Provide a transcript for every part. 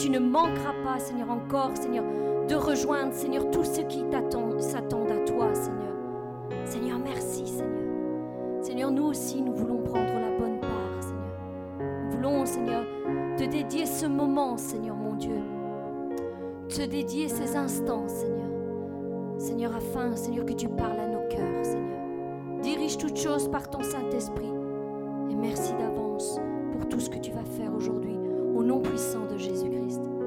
tu ne manqueras pas, Seigneur, encore, Seigneur, de rejoindre, Seigneur, tous ceux qui s'attendent à toi, Seigneur. Seigneur, merci, Seigneur. Seigneur, nous aussi, nous voulons prendre la bonne part, Seigneur. Nous voulons, Seigneur, te dédier ce moment, Seigneur, mon Dieu. Te dédier ces instants, Seigneur. Seigneur, afin, Seigneur, que tu parles à nos cœurs, Seigneur. Dirige toutes choses par ton Saint-Esprit. Et merci d'avance pour tout ce que tu vas faire aujourd'hui au nom puissant de Jésus-Christ.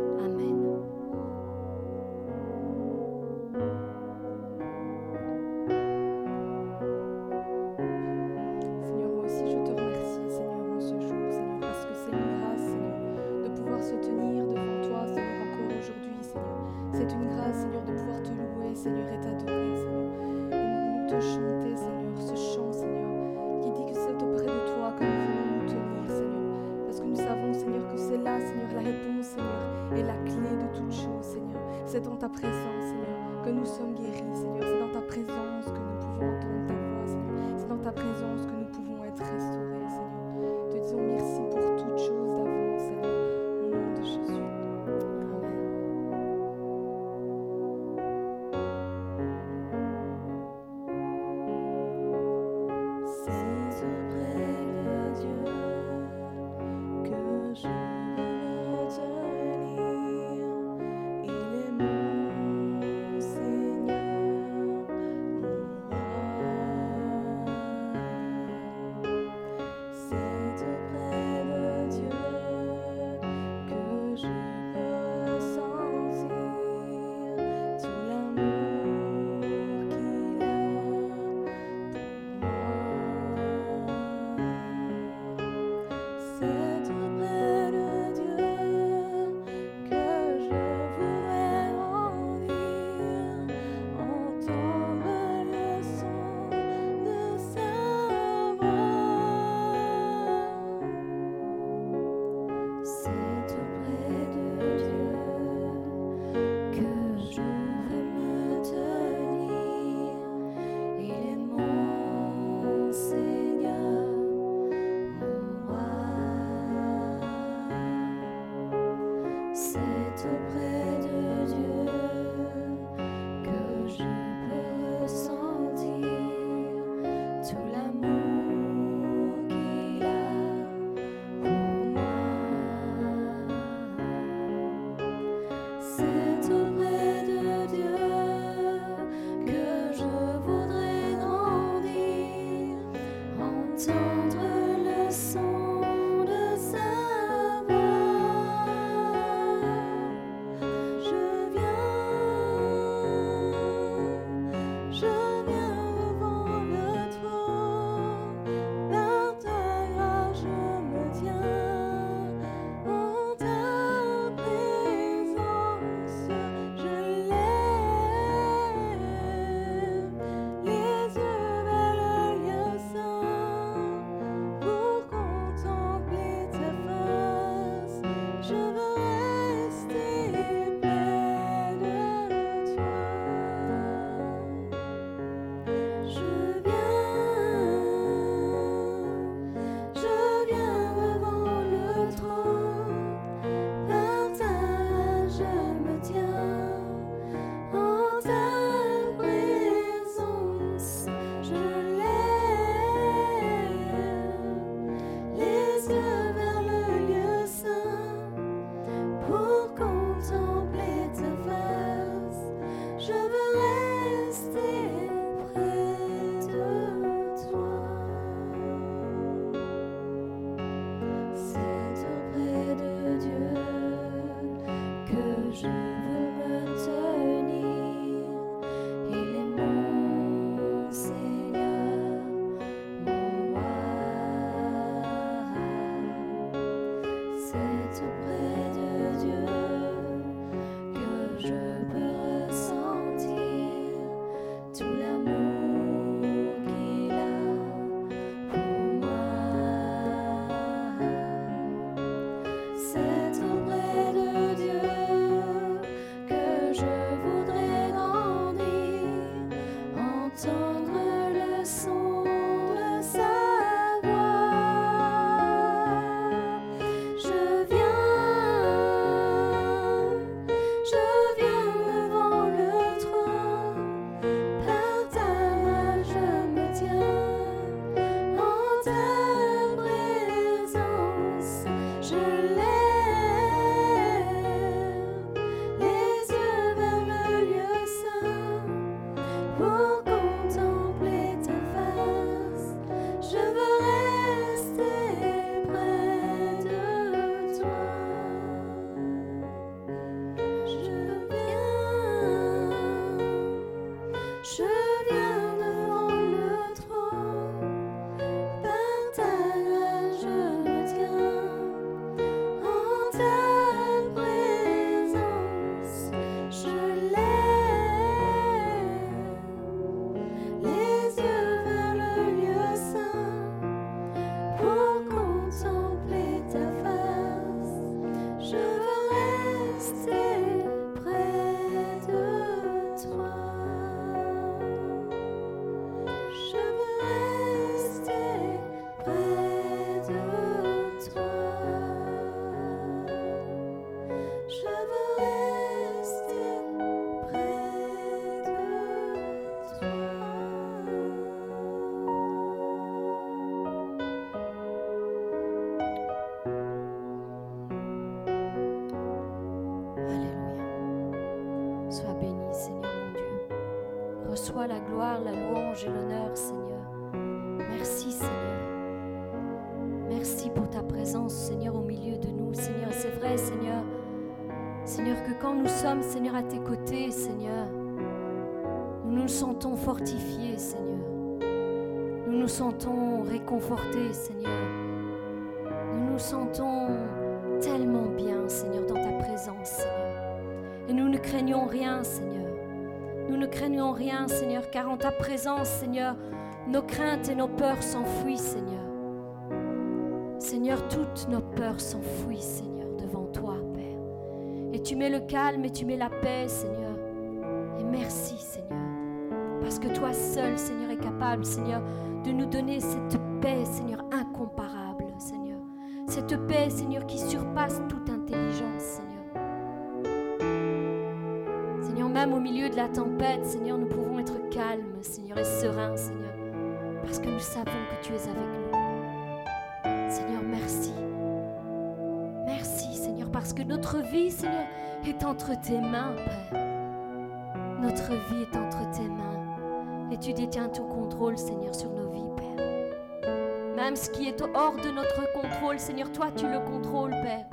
Fortifiés, Seigneur. Nous nous sentons réconfortés, Seigneur. Nous nous sentons tellement bien, Seigneur, dans ta présence, Seigneur. Et nous ne craignons rien, Seigneur. Nous ne craignons rien, Seigneur, car en ta présence, Seigneur, nos craintes et nos peurs s'enfuient, Seigneur. Seigneur, toutes nos peurs s'enfuient, Seigneur, devant toi, Père. Et tu mets le calme et tu mets la paix, Seigneur. Seigneur, de nous donner cette paix, Seigneur, incomparable, Seigneur. Cette paix, Seigneur, qui surpasse toute intelligence, Seigneur. Seigneur, même au milieu de la tempête, Seigneur, nous pouvons être calmes, Seigneur, et sereins, Seigneur, parce que nous savons que tu es avec nous. Seigneur, merci. Merci, Seigneur, parce que notre vie, Seigneur, est entre tes mains, Père. Notre vie est entre tes mains. Et tu détiens tout contrôle, Seigneur, sur nos vies, Père. Même ce qui est hors de notre contrôle, Seigneur, toi, tu le contrôles, Père.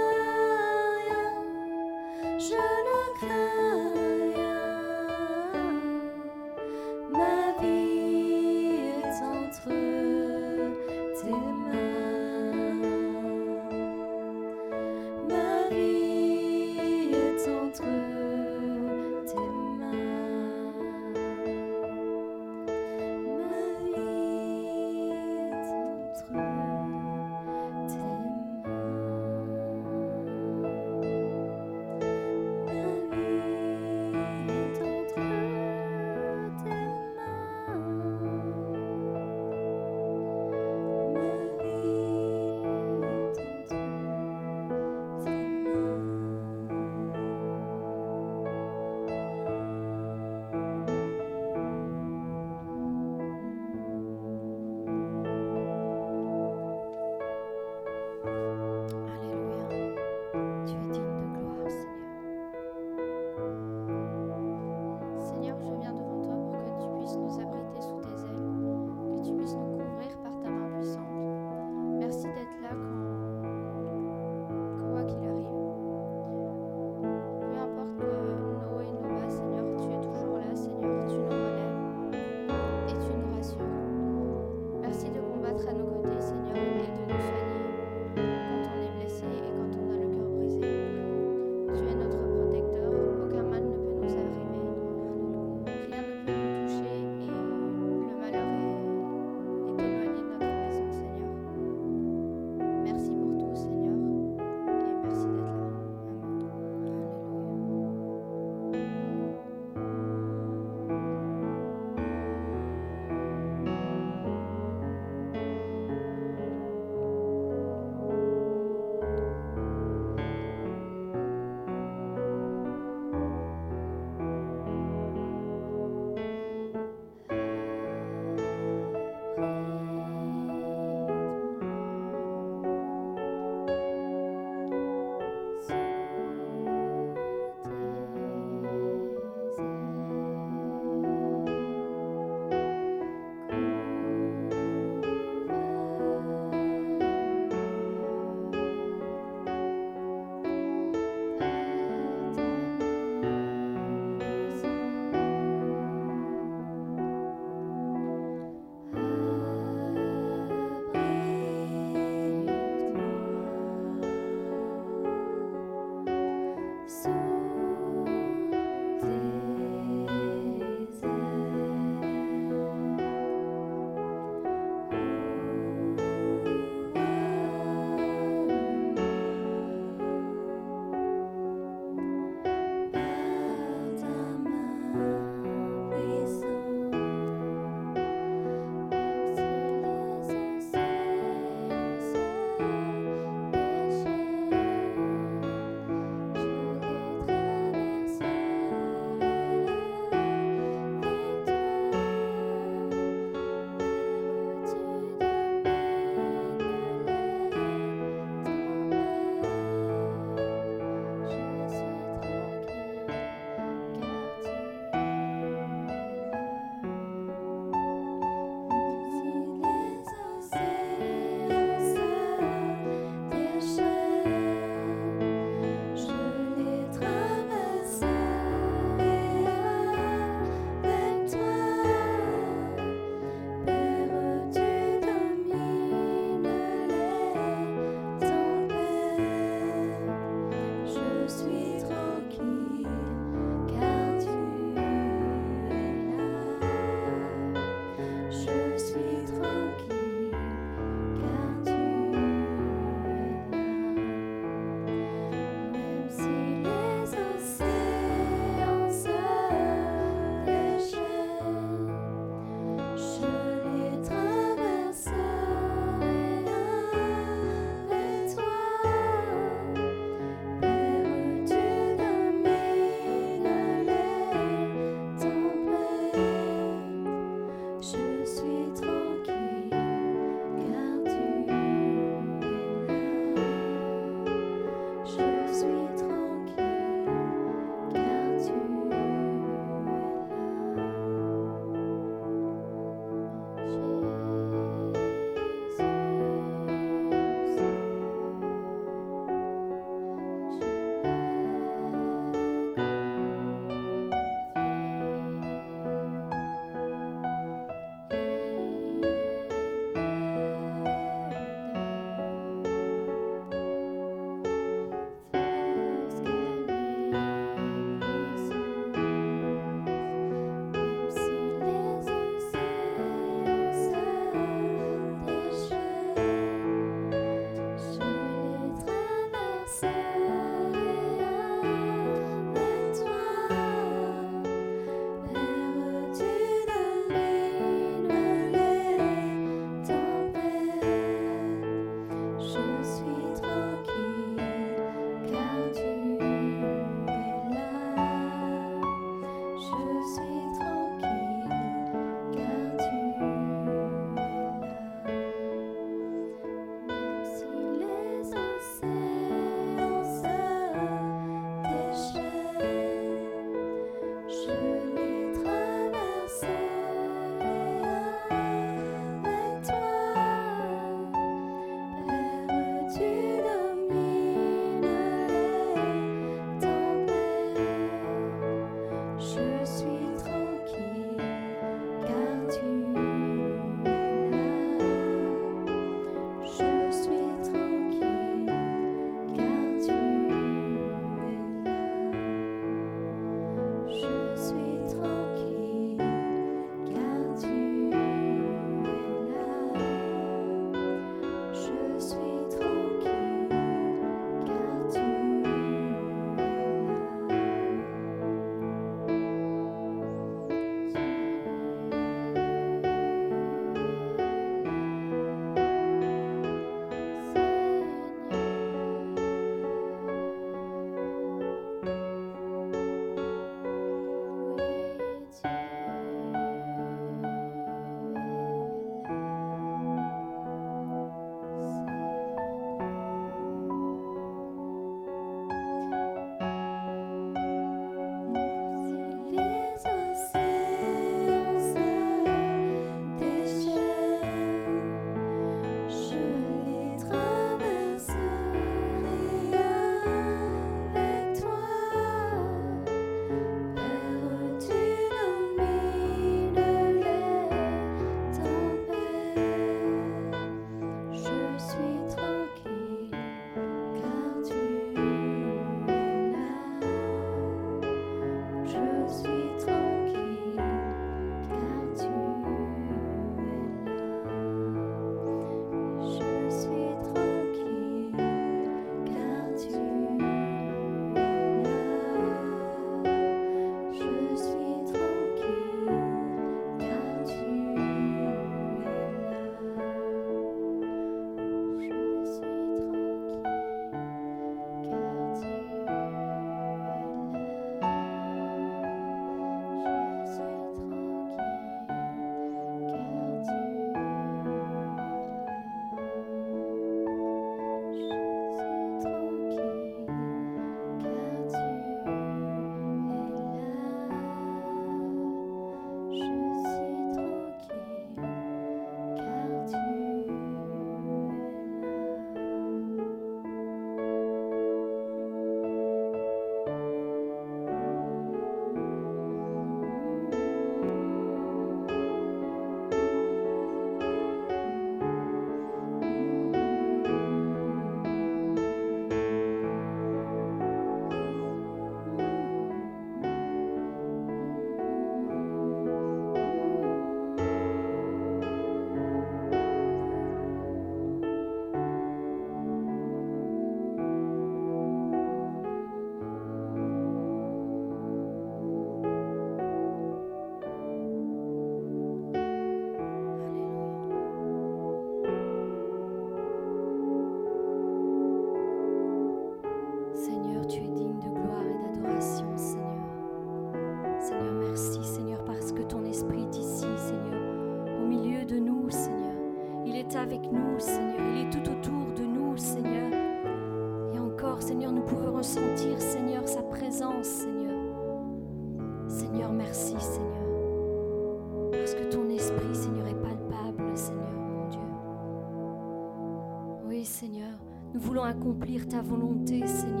voulant accomplir ta volonté, Seigneur.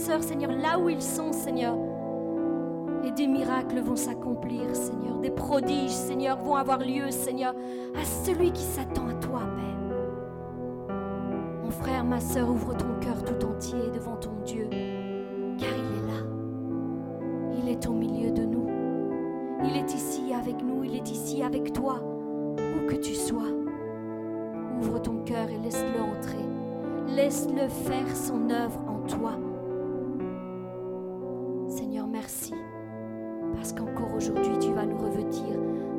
Seigneur, là où ils sont, Seigneur. Et des miracles vont s'accomplir, Seigneur. Des prodiges, Seigneur, vont avoir lieu, Seigneur, à celui qui s'attend à toi, Père. Mon frère, ma sœur, ouvre ton cœur tout entier devant ton Dieu, car il est là. Il est au milieu de nous. Il est ici avec nous, il est ici avec toi, où que tu sois. Ouvre ton cœur et laisse-le entrer. Laisse-le faire son œuvre qu'encore aujourd'hui tu vas nous revêtir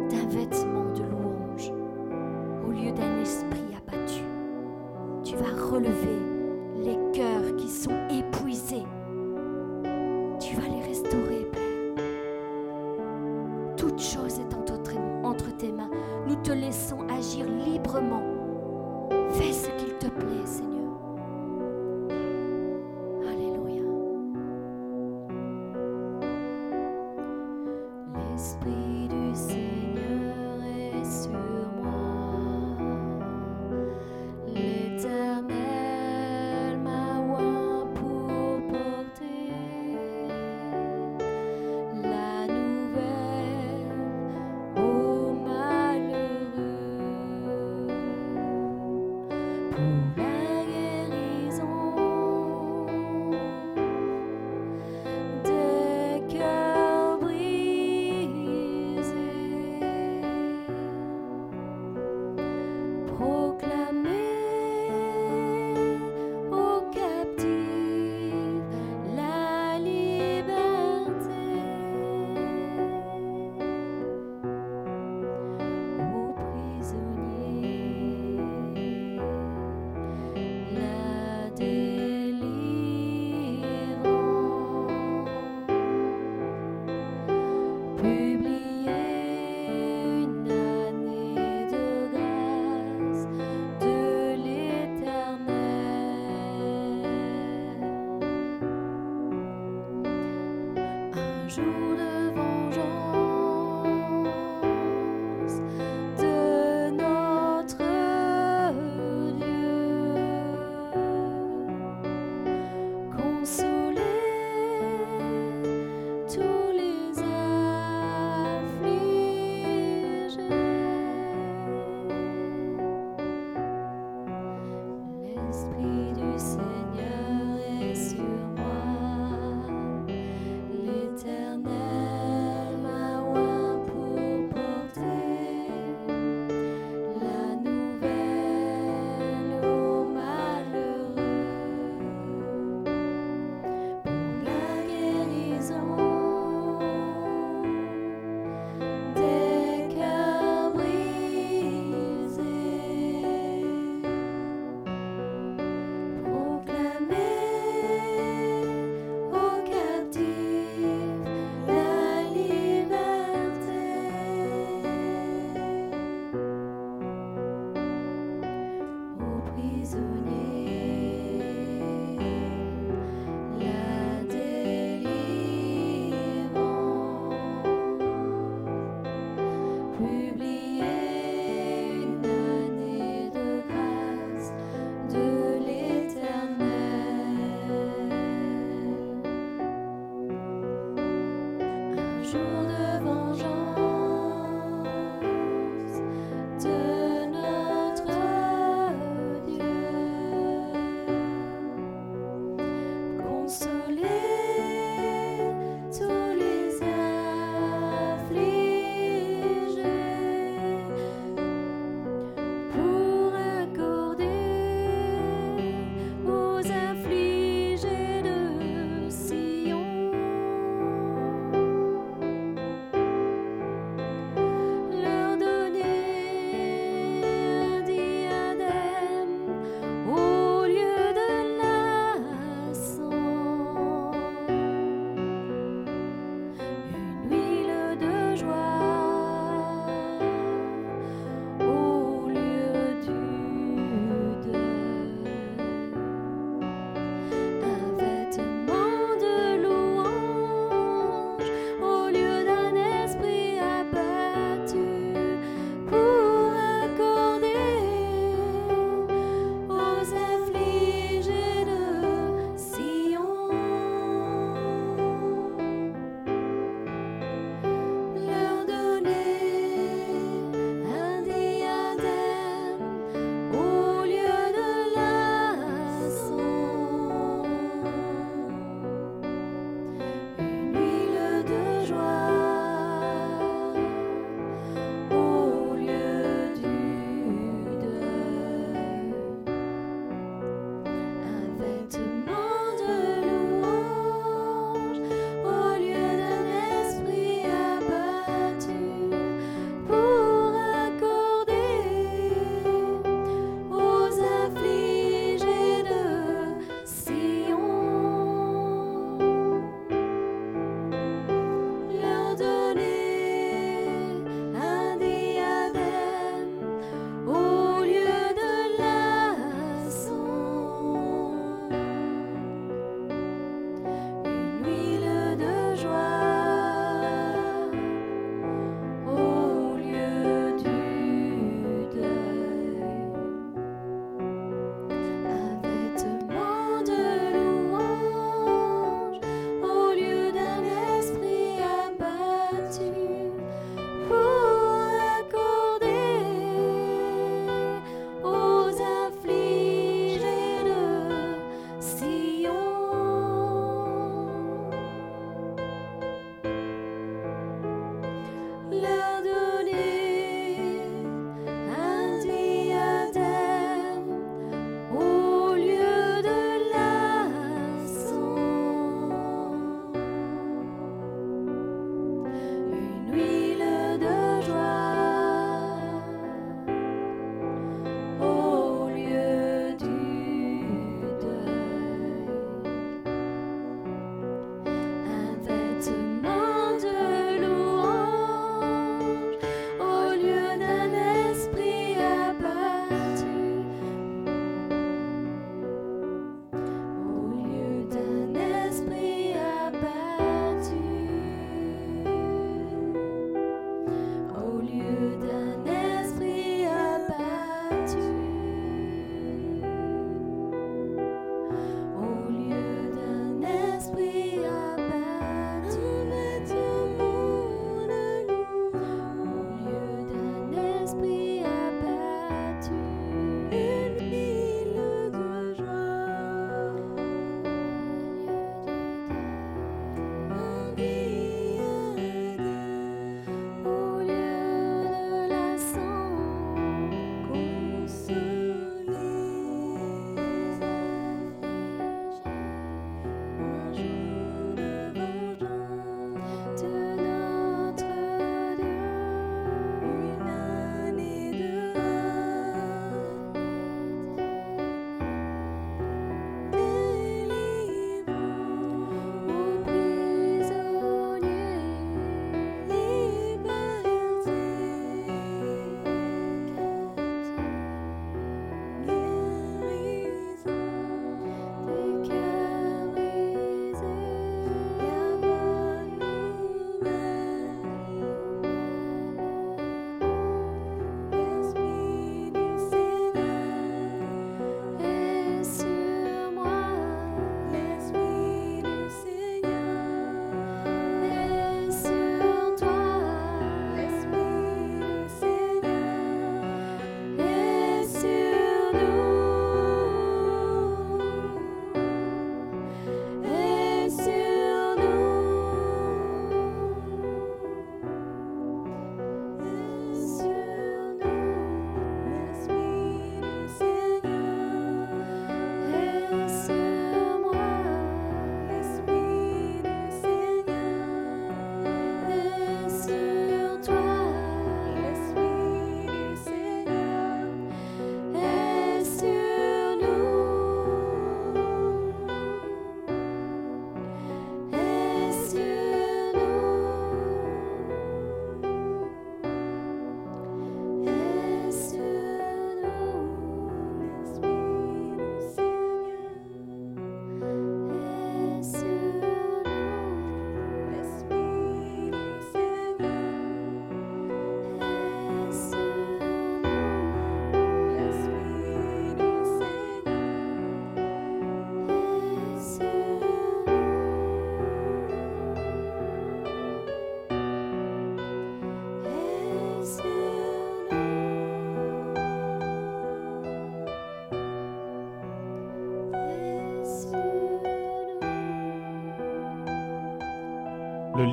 d'un vêtement de louange au lieu d'un esprit abattu. Tu vas relever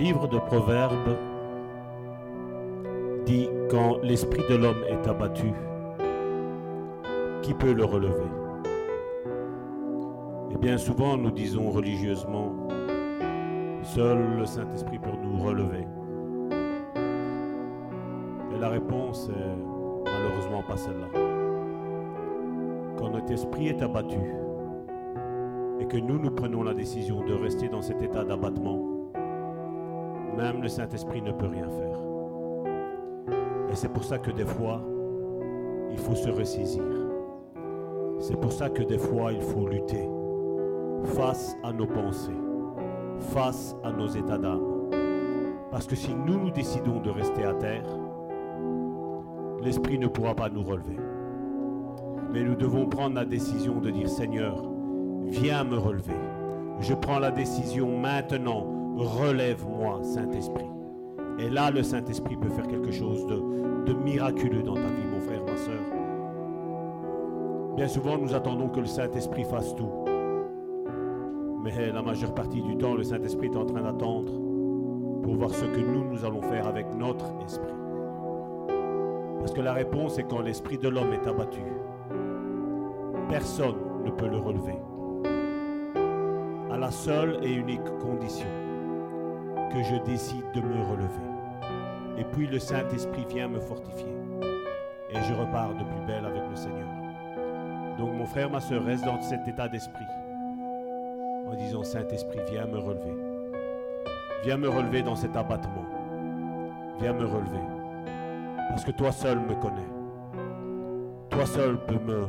livre de Proverbes dit quand l'esprit de l'homme est abattu, qui peut le relever? Et bien souvent nous disons religieusement, seul le Saint-Esprit peut nous relever. Et la réponse est malheureusement pas celle-là. Quand notre esprit est abattu et que nous nous prenons la décision de rester dans cet état d'abattement, même le Saint-Esprit ne peut rien faire. Et c'est pour ça que des fois, il faut se ressaisir. C'est pour ça que des fois, il faut lutter face à nos pensées, face à nos états d'âme. Parce que si nous nous décidons de rester à terre, l'Esprit ne pourra pas nous relever. Mais nous devons prendre la décision de dire, Seigneur, viens me relever. Je prends la décision maintenant relève-moi, Saint-Esprit. Et là, le Saint-Esprit peut faire quelque chose de, miraculeux dans ta vie, mon frère, ma soeur. Bien souvent, nous attendons que le Saint-Esprit fasse tout. Mais la majeure partie du temps, le Saint-Esprit est en train d'attendre pour voir ce que nous, nous allons faire avec notre esprit. Parce que la réponse est quand l'esprit de l'homme est abattu, personne ne peut le relever. À la seule et unique condition que je décide de me relever. Et puis le Saint-Esprit vient me fortifier. Et je repars de plus belle avec le Seigneur. Donc mon frère, ma soeur, reste dans cet état d'esprit. En disant, Saint-Esprit, viens me relever. Viens me relever dans cet abattement. Viens me relever. Parce que toi seul me connais. Toi seul peux me,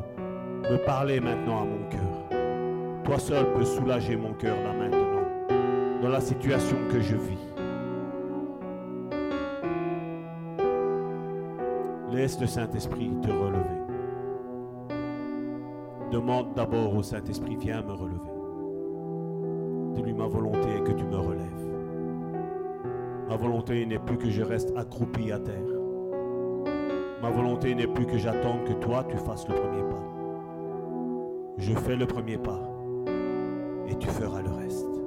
parler maintenant à mon cœur. Toi seul peux soulager mon cœur là maintenant. Dans la situation que je vis. Laisse le Saint-Esprit te relever. Demande d'abord au Saint-Esprit, viens me relever. Dis-lui ma volonté est que tu me relèves. Ma volonté n'est plus que je reste accroupi à terre. Ma volonté n'est plus que j'attende que toi tu fasses le premier pas. Je fais le premier pas et tu feras le reste.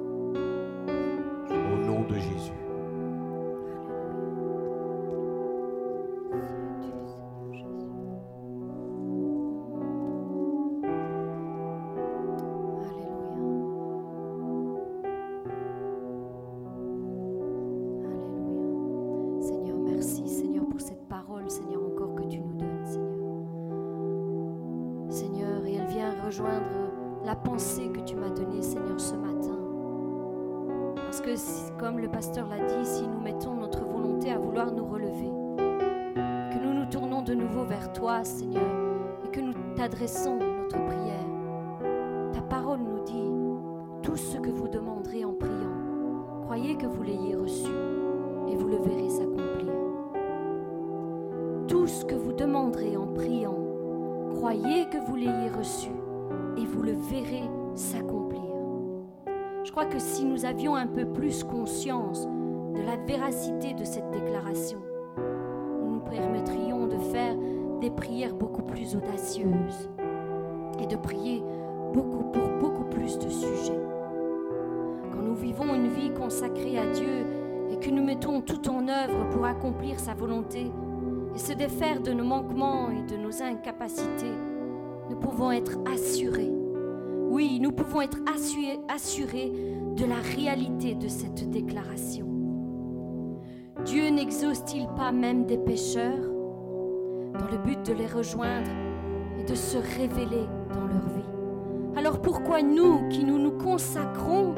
Incapacités, nous pouvons être assurés. Oui, nous pouvons être assurés, de la réalité de cette déclaration. Dieu n'exauce-t-il pas même des pécheurs dans le but de les rejoindre et de se révéler dans leur vie? Alors pourquoi nous qui nous nous consacrons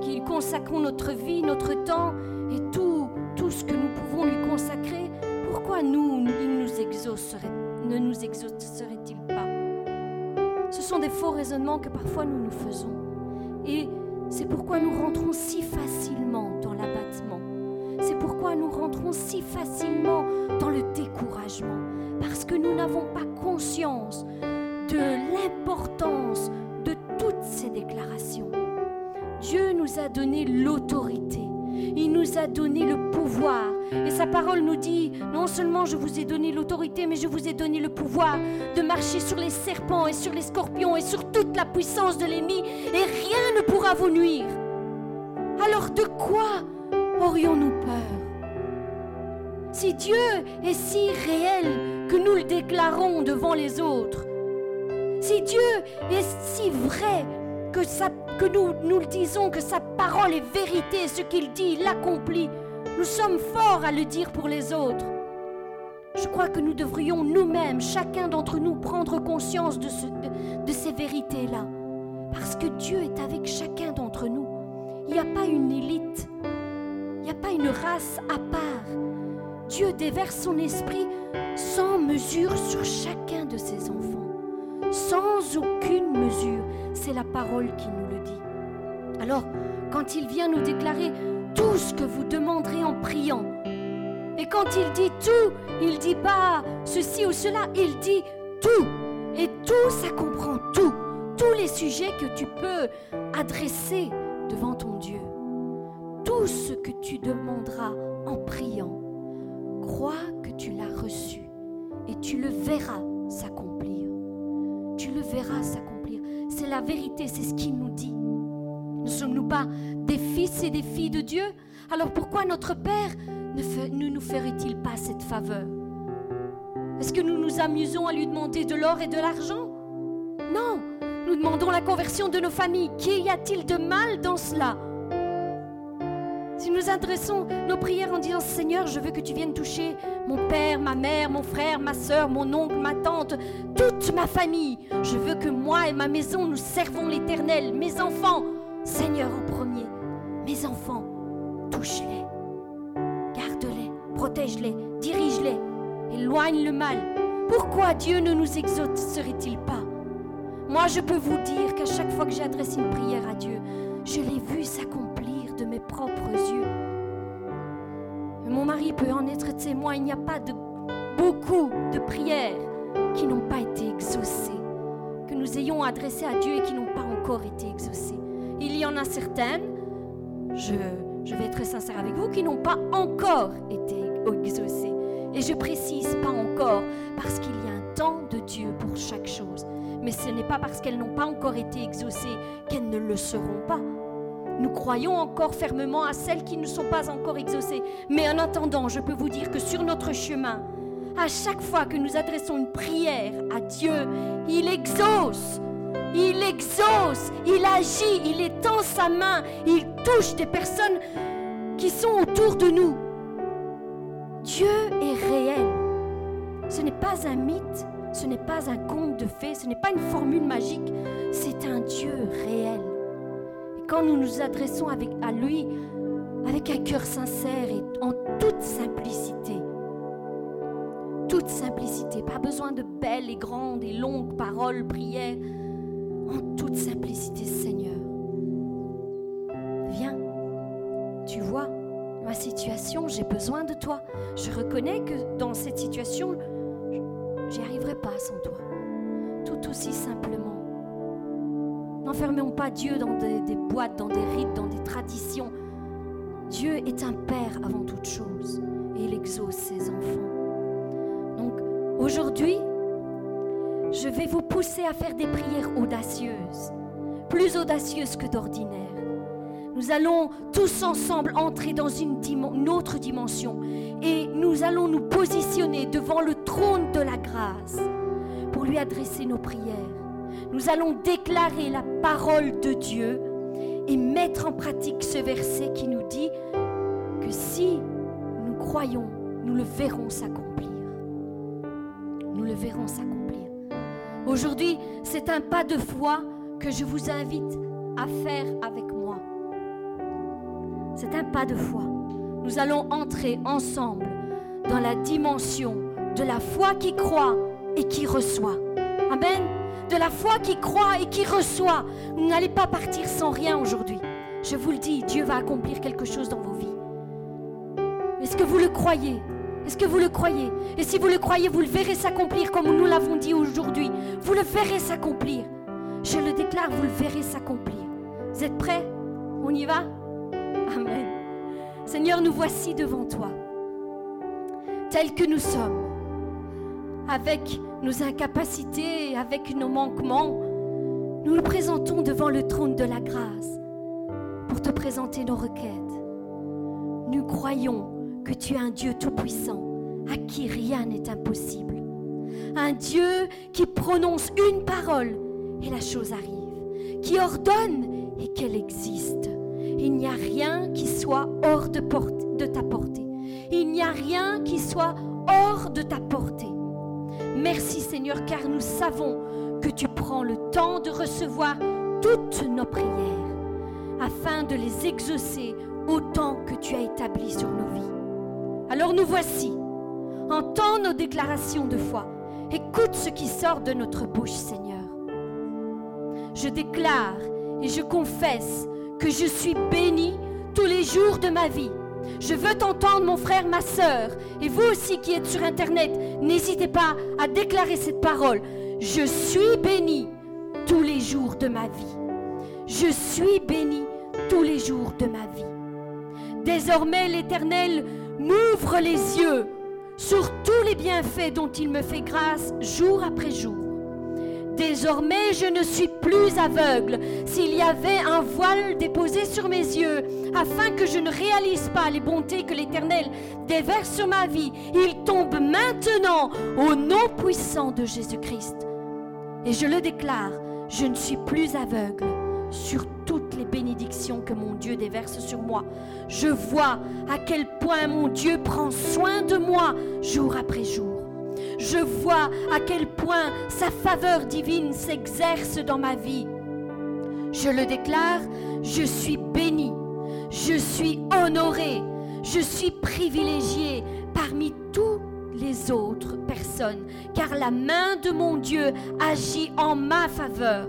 qu'il consacrons notre vie, notre temps et tout, tout ce que nous pouvons lui consacrer, pourquoi nous, il nous exaucerait, ne nous exaucerait-il pas? Ce sont des faux raisonnements que parfois nous nous faisons. Et c'est pourquoi nous rentrons si facilement dans l'abattement. C'est pourquoi nous rentrons si facilement dans le découragement. Parce que nous n'avons pas conscience de l'importance de toutes ces déclarations. Dieu nous a donné l'autorité. Il nous a donné le pouvoir. Et sa parole nous dit, non seulement je vous ai donné l'autorité, mais je vous ai donné le pouvoir de marcher sur les serpents et sur les scorpions et sur toute la puissance de l'ennemi, et rien ne pourra vous nuire. Alors de quoi aurions-nous peur? Si Dieu est si réel que nous le déclarons devant les autres, si Dieu est si vrai que, nous le disons, que sa parole est vérité, ce qu'il dit, il l'accomplit, nous sommes forts à le dire pour les autres. Je crois que nous devrions nous-mêmes, chacun d'entre nous, prendre conscience de, ce- de- de ces vérités-là. Parce que Dieu est avec chacun d'entre nous. Il n'y a pas une élite, il n'y a pas une race à part. Dieu déverse son esprit sans mesure sur chacun de ses enfants sans aucune mesure. C'est la parole qui nous le dit. Alors, quand il vient nous déclarer tout ce que vous demanderez en priant, et quand il dit tout, il dit pas ceci ou cela, il dit tout. Et tout, ça comprend tout. Tous les sujets que tu peux adresser devant ton Dieu. Tout ce que tu demanderas en priant, crois que tu l'as reçu et tu le verras s'accomplir tu le verras s'accomplir. C'est la vérité, c'est ce qu'il nous dit. Ne sommes-nous pas des fils et des filles de Dieu? Alors pourquoi notre Père ne, nous ferait-il pas cette faveur? Est-ce que nous nous amusons à lui demander de l'or et de l'argent? Non, nous demandons la conversion de nos familles. Qu'y a-t-il de mal dans cela? Si nous adressons nos prières en disant Seigneur, je veux que tu viennes toucher mon père, ma mère, mon frère, ma soeur, mon oncle, ma tante, toute ma famille. Je veux que moi et ma maison nous servons l'Éternel, mes enfants. Seigneur en premier, mes enfants, touche-les, garde-les, protège-les, dirige-les, éloigne le mal. Pourquoi Dieu ne nous exaucerait-il pas? Moi, je peux vous dire qu'à chaque fois que j'adresse une prière à Dieu, je l'ai vu s'accomplir de mes propres yeux. mon mari peut en être témoin. Il n'y a pas de beaucoup de prières qui n'ont pas été exaucées, que nous ayons adressées à Dieu et qui n'ont pas encore été exaucées. Il y en a certaines, je, vais être sincère avec vous, qui n'ont pas encore été exaucées. Et je précise pas encore parce qu'il y a un temps de Dieu pour chaque chose. Mais ce n'est pas parce qu'elles n'ont pas encore été exaucées qu'elles ne le seront pas. Nous croyons encore fermement à celles qui ne sont pas encore exaucées. Mais en attendant, je peux vous dire que sur notre chemin, à chaque fois que nous adressons une prière à Dieu, il exauce. Il exauce, il agit, il étend sa main, il touche des personnes qui sont autour de nous. Dieu est réel. Ce n'est pas un mythe, ce n'est pas un conte de fées, ce n'est pas une formule magique, c'est un Dieu réel quand nous nous adressons avec, à lui avec un cœur sincère et en toute simplicité, toute simplicité, pas besoin de belles et grandes et longues paroles, prières, en toute simplicité, Seigneur. Viens, tu vois ma situation, j'ai besoin de toi. Je reconnais que dans cette situation, j'y arriverai pas sans toi. Tout aussi simplement. N'enfermons pas Dieu dans des, boîtes, dans des rites, dans des traditions. Dieu est un Père avant toute chose et il exauce ses enfants. Donc aujourd'hui, je vais vous pousser à faire des prières audacieuses, plus audacieuses que d'ordinaire. Nous allons tous ensemble entrer dans une, autre dimension et nous allons nous positionner devant le trône de la grâce pour lui adresser nos prières nous allons déclarer la parole de Dieu et mettre en pratique ce verset qui nous dit que si nous croyons, nous le verrons s'accomplir. Nous le verrons s'accomplir. Aujourd'hui, c'est un pas de foi que je vous invite à faire avec moi. C'est un pas de foi. Nous allons entrer ensemble dans la dimension de la foi qui croit et qui reçoit. Amen de la foi qui croit et qui reçoit. Vous n'allez pas partir sans rien aujourd'hui. Je vous le dis, Dieu va accomplir quelque chose dans vos vies. Est-ce que vous le croyez? Est-ce que vous le croyez? Et si vous le croyez, vous le verrez s'accomplir comme nous l'avons dit aujourd'hui. Vous le verrez s'accomplir. Je le déclare, vous le verrez s'accomplir. Vous êtes prêts? On y va? Amen. Seigneur, nous voici devant toi, tels que nous sommes, avec nos incapacités, avec nos manquements, nous nous présentons devant le trône de la grâce pour te présenter nos requêtes. Nous croyons que tu es un Dieu tout-puissant, à qui rien n'est impossible. Un Dieu qui prononce une parole et la chose arrive, qui ordonne et qu'elle existe. Il n'y a rien qui soit hors de, ta portée. Il n'y a rien qui soit hors de ta portée. Merci Seigneur, car nous savons que tu prends le temps de recevoir toutes nos prières afin de les exaucer autant que tu as établi sur nos vies. Alors nous voici. Entends nos déclarations de foi. Écoute ce qui sort de notre bouche, Seigneur. Je déclare et je confesse que je suis béni tous les jours de ma vie je veux t'entendre, mon frère, ma soeur. Et vous aussi qui êtes sur Internet, n'hésitez pas à déclarer cette parole. Je suis béni tous les jours de ma vie. Je suis béni tous les jours de ma vie. Désormais, l'Éternel m'ouvre les yeux sur tous les bienfaits dont il me fait grâce jour après jour. Désormais, je ne suis plus aveugle. S'il y avait un voile déposé sur mes yeux, afin que je ne réalise pas les bontés que l'Éternel déverse sur ma vie, il tombe maintenant au nom puissant de Jésus-Christ. Et je le déclare, je ne suis plus aveugle sur toutes les bénédictions que mon Dieu déverse sur moi. Je vois à quel point mon Dieu prend soin de moi jour après jour. Je vois à quel point sa faveur divine s'exerce dans ma vie. Je le déclare, je suis béni, je suis honoré, je suis privilégié parmi tous les autres personnes, car la main de mon Dieu agit en ma faveur.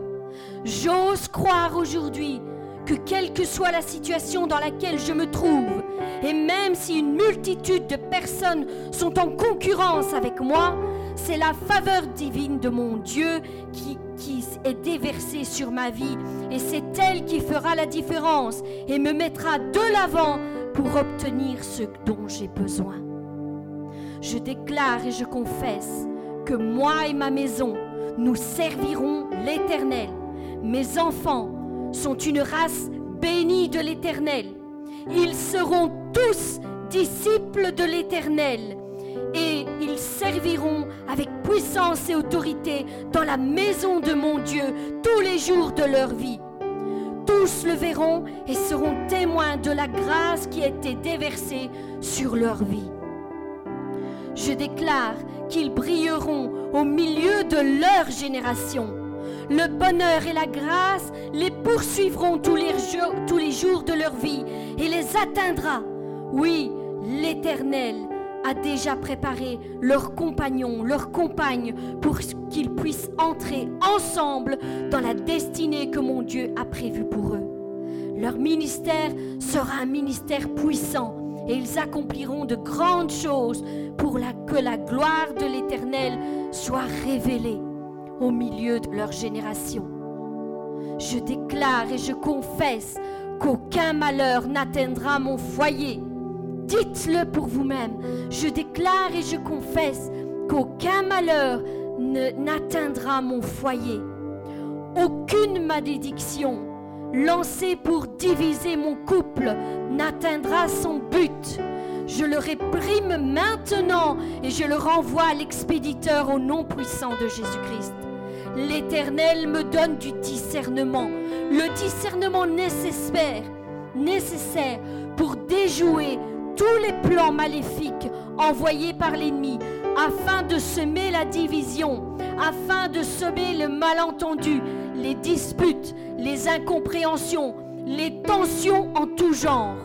J'ose croire aujourd'hui que quelle que soit la situation dans laquelle je me trouve, et même si une multitude de personnes sont en concurrence avec moi, c'est la faveur divine de mon Dieu qui, qui est déversée sur ma vie, et c'est elle qui fera la différence et me mettra de l'avant pour obtenir ce dont j'ai besoin. Je déclare et je confesse que moi et ma maison, nous servirons l'Éternel. Mes enfants sont une race bénie de l'Éternel. Ils seront tous disciples de l'Éternel et ils serviront avec puissance et autorité dans la maison de mon Dieu tous les jours de leur vie. Tous le verront et seront témoins de la grâce qui a été déversée sur leur vie. Je déclare qu'ils brilleront au milieu de leur génération. Le bonheur et la grâce les poursuivront tous les, jours, de leur vie et les atteindra. Oui, l'Éternel a déjà préparé leurs compagnons, leurs compagnes, pour qu'ils puissent entrer ensemble dans la destinée que mon Dieu a prévue pour eux. Leur ministère sera un ministère puissant et ils accompliront de grandes choses pour que la gloire de l'Éternel soit révélée au milieu de leur génération. Je déclare et je confesse qu'aucun malheur n'atteindra mon foyer. Dites-le pour vous-même. Je déclare et je confesse qu'aucun malheur n'atteindra mon foyer. Aucune malédiction lancée pour diviser mon couple n'atteindra son but. Je le réprime maintenant et je le renvoie à l'expéditeur au nom puissant de Jésus-Christ. L'Éternel me donne du discernement, le discernement nécessaire, nécessaire pour déjouer tous les plans maléfiques envoyés par l'ennemi afin de semer la division, afin de semer le malentendu, les disputes, les incompréhensions, les tensions en tout genre.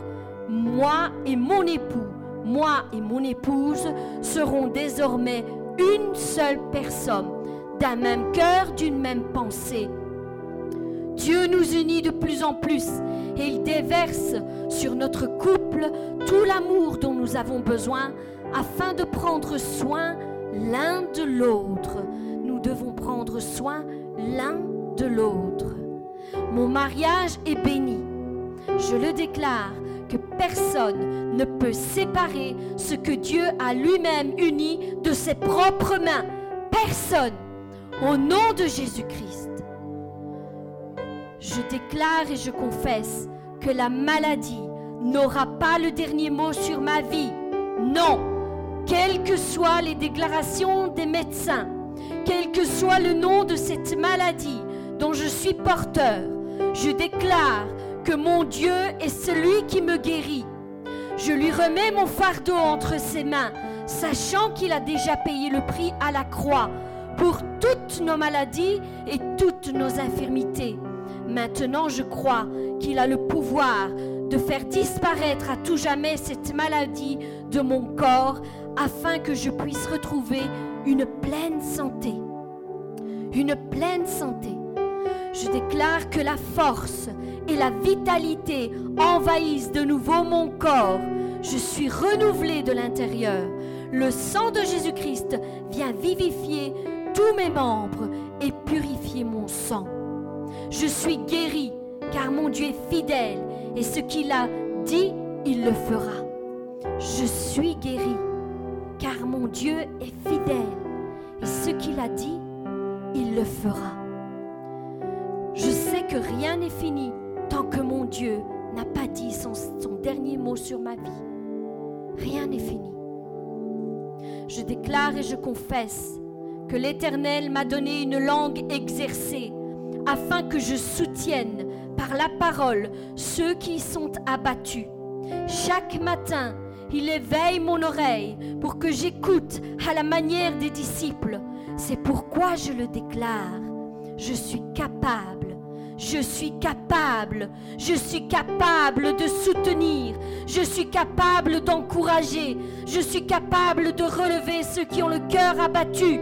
Moi et mon époux, moi et mon épouse serons désormais une seule personne, d'un même cœur, d'une même pensée. Dieu nous unit de plus en plus et il déverse sur notre couple tout l'amour dont nous avons besoin afin de prendre soin l'un de l'autre. Nous devons prendre soin l'un de l'autre. Mon mariage est béni. Je le déclare que personne ne peut séparer ce que Dieu a lui-même uni de ses propres mains. Personne. Au nom de Jésus-Christ. Je déclare et je confesse que la maladie n'aura pas le dernier mot sur ma vie. Non. Quelles que soient les déclarations des médecins, quel que soit le nom de cette maladie dont je suis porteur, je déclare que mon Dieu est celui qui me guérit. Je lui remets mon fardeau entre ses mains, sachant qu'il a déjà payé le prix à la croix pour toutes nos maladies et toutes nos infirmités. Maintenant, je crois qu'il a le pouvoir de faire disparaître à tout jamais cette maladie de mon corps afin que je puisse retrouver une pleine santé. Une pleine santé. Je déclare que la force et la vitalité envahissent de nouveau mon corps. Je suis renouvelé de l'intérieur. Le sang de Jésus-Christ vient vivifier tous mes membres et purifier mon sang. Je suis guéri car mon Dieu est fidèle et ce qu'il a dit, il le fera. Je suis guéri car mon Dieu est fidèle et ce qu'il a dit, il le fera. Je sais que rien n'est fini tant que mon Dieu n'a pas dit son dernier mot sur ma vie. Rien n'est fini. Je déclare et je confesse que l'Éternel m'a donné une langue exercée afin que je soutienne par la parole ceux qui sont abattus. Chaque matin, il éveille mon oreille pour que j'écoute à la manière des disciples. C'est pourquoi je le déclare. Je suis capable. Je suis capable. Je suis capable de soutenir. Je suis capable d'encourager. Je suis capable de relever ceux qui ont le cœur abattu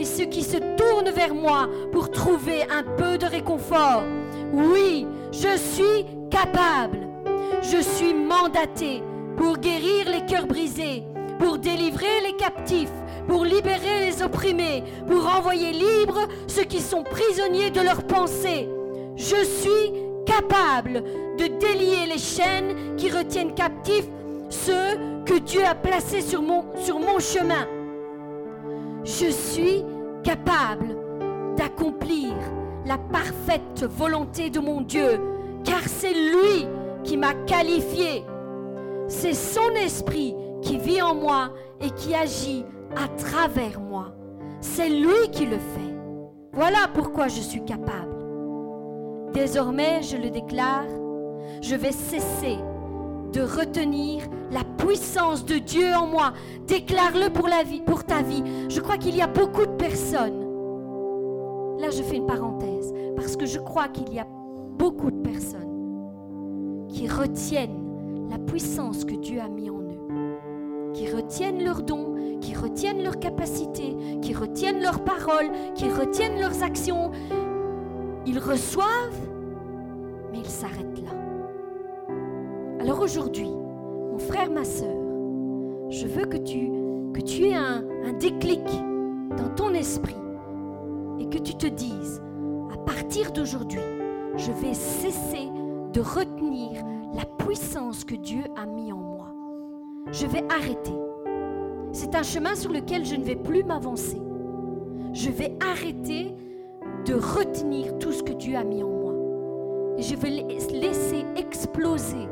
et ceux qui se tournent vers moi pour trouver un peu de réconfort. Oui, je suis capable. Je suis mandaté pour guérir les cœurs brisés, pour délivrer les captifs, pour libérer les opprimés, pour envoyer libres ceux qui sont prisonniers de leurs pensées. Je suis capable de délier les chaînes qui retiennent captifs ceux que Dieu a placés sur mon, sur mon chemin. Je suis capable d'accomplir la parfaite volonté de mon Dieu, car c'est lui qui m'a qualifié. C'est son esprit qui vit en moi et qui agit à travers moi. C'est lui qui le fait. Voilà pourquoi je suis capable. Désormais, je le déclare, je vais cesser de retenir la puissance de Dieu en moi. Déclare-le pour, ta vie. Je crois qu'il y a beaucoup de personnes. Là, je fais une parenthèse, parce que je crois qu'il y a beaucoup de personnes qui retiennent la puissance que Dieu a mis en eux, qui retiennent leurs dons, qui retiennent leurs capacités, qui retiennent leurs paroles, qui retiennent leurs actions. Ils reçoivent, mais ils s'arrêtent. Alors aujourd'hui, mon frère, ma soeur, je veux que tu, aies un, un déclic dans ton esprit et que tu te dises, à partir d'aujourd'hui, je vais cesser de retenir la puissance que Dieu a mis en moi. Je vais arrêter. C'est un chemin sur lequel je ne vais plus m'avancer. Je vais arrêter de retenir tout ce que Dieu a mis en moi. Et je vais laisser exploser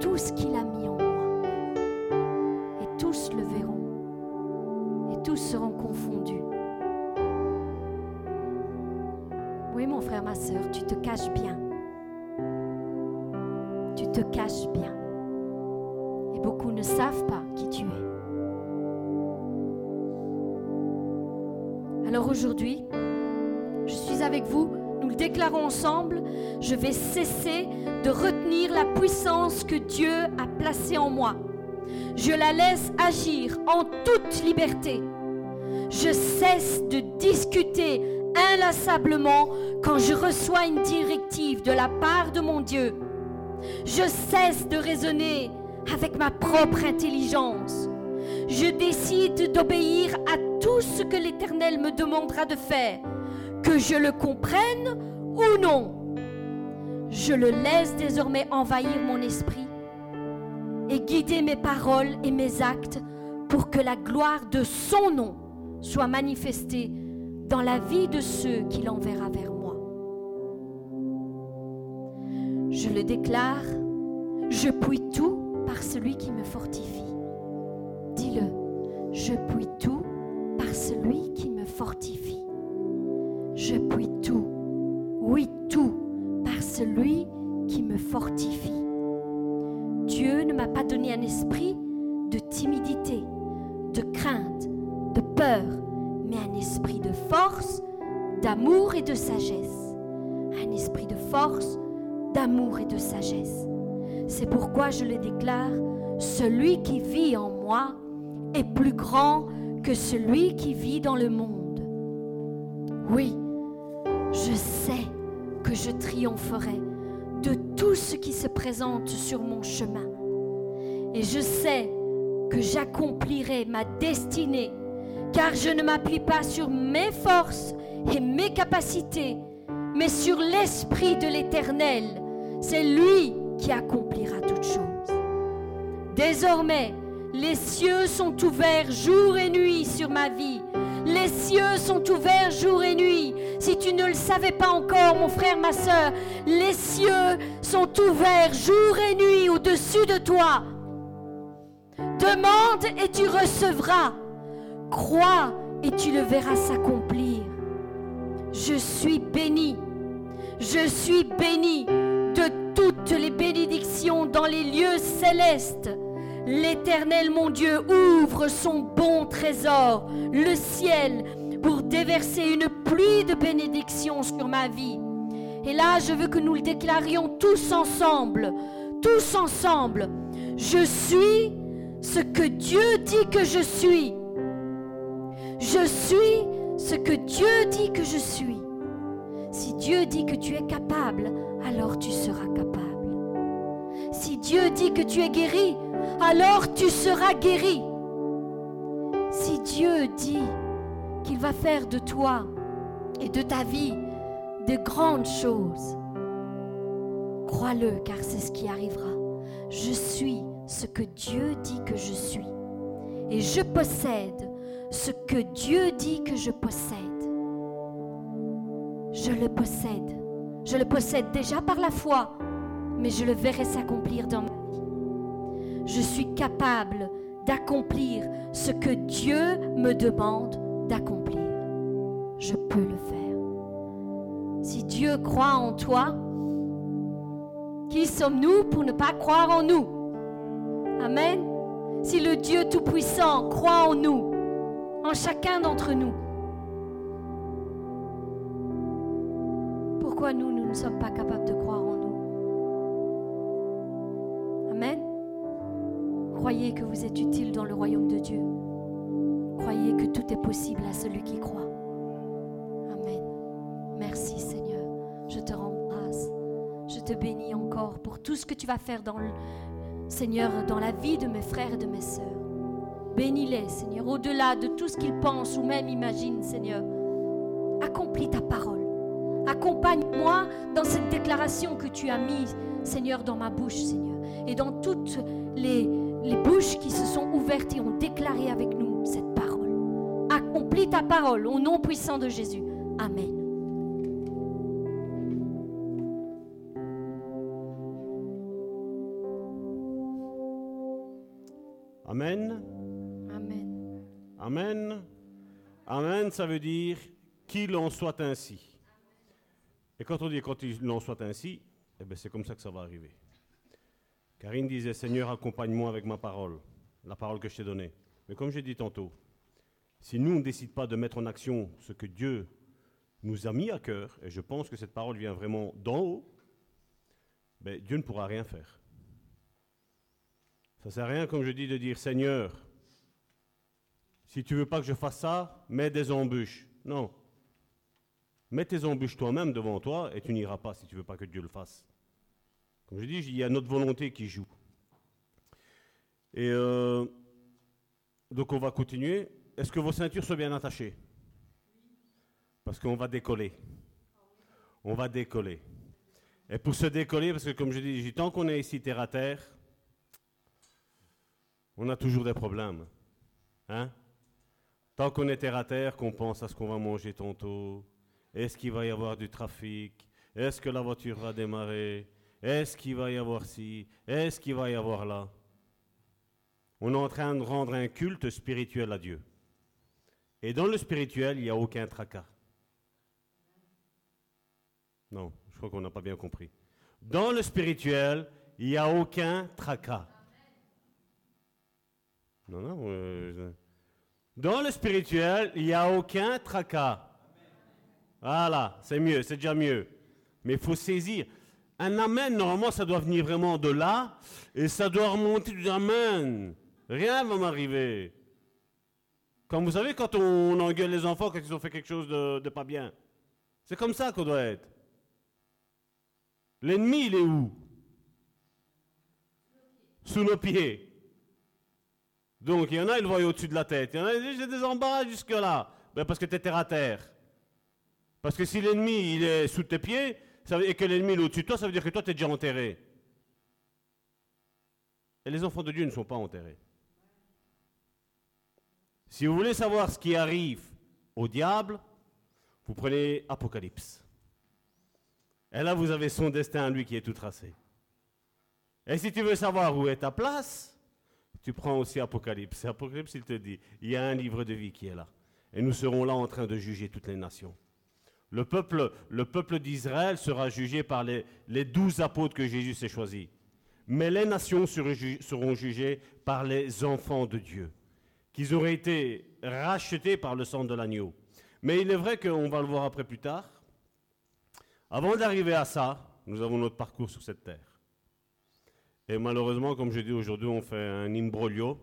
tout ce qu'il a mis en moi. Et tous le verront. Et tous seront confondus. Oui, mon frère, ma soeur, tu te caches bien. Tu te caches bien. Et beaucoup ne savent pas qui tu es. Alors aujourd'hui, je suis avec vous, nous le déclarons ensemble, je vais cesser de retenir la puissance que Dieu a placée en moi. Je la laisse agir en toute liberté. Je cesse de discuter inlassablement quand je reçois une directive de la part de mon Dieu. Je cesse de raisonner avec ma propre intelligence. Je décide d'obéir à tout ce que l'Éternel me demandera de faire, je le comprenne ou non. Je le laisse désormais envahir mon esprit et guider mes paroles et mes actes pour que la gloire de son nom soit manifestée dans la vie de ceux qu'il enverra vers moi. Je le déclare, je puis tout par celui qui me fortifie. Dis-le, je puis tout par celui qui me fortifie. Je puis tout, oui tout, par celui qui me fortifie. Dieu ne m'a pas donné un esprit de timidité, de crainte, de peur, mais un esprit de force, d'amour et de sagesse. Un esprit de force, d'amour et de sagesse. C'est pourquoi je le déclare, celui qui vit en moi est plus grand que celui qui vit dans le monde. Oui, je sais que je triompherai de tout ce qui se présente sur mon chemin. Et je sais que j'accomplirai ma destinée, car je ne m'appuie pas sur mes forces et mes capacités, mais sur l'Esprit de l'Éternel. C'est lui qui accomplira toutes choses. Désormais, les cieux sont ouverts jour et nuit sur ma vie. Les cieux sont ouverts jour et nuit. Si tu ne le savais pas encore, mon frère, ma soeur, les cieux sont ouverts jour et nuit au-dessus de toi. Demande et tu recevras. Crois et tu le verras s'accomplir. Je suis béni. Je suis béni de toutes les bénédictions dans les lieux célestes. L'Éternel, mon Dieu, ouvre son bon trésor, le ciel, pour déverser une pluie de bénédictions sur ma vie. Et là, je veux que nous le déclarions tous ensemble, tous ensemble. Je suis ce que Dieu dit que je suis. Je suis ce que Dieu dit que je suis. Si Dieu dit que tu es capable, alors tu seras capable. Si Dieu dit que tu es guéri, alors tu seras guéri. Si Dieu dit qu'il va faire de toi et de ta vie de grandes choses, crois-le car c'est ce qui arrivera. Je suis ce que Dieu dit que je suis. Et je possède ce que Dieu dit que je possède. Je le possède. Je le possède déjà par la foi, mais je le verrai s'accomplir dans ma vie. Je suis capable d'accomplir ce que Dieu me demande d'accomplir. Je peux le faire. Si Dieu croit en toi, qui sommes-nous pour ne pas croire en nous? Amen. Si le Dieu Tout-Puissant croit en nous, en chacun d'entre nous, pourquoi nous, nous ne sommes pas capables de Croyez que vous êtes utile dans le royaume de Dieu. Croyez que tout est possible à celui qui croit. Amen. Merci Seigneur. Je te rembrasse. Je te bénis encore pour tout ce que tu vas faire dans Seigneur, dans la vie de mes frères et de mes sœurs. Bénis-les, Seigneur, au-delà de tout ce qu'ils pensent ou même imaginent, Seigneur. Accomplis ta parole. Accompagne-moi dans cette déclaration que tu as mise, Seigneur, dans ma bouche, Seigneur. Et dans toutes les, les bouches qui se sont ouvertes et ont déclaré avec nous cette parole. Accomplis ta parole au nom puissant de Jésus. Amen. Amen. Amen. Amen. Amen, ça veut dire qu'il en soit ainsi. Et quand on dit qu'il en soit ainsi, eh bien c'est comme ça que ça va arriver. Karine disait, Seigneur, accompagne-moi avec ma parole, la parole que je t'ai donnée. Mais comme j'ai dit tantôt, si nous, ne décide pas de mettre en action ce que Dieu nous a mis à cœur, et je pense que cette parole vient vraiment d'en haut, ben, Dieu ne pourra rien faire. Ça ne sert à rien, comme je dis, de dire Seigneur, si tu veux pas que je fasse ça, mets des embûches. Non. Mets tes embûches toi-même devant toi et tu n'iras pas si tu veux pas que Dieu le fasse. Comme je dis, il y a notre volonté qui joue. Et euh, donc on va continuer. Est-ce que vos ceintures sont bien attachées? Parce qu'on va décoller. On va décoller. Et pour se décoller, parce que comme je dis, tant qu'on est ici terre à terre, on a toujours des problèmes. Hein? Tant qu'on est terre à terre, qu'on pense à ce qu'on va manger tantôt, est-ce qu'il va y avoir du trafic? Est-ce que la voiture va démarrer? Est-ce qu'il va y avoir ci? Est-ce qu'il va y avoir là? On est en train de rendre un culte spirituel à Dieu. Et dans le spirituel, il n'y a aucun tracas. Non, je crois qu'on n'a pas bien compris. Dans le spirituel, il n'y a aucun tracas. Non, non. Euh, dans le spirituel, il n'y a aucun tracas. Voilà, c'est mieux, c'est déjà mieux. Mais il faut saisir. Un amen, normalement, ça doit venir vraiment de là, et ça doit remonter du amen. Rien ne va m'arriver. Comme vous savez, quand on engueule les enfants quand ils ont fait quelque chose de, pas bien, c'est comme ça qu'on doit être. L'ennemi, il est où? Sous nos pieds. Donc, il y en a, ils le voient au-dessus de la tête. Il y en a, ils disent, j'ai des embarras jusque-là. Ben, parce que tu es terre à terre. Parce que si l'ennemi, il est sous tes pieds, et que l'ennemi est au-dessus de toi, ça veut dire que toi, tu es déjà enterré. Et les enfants de Dieu ne sont pas enterrés. Si vous voulez savoir ce qui arrive au diable, vous prenez Apocalypse. Et là, vous avez son destin lui qui est tout tracé. Et si tu veux savoir où est ta place, tu prends aussi Apocalypse. Apocalypse, il te dit, il y a un livre de vie qui est là. Et nous serons là en train de juger toutes les nations. Le peuple, le peuple d'Israël sera jugé par les, les douze apôtres que Jésus s'est choisis. Mais les nations seront jugées par les enfants de Dieu, qu'ils auraient été rachetés par le sang de l'agneau. Mais il est vrai qu'on va le voir après plus tard. Avant d'arriver à ça, nous avons notre parcours sur cette terre. Et malheureusement, comme je dis aujourd'hui, on fait un imbroglio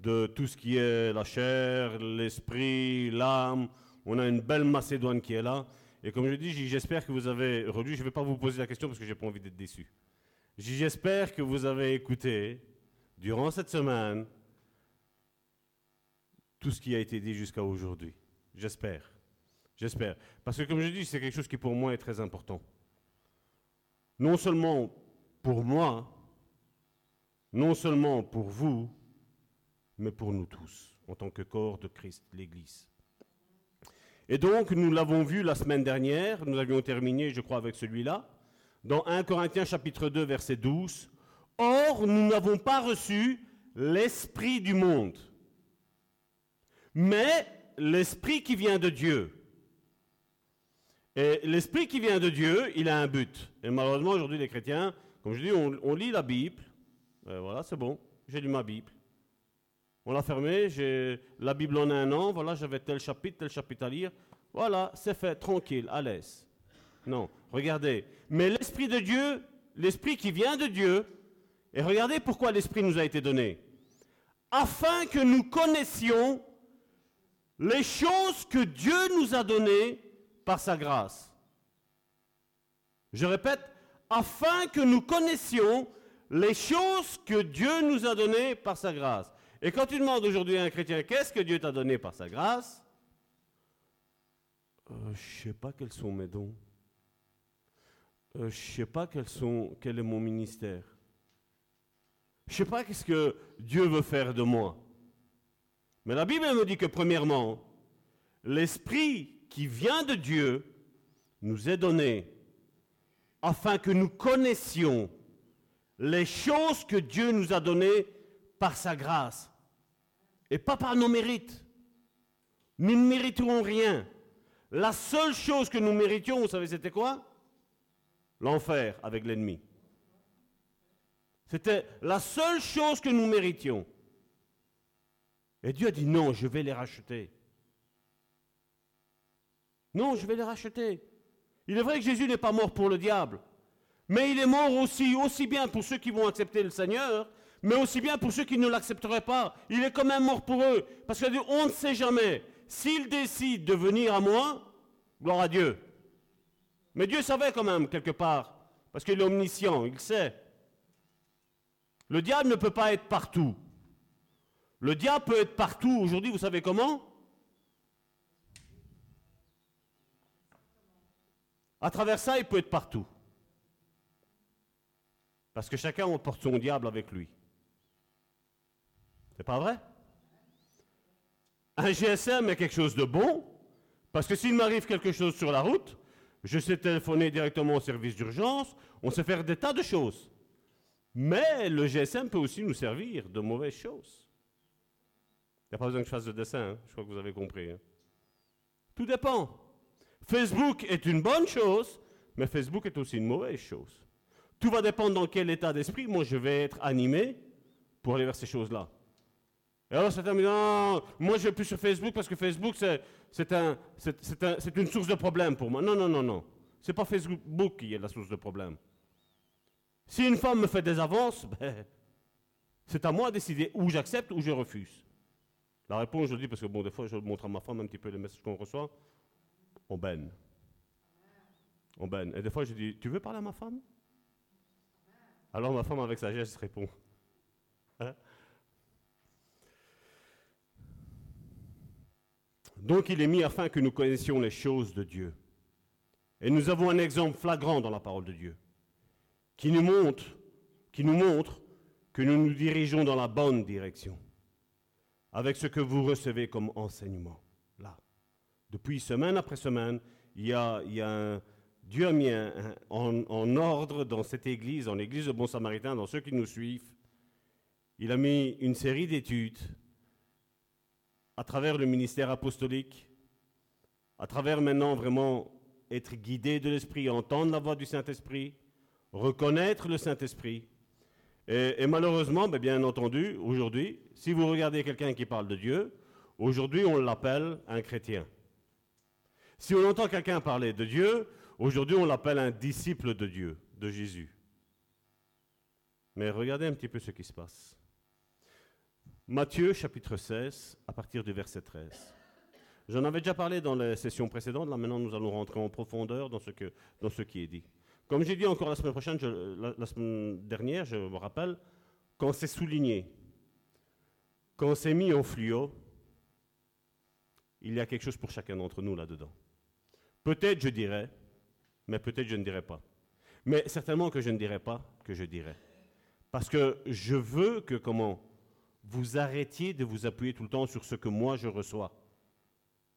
de tout ce qui est la chair, l'esprit, l'âme. On a une belle Macédoine qui est là. Et comme je dis, j'espère que vous avez relu. Je ne vais pas vous poser la question parce que je n'ai pas envie d'être déçu. J'espère que vous avez écouté durant cette semaine tout ce qui a été dit jusqu'à aujourd'hui. J'espère. J'espère. Parce que comme je dis, c'est quelque chose qui pour moi est très important. Non seulement pour moi, non seulement pour vous, mais pour nous tous, en tant que corps de Christ, l'Église. Et donc, nous l'avons vu la semaine dernière, nous avions terminé, je crois, avec celui-là, dans 1 Corinthiens chapitre 2, verset 12. Or, nous n'avons pas reçu l'esprit du monde, mais l'esprit qui vient de Dieu. Et l'esprit qui vient de Dieu, il a un but. Et malheureusement, aujourd'hui, les chrétiens, comme je dis, on, lit la Bible. voilà, c'est bon, j'ai lu ma Bible. On l'a fermée, j'ai la Bible en un an, voilà, j'avais tel chapitre, tel chapitre à lire. Voilà, c'est fait, tranquille, à l'aise. Non, regardez. Mais l'Esprit de Dieu, l'Esprit qui vient de Dieu, et regardez pourquoi l'Esprit nous a été donné. Afin que nous connaissions les choses que Dieu nous a données par sa grâce. Je répète, afin que nous connaissions les choses que Dieu nous a données par sa grâce. Et quand tu demandes aujourd'hui à un chrétien, qu'est-ce que Dieu t'a donné par sa grâce? Euh, Je ne sais pas quels sont mes dons. Euh, je ne sais pas quel est mon ministère. Je ne sais pas qu'est-ce que Dieu veut faire de moi. Mais la Bible me dit que premièrement, l'Esprit qui vient de Dieu nous est donné afin que nous connaissions les choses que Dieu nous a données par sa grâce et pas par nos mérites. Nous ne mériterons rien. La seule chose que nous méritions, vous savez, c'était quoi? L'enfer avec l'ennemi. C'était la seule chose que nous méritions. Et Dieu a dit non, je vais les racheter. Non, je vais les racheter. Il est vrai que Jésus n'est pas mort pour le diable, mais il est mort aussi, aussi bien pour ceux qui vont accepter le Seigneur, mais aussi bien pour ceux qui ne l'accepteraient pas. Il est quand même mort pour eux, parce qu'on ne sait jamais. S'il décide de venir à moi, gloire à Dieu. Mais Dieu savait quand même quelque part, parce qu'il est omniscient, il sait. Le diable ne peut pas être partout. Le diable peut être partout aujourd'hui, vous savez comment? À travers ça, il peut être partout. Parce que chacun emporte son diable avec lui. C'est pas vrai? Un GSM est quelque chose de bon, parce que s'il m'arrive quelque chose sur la route, je sais téléphoner directement au service d'urgence, on sait faire des tas de choses. Mais le GSM peut aussi nous servir de mauvaises choses. Il n'y a pas besoin que je fasse de dessin, hein. je crois que vous avez compris. Hein. Tout dépend. Facebook est une bonne chose, mais Facebook est aussi une mauvaise chose. Tout va dépendre dans quel état d'esprit moi je vais être animé pour aller vers ces choses-là. Et alors certains me disent, non, moi je vais plus sur Facebook parce que Facebook c'est un, une source de problème pour moi. Non, non, non, non. C'est pas Facebook qui est la source de problème. Si une femme me fait des avances, ben, c'est à moi de décider où j'accepte ou je refuse. La réponse, je dis parce que bon, des fois, je montre à ma femme un petit peu les messages qu'on reçoit on baigne. On baigne. Et des fois, je dis, tu veux parler à ma femme? Alors ma femme, avec sa geste, répond. Hein? Donc il est mis afin que nous connaissions les choses de Dieu. Et nous avons un exemple flagrant dans la parole de Dieu, qui nous montre, qui nous montre que nous nous dirigeons dans la bonne direction, avec ce que vous recevez comme enseignement. Depuis semaine après semaine, il y a, un, Dieu a mis en, ordre dans cette église, dans l'église de Bon Samaritain, dans ceux qui nous suivent, il a mis une série d'études à travers le ministère apostolique, à travers maintenant vraiment être guidé de l'Esprit, entendre la voix du Saint-Esprit, reconnaître le Saint-Esprit. Et, malheureusement, ben, bien entendu, aujourd'hui, si vous regardez quelqu'un qui parle de Dieu, aujourd'hui on l'appelle un chrétien. Si on entend quelqu'un parler de Dieu, aujourd'hui on l'appelle un disciple de Dieu, de Jésus. Mais regardez un petit peu ce qui se passe. Matthieu chapitre 16, à partir du verset 13. J'en avais déjà parlé dans les sessions précédentes, là maintenant nous allons rentrer en profondeur dans ce, que, dans ce qui est dit. Comme j'ai dit encore la semaine prochaine, la, semaine dernière, je me rappelle, quand c'est souligné, quand c'est mis en fluo, il y a quelque chose pour chacun d'entre nous là-dedans. Peut-être je dirais, mais peut-être je ne dirais pas. Mais certainement que je ne dirais pas que je dirais. Parce que je veux que comment vous arrêtiez de vous appuyer tout le temps sur ce que moi je reçois.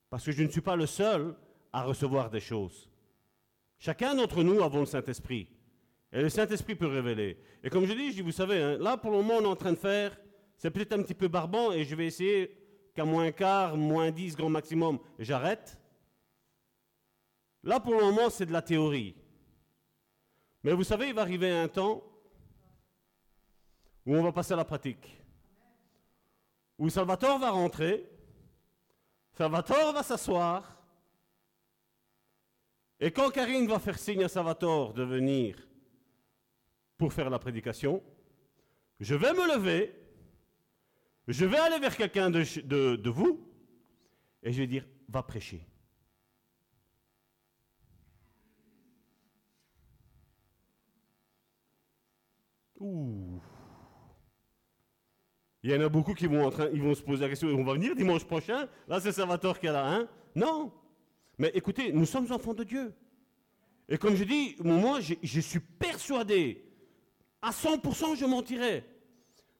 Parce que je ne suis pas le seul à recevoir des choses. Chacun d'entre nous avons le Saint-Esprit. Et le Saint-Esprit peut révéler. Et comme je dis, je dis, vous savez, hein, là pour le moment on est en train de faire, c'est peut-être un petit peu barbant et je vais essayer qu'à moins quart, moins 10 grand maximum, j'arrête. Là pour le moment c'est de la théorie. Mais vous savez, il va arriver un temps où on va passer à la pratique. Où Salvatore va rentrer, Salvatore va s'asseoir, et quand Karine va faire signe à Salvatore de venir pour faire la prédication, je vais me lever, je vais aller vers quelqu'un de, de, vous, et je vais dire, va prêcher. Ouh. Il y en a beaucoup qui vont, en train, ils vont se poser la question, on va venir dimanche prochain, là c'est Salvatore qui est là, hein Non, mais écoutez, nous sommes enfants de Dieu. Et comme je dis, moi, je, je suis persuadé, à 100%, je mentirais,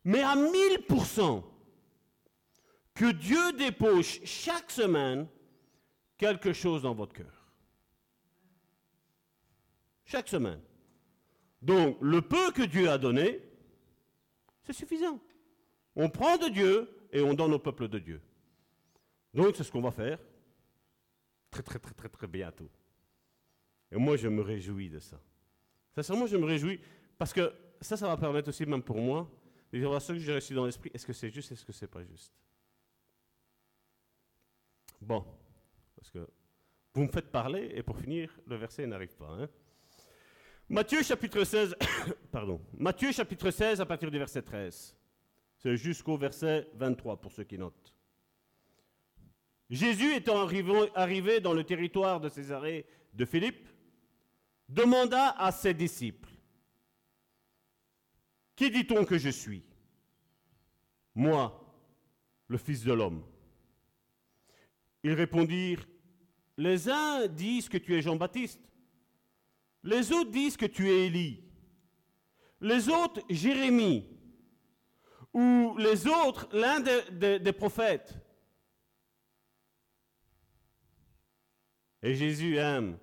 mais à 1000%, que Dieu dépose chaque semaine quelque chose dans votre cœur. Chaque semaine. Donc, le peu que Dieu a donné, c'est suffisant. On prend de Dieu et on donne au peuple de Dieu. Donc, c'est ce qu'on va faire très, très, très, très, très bientôt. Et moi, je me réjouis de ça. Sincèrement, je me réjouis parce que ça, ça va permettre aussi, même pour moi, de dire ce que j'ai reçu dans l'esprit, est-ce que c'est juste, est-ce que c'est pas juste? Bon, parce que vous me faites parler et pour finir, le verset n'arrive pas. Hein. Matthieu chapitre 16, pardon, Matthieu chapitre 16 à partir du verset 13. C'est jusqu'au verset 23 pour ceux qui notent. Jésus étant arrivé dans le territoire de Césarée de Philippe, demanda à ses disciples, Qui dit-on que je suis? Moi, le Fils de l'homme. Ils répondirent, Les uns disent que tu es Jean-Baptiste, les autres disent que tu es Élie, les autres Jérémie, ou les autres l'un des prophètes. Et Jésus aime.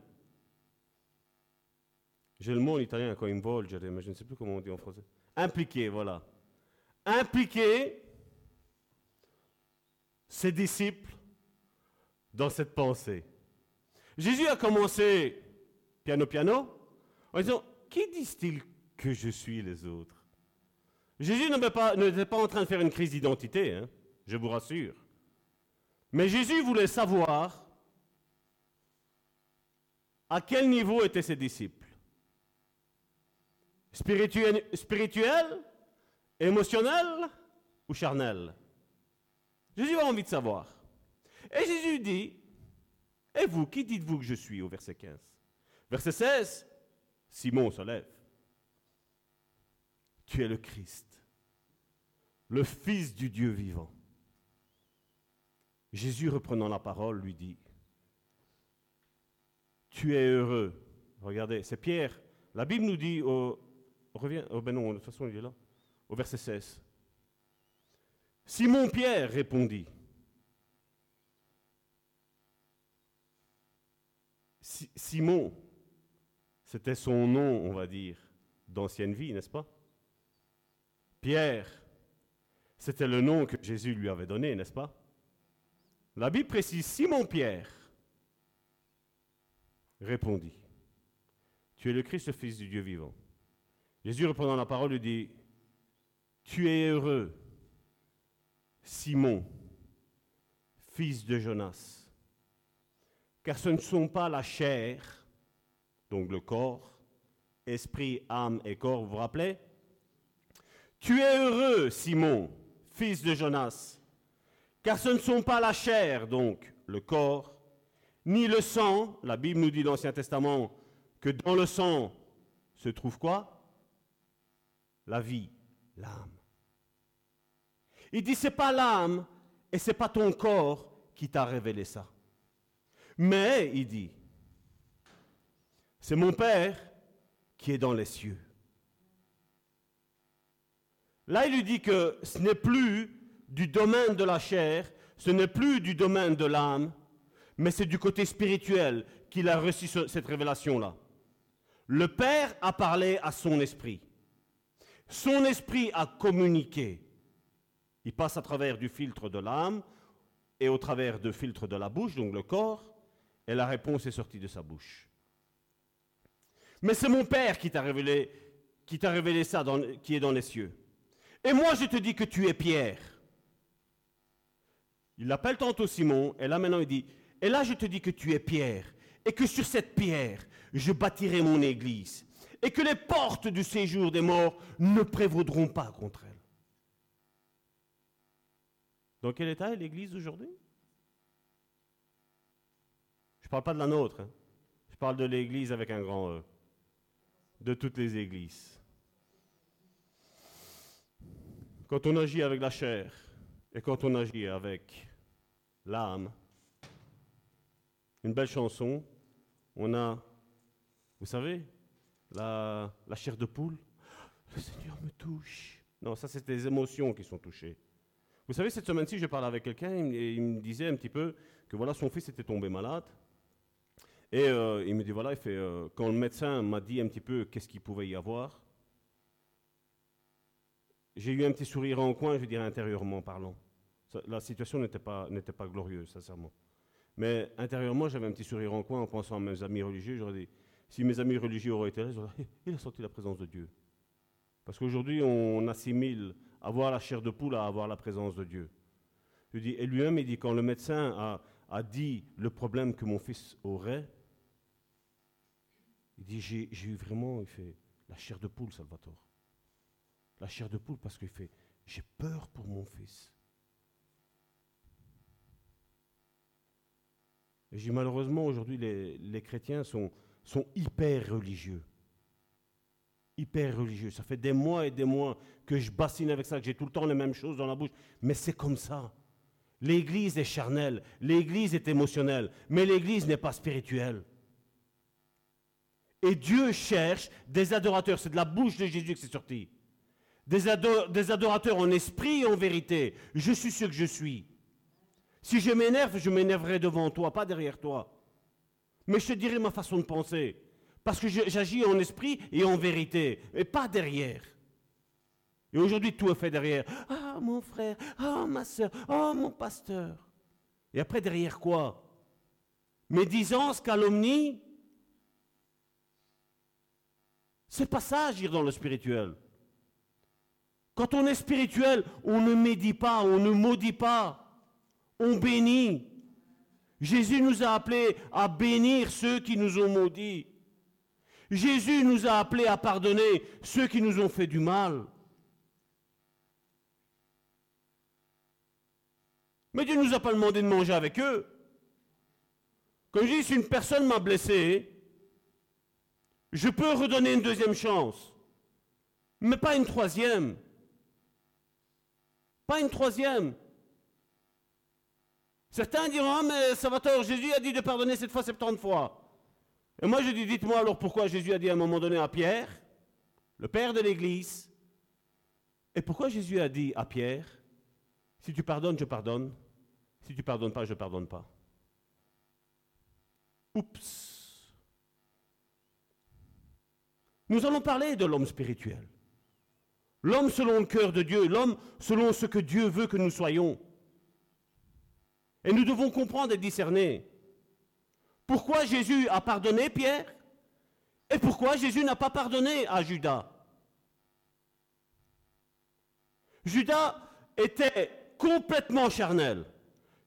J'ai le mot en italien coinvolgere, mais je ne sais plus comment on dit en français. Impliquer, voilà. Impliquer ses disciples dans cette pensée. Jésus a commencé piano piano en disant Qui disent-ils que je suis les autres? Jésus n'était pas, pas, en train de faire une crise d'identité, hein, je vous rassure. Mais Jésus voulait savoir à quel niveau étaient ses disciples spirituel, spirituel, émotionnel ou charnel? Jésus a envie de savoir. Et Jésus dit, et vous, qui dites-vous que je suis au verset 15 Verset 16, Simon se lève. Tu es le Christ, le Fils du Dieu vivant. Jésus, reprenant la parole, lui dit, tu es heureux. Regardez, c'est Pierre. La Bible nous dit, au, oh ben non, de toute façon il est là, au verset 16. Simon Pierre répondit, Simon, c'était son nom, on va dire, d'ancienne vie, n'est-ce pas? Pierre, c'était le nom que Jésus lui avait donné, n'est-ce pas? La Bible précise Simon-Pierre répondit, Tu es le Christ, le Fils du Dieu vivant. Jésus reprenant la parole lui dit, Tu es heureux, Simon, fils de Jonas, car ce ne sont pas la chair, donc le corps, esprit, âme et corps, vous vous rappelez? Tu es heureux, Simon, fils de Jonas, car ce ne sont pas la chair, donc le corps, ni le sang, la Bible nous dit dans l'Ancien Testament que dans le sang se trouve quoi? La vie, l'âme. Il dit c'est pas l'âme et c'est pas ton corps qui t'a révélé ça. Mais il dit c'est mon Père qui est dans les cieux. Là, il lui dit que ce n'est plus du domaine de la chair, ce n'est plus du domaine de l'âme, mais c'est du côté spirituel qu'il a reçu cette révélation-là. Le Père a parlé à son esprit. Son esprit a communiqué. Il passe à travers du filtre de l'âme et au travers du filtre de la bouche, donc le corps, et la réponse est sortie de sa bouche. Mais c'est mon Père qui t'a révélé, qui t'a révélé ça, qui est dans les cieux. Et moi, je te dis que tu es Pierre. Il l'appelle tantôt Simon, et là maintenant il dit, et là je te dis que tu es Pierre, et que sur cette pierre, je bâtirai mon église, et que les portes du séjour des morts ne prévaudront pas contre elle. Dans quel état est l'église aujourd'hui? Je ne parle pas de la nôtre, hein. je parle de l'église avec un grand E, de toutes les églises. Quand on agit avec la chair et quand on agit avec l'âme, une belle chanson, on a, vous savez, la, chair de poule. Le Seigneur me touche. Non, ça c'est des émotions qui sont touchées. Vous savez, cette semaine-ci, je parlais avec quelqu'un et il me disait un petit peu que voilà, son fils était tombé malade. Et euh, il me dit voilà, euh, quand le médecin m'a dit un petit peu qu'est-ce qu'il pouvait y avoir, j'ai eu un petit sourire en coin, je dire intérieurement parlant. La situation n'était pas, n'était pas glorieuse, sincèrement. Mais intérieurement, j'avais un petit sourire en coin en pensant à mes amis religieux. J'aurais dit, si mes amis religieux auraient été là, j'aurais dit, il senti la présence de Dieu. Parce qu'aujourd'hui, on assimile avoir la chair de poule à avoir la présence de Dieu. Je dis, et lui-même, il dit, quand le médecin a, a dit le problème que mon fils aurait, il dit, j'ai eu vraiment, il fait, la chair de poule, Salvatore la chair de poule parce qu'il fait J'ai peur pour mon fils. Et j'ai malheureusement aujourd'hui les, chrétiens sont, sont hyper religieux. Hyper religieux. Ça fait des mois et des mois que je bassine avec ça, que j'ai tout le temps les mêmes choses dans la bouche. Mais c'est comme ça. L'Église est charnelle, l'Église est émotionnelle, mais l'Église n'est pas spirituelle. Et Dieu cherche des adorateurs. C'est de la bouche de Jésus que c'est sorti des, adorateurs en esprit et en vérité. Je suis ce que je suis. Si je m'énerve, je m'énerverai devant toi, pas derrière toi. Mais je te dirai ma façon de penser. Parce que j'agis en esprit et en vérité, et pas derrière. Et aujourd'hui, tout est fait derrière. Ah, mon frère, ah, ma soeur, ah, mon pasteur. Et après, derrière quoi? Médisance, calomnie C'est pas ça, agir dans le spirituel. Quand on est spirituel, on ne médit pas, on ne maudit pas, on bénit. Jésus nous a appelés à bénir ceux qui nous ont maudits. Jésus nous a appelés à pardonner ceux qui nous ont fait du mal. Mais Dieu ne nous a pas demandé de manger avec eux. Quand je dis si une personne m'a blessé, je peux redonner une deuxième chance, mais pas une troisième pas une troisième. Certains diront, ah, mais Salvatore, Jésus a dit de pardonner cette fois 70 fois. Et moi je dis, dites-moi alors pourquoi Jésus a dit à un moment donné à Pierre, le père de l'Église, et pourquoi Jésus a dit à Pierre, si tu pardonnes, je pardonne, si tu pardonnes pas, je pardonne pas. Oups. Nous allons parler de l'homme spirituel. L'homme selon le cœur de Dieu, l'homme selon ce que Dieu veut que nous soyons. Et nous devons comprendre et discerner pourquoi Jésus a pardonné Pierre et pourquoi Jésus n'a pas pardonné à Judas. Judas était complètement charnel.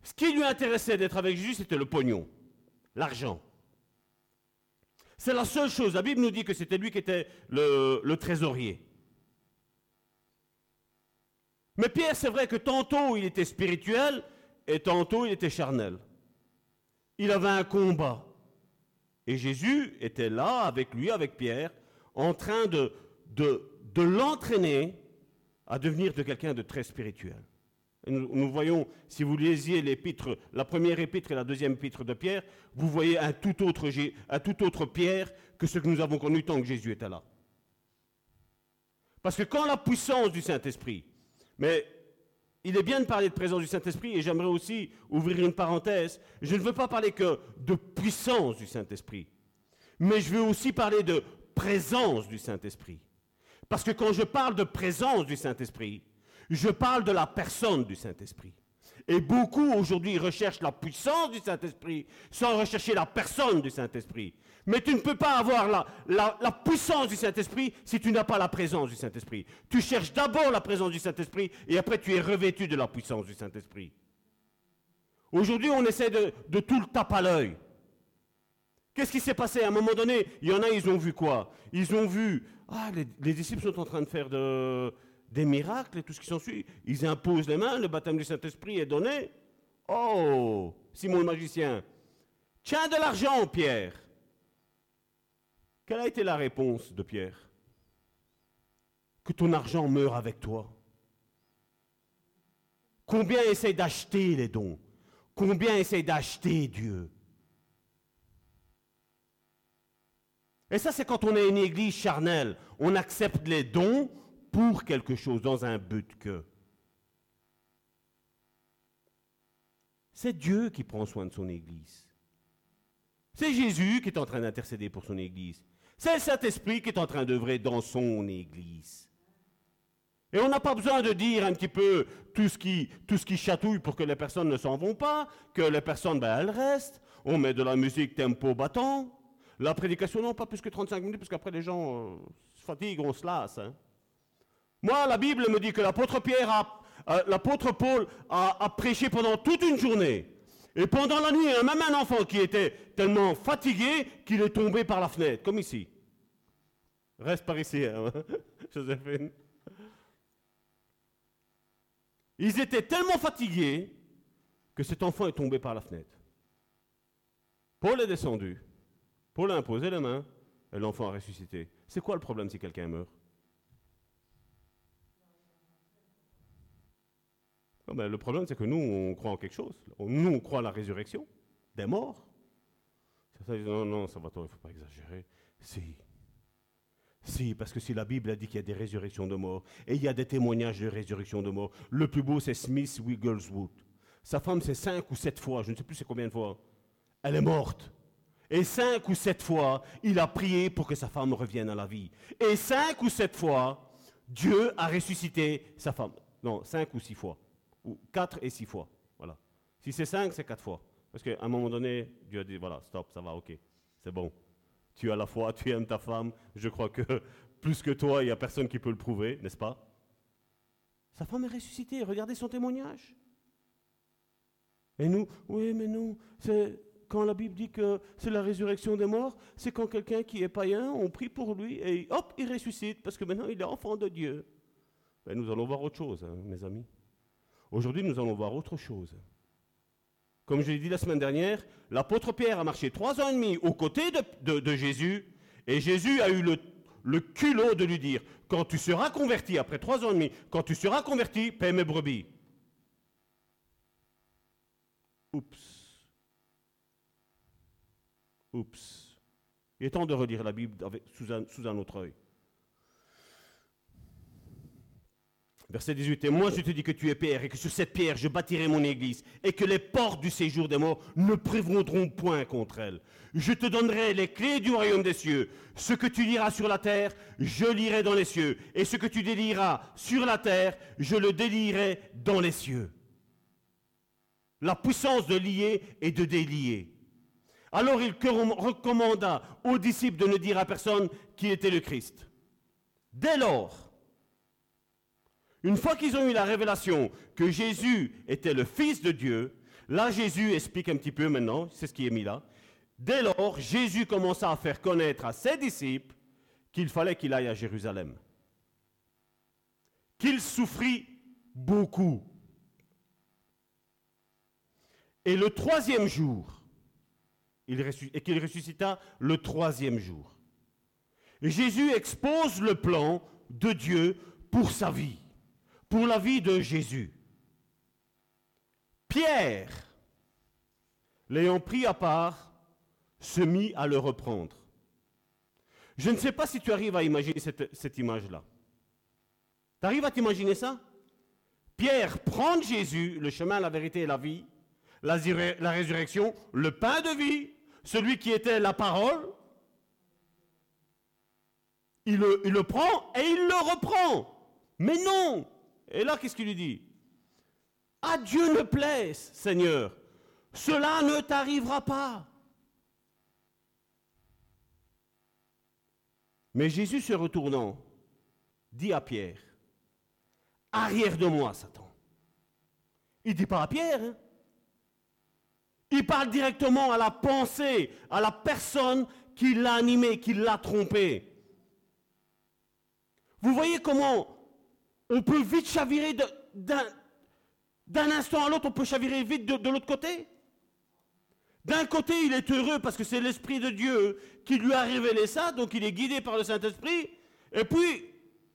Ce qui lui intéressait d'être avec Jésus, c'était le pognon, l'argent. C'est la seule chose. La Bible nous dit que c'était lui qui était le, le trésorier. Mais Pierre, c'est vrai que tantôt il était spirituel et tantôt il était charnel. Il avait un combat. Et Jésus était là avec lui, avec Pierre, en train de, de, l'entraîner à devenir de quelqu'un de très spirituel. Nous, voyons, si vous lisiez l'épître, la première épître et la deuxième épître de Pierre, vous voyez un un tout autre Pierre que ce que nous avons connu tant que Jésus était là. Parce que quand la puissance du Saint-Esprit, mais il est bien de parler de présence du Saint-Esprit et j'aimerais aussi ouvrir une parenthèse, je ne veux pas parler que de puissance du Saint-Esprit, mais je veux aussi parler de présence du Saint-Esprit. Parce que quand je parle de présence du Saint-Esprit, je parle de la personne du Saint-Esprit. Et beaucoup aujourd'hui recherchent la puissance du Saint-Esprit sans rechercher la personne du Saint-Esprit. Mais tu ne peux pas avoir la, puissance du Saint-Esprit si tu n'as pas la présence du Saint-Esprit. Tu cherches d'abord la présence du Saint-Esprit et après tu es revêtu de la puissance du Saint-Esprit. Aujourd'hui, on essaie de, tout le tape à l'œil. Qu'est-ce qui s'est passé? À un moment donné, il y en a, ils ont vu quoi? Ils ont vu, ah, les disciples sont en train de faire de, des miracles et tout ce qui s'ensuit. Ils imposent les mains, le baptême du Saint-Esprit est donné. Oh, Simon le magicien, tiens de l'argent, Pierre. Quelle a été la réponse de Pierre? Que ton argent meure avec toi. Combien essaie d'acheter les dons? Combien essaie d'acheter Dieu? Et ça, c'est quand on est une église charnelle. On accepte les dons pour quelque chose, dans un but que. C'est Dieu qui prend soin de son Église. C'est Jésus qui est en train d'intercéder pour son Église. C'est le Saint-Esprit qui est en train d'œuvrer dans son Église. Et on n'a pas besoin de dire un petit peu tout ce, qui, tout ce qui chatouille pour que les personnes ne s'en vont pas, que les personnes, ben, elles restent. On met de la musique tempo battant. La prédication, non, pas plus que 35 minutes, parce qu'après les gens euh, se fatiguent, on se lasse. Hein. Moi, la Bible me dit que l'apôtre euh, l'apôtre Paul a, prêché pendant toute une journée. Et pendant la nuit, il y a même un enfant qui était tellement fatigué qu'il est tombé par la fenêtre, comme ici. Reste par ici, hein, Joséphine. Ils étaient tellement fatigués que cet enfant est tombé par la fenêtre. Paul est descendu. Paul a imposé les mains et l'enfant a ressuscité. C'est quoi le problème si quelqu'un meurt? Le problème, c'est que nous, on croit en quelque chose. Nous, on croit à la résurrection des morts. Ça, non, non, ça va, il ne faut pas exagérer. Si. Si, parce que si la Bible a dit qu'il y a des résurrections de morts, et il y a des témoignages de résurrection de morts, le plus beau, c'est Smith Wiggleswood. Sa femme, c'est cinq ou sept fois, je ne sais plus c'est combien de fois. Elle est morte. Et cinq ou sept fois, il a prié pour que sa femme revienne à la vie. Et cinq ou sept fois, Dieu a ressuscité sa femme. Non, cinq ou six fois. Ou quatre et six fois. Voilà. Si c'est cinq, c'est quatre fois. Parce qu'à un moment donné, Dieu a dit, voilà, stop, ça va, ok, c'est bon. Tu as la foi, tu aimes ta femme. Je crois que plus que toi, il n'y a personne qui peut le prouver, n'est-ce pas? Sa femme est ressuscitée. Regardez son témoignage. Et nous, oui, mais nous, quand la Bible dit que c'est la résurrection des morts, c'est quand quelqu'un qui est païen, on prie pour lui et hop, il ressuscite parce que maintenant il est enfant de Dieu. Mais nous allons voir autre chose, hein, mes amis. Aujourd'hui, nous allons voir autre chose. Comme je l'ai dit la semaine dernière, l'apôtre Pierre a marché trois ans et demi aux côtés de, Jésus, et Jésus a eu le, culot de lui dire, quand tu seras converti, après trois ans et demi, quand tu seras converti, paie mes brebis. Oups. Oups. Il est temps de relire la Bible sous, un, sous un autre œil. Verset 18. Et moi je te dis que tu es Pierre et que sur cette pierre je bâtirai mon église et que les portes du séjour des morts ne prévaudront point contre elle. Je te donnerai les clés du royaume des cieux. Ce que tu liras sur la terre, je lirai dans les cieux. Et ce que tu délieras sur la terre, je le délierai dans les cieux. La puissance de lier et de délier. Alors il recommanda aux disciples de ne dire à personne qui était le Christ. Dès lors, une fois qu'ils ont eu la révélation que Jésus était le Fils de Dieu, là Jésus explique un petit peu maintenant, c'est ce qui est mis là. Dès lors, Jésus commença à faire connaître à ses disciples qu'il fallait qu'il aille à Jérusalem. Qu'il souffrit beaucoup. Et le troisième jour, et qu'il ressuscita le troisième jour. Jésus expose le plan de Dieu pour sa vie pour la vie de Jésus. Pierre, l'ayant pris à part, se mit à le reprendre. Je ne sais pas si tu arrives à imaginer cette, image-là. Tu arrives à t'imaginer ça? Pierre prend Jésus, le chemin, la vérité et la vie, la, résurrection, le pain de vie, celui qui était la parole. Il le, il le prend et il le reprend. Mais non, et là, qu'est-ce qu'il lui dit? À Dieu ne plaise, Seigneur, cela ne t'arrivera pas. Mais Jésus se retournant, dit à Pierre, arrière de moi, Satan. Il ne dit pas à Pierre. Hein. Il parle directement à la pensée, à la personne qui l'a animé, qui l'a trompé. Vous voyez comment on peut vite chavirer d'un instant à l'autre, on peut chavirer vite de, l'autre côté. D'un côté, il est heureux parce que c'est l'Esprit de Dieu qui lui a révélé ça, donc il est guidé par le Saint-Esprit. Et puis,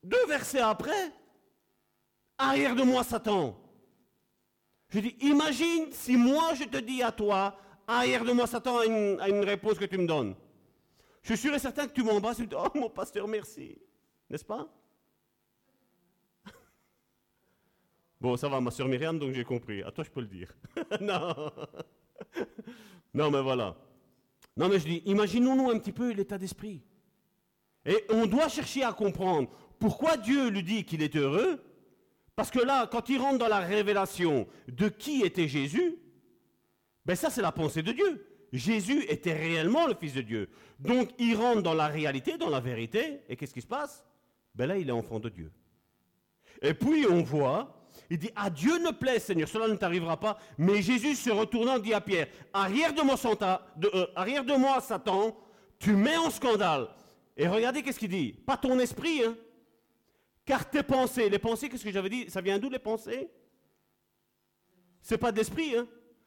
deux versets après, arrière de moi, Satan. Je dis, imagine si moi je te dis à toi, arrière de moi, Satan, à une, réponse que tu me donnes. Je suis sûr et certain que tu m'embrasses et tu dis, oh mon pasteur, merci. N'est-ce pas? Bon, ça va, ma soeur Myriam, donc j'ai compris. À toi, je peux le dire. non. non, mais voilà. Non, mais je dis, imaginons-nous un petit peu l'état d'esprit. Et on doit chercher à comprendre pourquoi Dieu lui dit qu'il est heureux. Parce que là, quand il rentre dans la révélation de qui était Jésus, ben ça, c'est la pensée de Dieu. Jésus était réellement le Fils de Dieu. Donc, il rentre dans la réalité, dans la vérité. Et qu'est-ce qui se passe? Ben là, il est enfant de Dieu. Et puis, on voit il dit, à Dieu ne plaît, Seigneur, cela ne t'arrivera pas. Mais Jésus, se retournant, dit à Pierre, arrière de moi, de, euh, arrière de moi Satan, tu mets en scandale. Et regardez qu'est-ce qu'il dit. Pas ton esprit, hein. Car tes pensées, les pensées, qu'est-ce que j'avais dit? Ça vient d'où les pensées? C'est pas d'esprit, hein.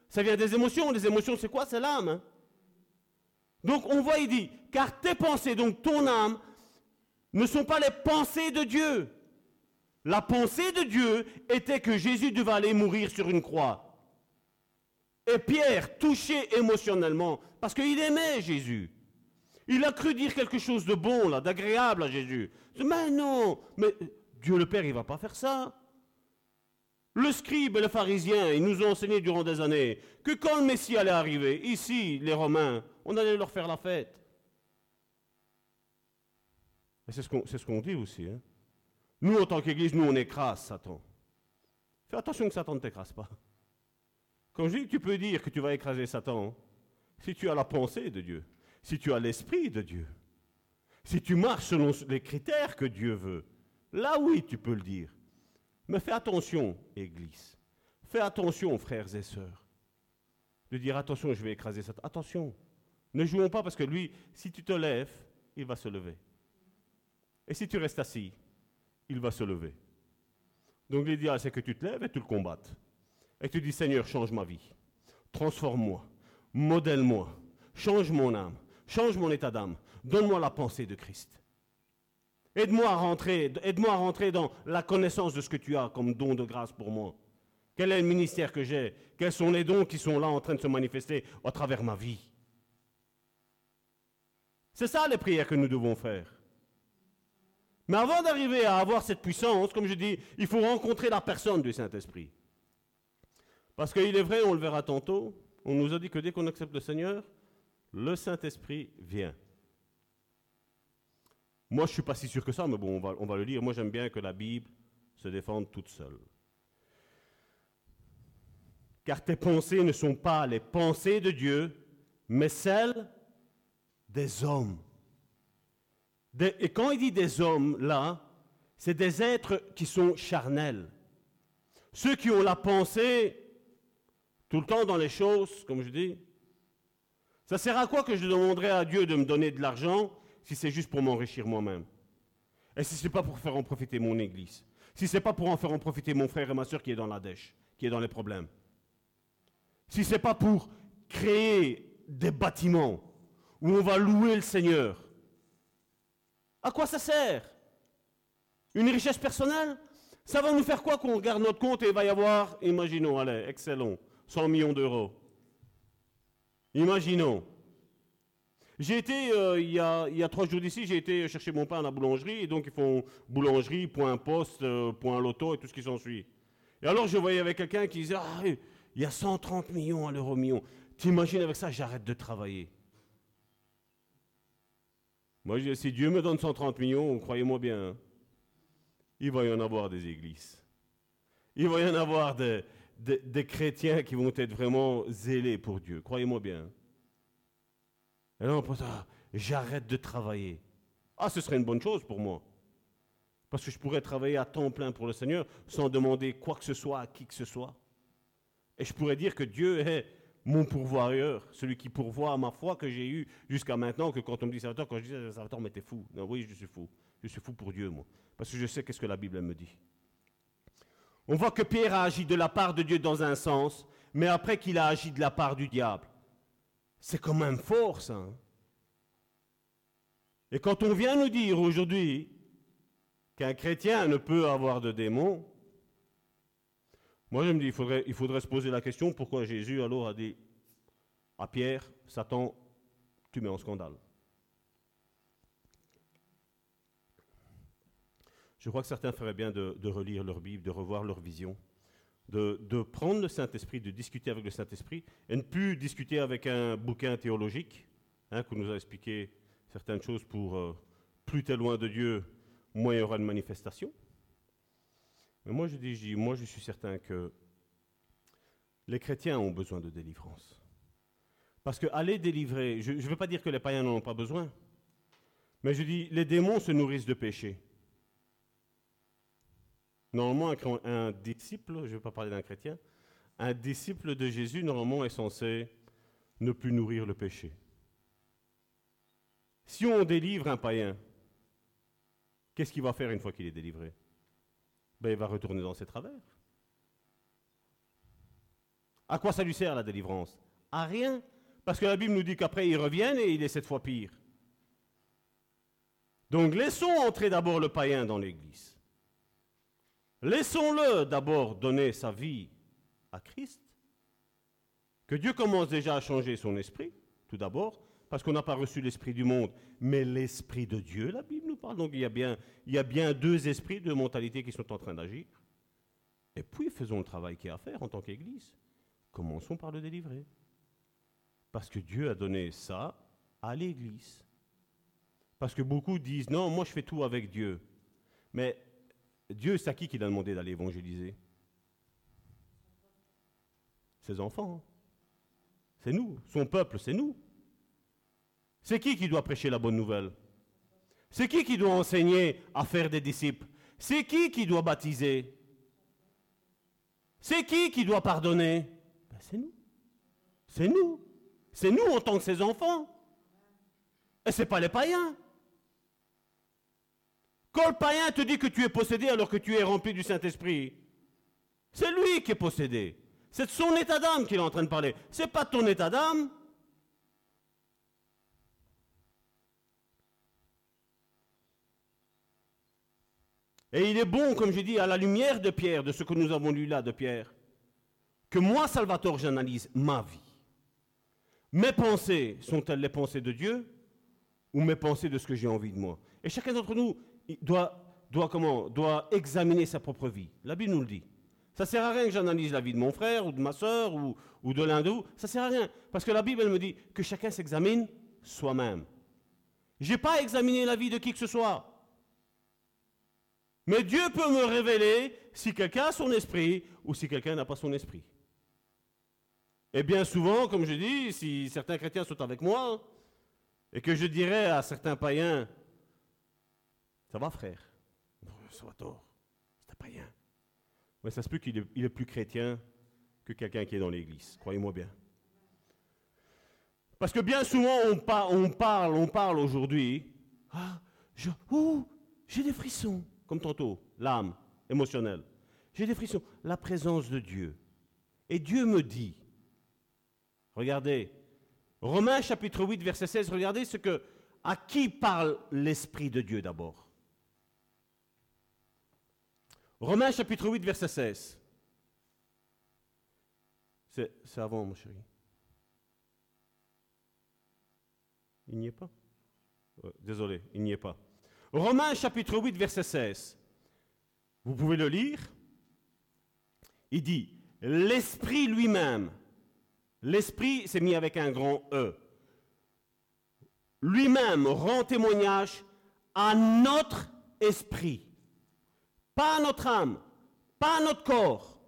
Ça vient des émotions. Les émotions, c'est quoi? C'est l'âme. Hein. Donc on voit, il dit, car tes pensées, donc ton âme, ne sont pas les pensées de Dieu. La pensée de Dieu était que Jésus devait aller mourir sur une croix. Et Pierre, touché émotionnellement, parce qu'il aimait Jésus, il a cru dire quelque chose de bon, d'agréable à Jésus. Mais non, mais Dieu le Père, il ne va pas faire ça. Le scribe et le pharisien, ils nous ont enseigné durant des années que quand le Messie allait arriver, ici, les Romains, on allait leur faire la fête. Et c'est ce qu'on dit aussi. Hein. Nous, en tant qu'Église, nous, on écrase Satan. Fais attention que Satan ne t'écrase pas. Quand je dis que tu peux dire que tu vas écraser Satan, si tu as la pensée de Dieu, si tu as l'esprit de Dieu, si tu marches selon les critères que Dieu veut, là oui, tu peux le dire. Mais fais attention, Église. Fais attention, frères et sœurs. De dire attention, je vais écraser Satan. Attention. Ne jouons pas parce que lui, si tu te lèves, il va se lever. Et si tu restes assis, il va se lever. Donc l'idéal, c'est que tu te lèves et tu le combattes. Et tu dis, Seigneur, change ma vie. Transforme-moi. Modèle-moi. Change mon âme. Change mon état d'âme. Donne-moi la pensée de Christ. Aide-moi à rentrer, aide-moi à rentrer dans la connaissance de ce que tu as comme don de grâce pour moi. Quel est le ministère que j'ai? Quels sont les dons qui sont là en train de se manifester à travers ma vie? C'est ça les prières que nous devons faire. Mais avant d'arriver à avoir cette puissance, comme je dis, il faut rencontrer la personne du Saint-Esprit. Parce qu'il est vrai, on le verra tantôt, on nous a dit que dès qu'on accepte le Seigneur, le Saint-Esprit vient. Moi, je ne suis pas si sûr que ça, mais bon, on va, on va le lire. Moi, j'aime bien que la Bible se défende toute seule. Car tes pensées ne sont pas les pensées de Dieu, mais celles des hommes. Et quand il dit des hommes, là, c'est des êtres qui sont charnels. Ceux qui ont la pensée tout le temps dans les choses, comme je dis. Ça sert à quoi que je demanderais à Dieu de me donner de l'argent si c'est juste pour m'enrichir moi-même? Et si ce n'est pas pour faire en profiter mon église? Si ce n'est pas pour en faire en profiter mon frère et ma soeur qui est dans la dèche, qui est dans les problèmes? Si ce n'est pas pour créer des bâtiments où on va louer le Seigneur, à quoi ça sert? Une richesse personnelle? Ça va nous faire quoi qu'on regarde notre compte et il va y avoir, imaginons, allez, excellent, 100 millions d'euros. Imaginons. J'ai été, euh, il, y a, trois jours d'ici, j'ai été chercher mon pain à la boulangerie, et donc ils font boulangerie, point poste, euh, point loto et tout ce qui s'ensuit. Et alors je voyais avec quelqu'un qui disait, ah, il y a 130 millions à l'euro million. T'imagines avec ça, j'arrête de travailler. Moi, si Dieu me donne 130 millions, croyez-moi bien, hein, il va y en avoir des églises. Il va y en avoir des, chrétiens qui vont être vraiment zélés pour Dieu, croyez-moi bien. Et là, on pense, ah, j'arrête de travailler. Ah, ce serait une bonne chose pour moi. Parce que je pourrais travailler à temps plein pour le Seigneur sans demander quoi que ce soit à qui que ce soit. Et je pourrais dire que Dieu est mon pourvoyeur, celui qui pourvoit à ma foi que j'ai eu jusqu'à maintenant, que quand on me dit Salvatore, quand je dis Salvatore, mais t'es fou. Non, oui, je suis fou. Je suis fou pour Dieu, moi. Parce que je sais qu'est-ce que la Bible me dit. On voit que Pierre a agi de la part de Dieu dans un sens, mais après qu'il a agi de la part du diable. C'est quand même fort, ça. Et quand on vient nous dire aujourd'hui qu'un chrétien ne peut avoir de démons, moi je me dis, il faudrait, se poser la question pourquoi Jésus alors a dit à Pierre, Satan, tu mets en scandale. Je crois que certains feraient bien de, relire leur Bible, de revoir leur vision, de, prendre le Saint-Esprit, de discuter avec le Saint-Esprit, et ne plus discuter avec un bouquin théologique, hein, qui nous a expliqué certaines choses pour euh, plus t'es loin de Dieu, moins il y aura une manifestation. Mais moi je dis, moi je suis certain que les chrétiens ont besoin de délivrance. Parce que aller délivrer, je ne veux pas dire que les païens n'en ont pas besoin, mais je dis, les démons se nourrissent de péché. Normalement, un, disciple, je ne vais pas parler d'un chrétien, un disciple de Jésus, normalement, est censé ne plus nourrir le péché. Si on délivre un païen, qu'est-ce qu'il va faire une fois qu'il est délivré? Ben, Il va retourner dans ses travers. À quoi ça lui sert la délivrance? À rien. Parce que la Bible nous dit qu'après il revient et il est cette fois pire. Donc laissons entrer d'abord le païen dans l'Église. Laissons-le d'abord donner sa vie à Christ. Que Dieu commence déjà à changer son esprit, tout d'abord, parce qu'on n'a pas reçu l'esprit du monde, mais l'esprit de Dieu, la Bible Donc il y, a bien, il y a bien deux esprits, deux mentalités qui sont en train d'agir. Et puis faisons le travail qu'il y a à faire en tant qu'Église. Commençons par le délivrer. Parce que Dieu a donné ça à l'Église. Parce que beaucoup disent, non, moi je fais tout avec Dieu. Mais Dieu, c'est à qui qu'il a demandé d'aller évangéliser? Ses enfants. Hein. C'est nous. Son peuple, c'est nous. C'est qui qui doit prêcher la bonne nouvelle? C'est qui qui doit enseigner à faire des disciples? C'est qui qui doit baptiser? C'est qui qui doit pardonner? Ben, C'est nous. C'est nous. C'est nous en tant que ses enfants. Et ce n'est pas les païens. Quand le païen te dit que tu es possédé alors que tu es rempli du Saint-Esprit, c'est lui qui est possédé. C'est son état d'âme qu'il est en train de parler. Ce n'est pas ton état d'âme. Et il est bon, comme je dis, à la lumière de Pierre, de ce que nous avons lu là de Pierre, que moi, Salvatore, j'analyse ma vie. Mes pensées sont-elles les pensées de Dieu ou mes pensées de ce que j'ai envie de moi? Et chacun d'entre nous doit, doit, comment, doit examiner sa propre vie. La Bible nous le dit. Ça sert à rien que j'analyse la vie de mon frère ou de ma soeur ou, de l'un de vous. Ça ne sert à rien. Parce que la Bible, elle me dit que chacun s'examine soi-même. Je n'ai pas examiné la vie de qui que ce soit. Mais Dieu peut me révéler si quelqu'un a son esprit ou si quelqu'un n'a pas son esprit. Et bien souvent, comme je dis, si certains chrétiens sont avec moi, et que je dirais à certains païens, ça va frère, ça va tort, c'est un païen. Mais ça se peut qu'il est, plus chrétien que quelqu'un qui est dans l'église, croyez-moi bien. Parce que bien souvent, on, on parle, on parle aujourd'hui, ah, j'ai des frissons, comme tantôt, l'âme émotionnelle. J'ai des frissons, la présence de Dieu. Et Dieu me dit, regardez, Romains chapitre 8, verset 16, regardez ce que, à qui parle l'Esprit de Dieu d'abord. Romains chapitre 8, verset 16. C'est avant, mon chéri. Il n'y est pas Désolé, il n'y est pas. Romains chapitre 8, verset 16. Vous pouvez le lire. Il dit, l'Esprit lui-même, l'Esprit s'est mis avec un grand E, lui-même rend témoignage à notre esprit, pas à notre âme, pas à notre corps.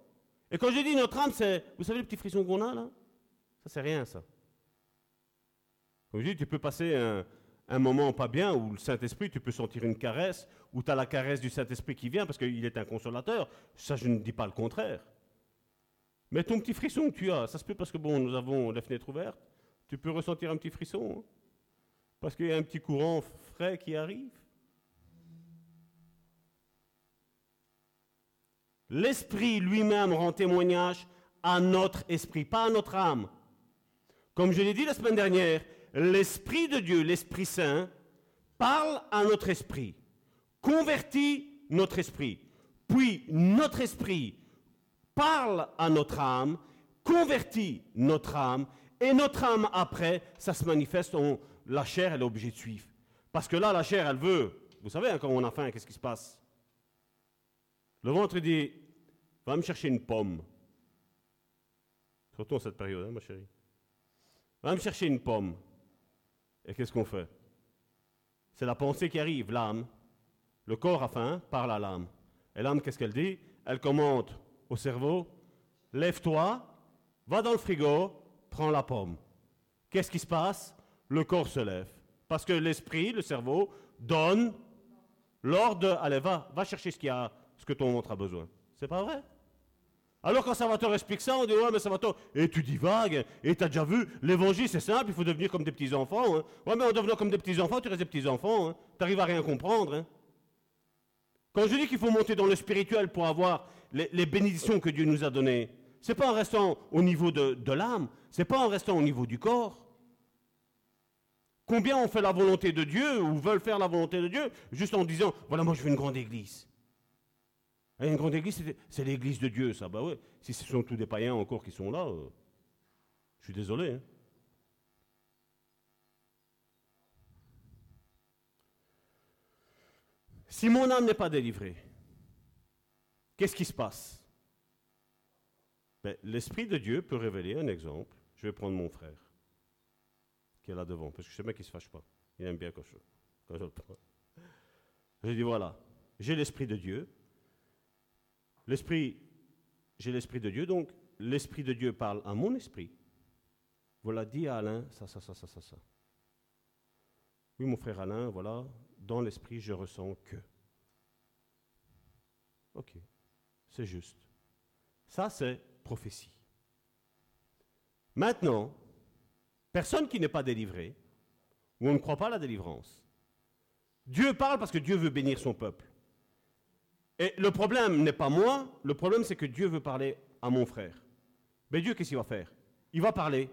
Et quand je dis notre âme, c'est, vous savez le petit frisson qu'on a là? Ça, c'est rien, ça. Comme je dis, tu peux passer un, un moment pas bien où le Saint-Esprit, tu peux sentir une caresse, où tu as la caresse du Saint-Esprit qui vient parce qu'il est un consolateur. Ça, je ne dis pas le contraire. Mais ton petit frisson que tu as, ça se peut parce que bon, nous avons les fenêtres ouvertes, tu peux ressentir un petit frisson. Hein. parce qu'il y a un petit courant frais qui arrive. L'Esprit lui-même rend témoignage à notre esprit, pas à notre âme. Comme je l'ai dit la semaine dernière, l'Esprit de Dieu, l'Esprit Saint, parle à notre esprit, convertit notre esprit, puis notre esprit parle à notre âme, convertit notre âme, et notre âme, après, ça se manifeste en la chair, elle est obligée de suivre. Parce que là, la chair, elle veut. Vous savez, hein, quand on a faim, qu'est-ce qui se passe? Le ventre dit Va me chercher une pomme. Surtout en cette période, hein, ma chérie? Va me chercher une pomme. Et qu'est-ce qu'on fait? C'est la pensée qui arrive, l'âme. Le corps a faim, parle à l'âme. Et l'âme, qu'est-ce qu'elle dit? Elle commande au cerveau, lève-toi, va dans le frigo, prends la pomme. Qu'est-ce qui se passe? Le corps se lève. Parce que l'esprit, le cerveau, donne l'ordre, allez, va, va chercher ce, a, ce que ton ventre a besoin. C'est pas vrai? Alors quand Salvatore explique ça, on dit ouais mais Salvatore, et tu divagues, et tu as déjà vu, l'évangile c'est simple, il faut devenir comme des petits-enfants. Hein. Ouais mais en devenant comme des petits-enfants, tu restes des petits-enfants, hein. tu arrives à rien comprendre. Hein. Quand je dis qu'il faut monter dans le spirituel pour avoir les, bénédictions que Dieu nous a données, c'est pas en restant au niveau de, de l'âme, c'est pas en restant au niveau du corps. Combien ont fait la volonté de Dieu ou veulent faire la volonté de Dieu juste en disant voilà moi je veux une grande église. Une grande église, c'est l'église de Dieu, ça. Bah ouais. Si ce sont tous des païens encore qui sont là, euh, je suis désolé. Hein. Si mon âme n'est pas délivrée, qu'est-ce qui se passe? Ben, L'Esprit de Dieu peut révéler un exemple. Je vais prendre mon frère, qui est là devant, parce que je sais qu'il ne se fâche pas. Il aime bien quand je, quand je le prends. Je dis voilà, j'ai l'Esprit de Dieu, L'esprit, j'ai l'esprit de Dieu, donc l'esprit de Dieu parle à mon esprit. Voilà, dis à Alain ça, ça, ça, ça, ça, ça. Oui, mon frère Alain, voilà, dans l'esprit, je ressens que. Ok, c'est juste. Ça, c'est prophétie. Maintenant, personne qui n'est pas délivré, ou on ne croit pas à la délivrance, Dieu parle parce que Dieu veut bénir son peuple. Et le problème n'est pas moi, le problème c'est que Dieu veut parler à mon frère. Mais Dieu, qu'est-ce qu'il va faire? Il va parler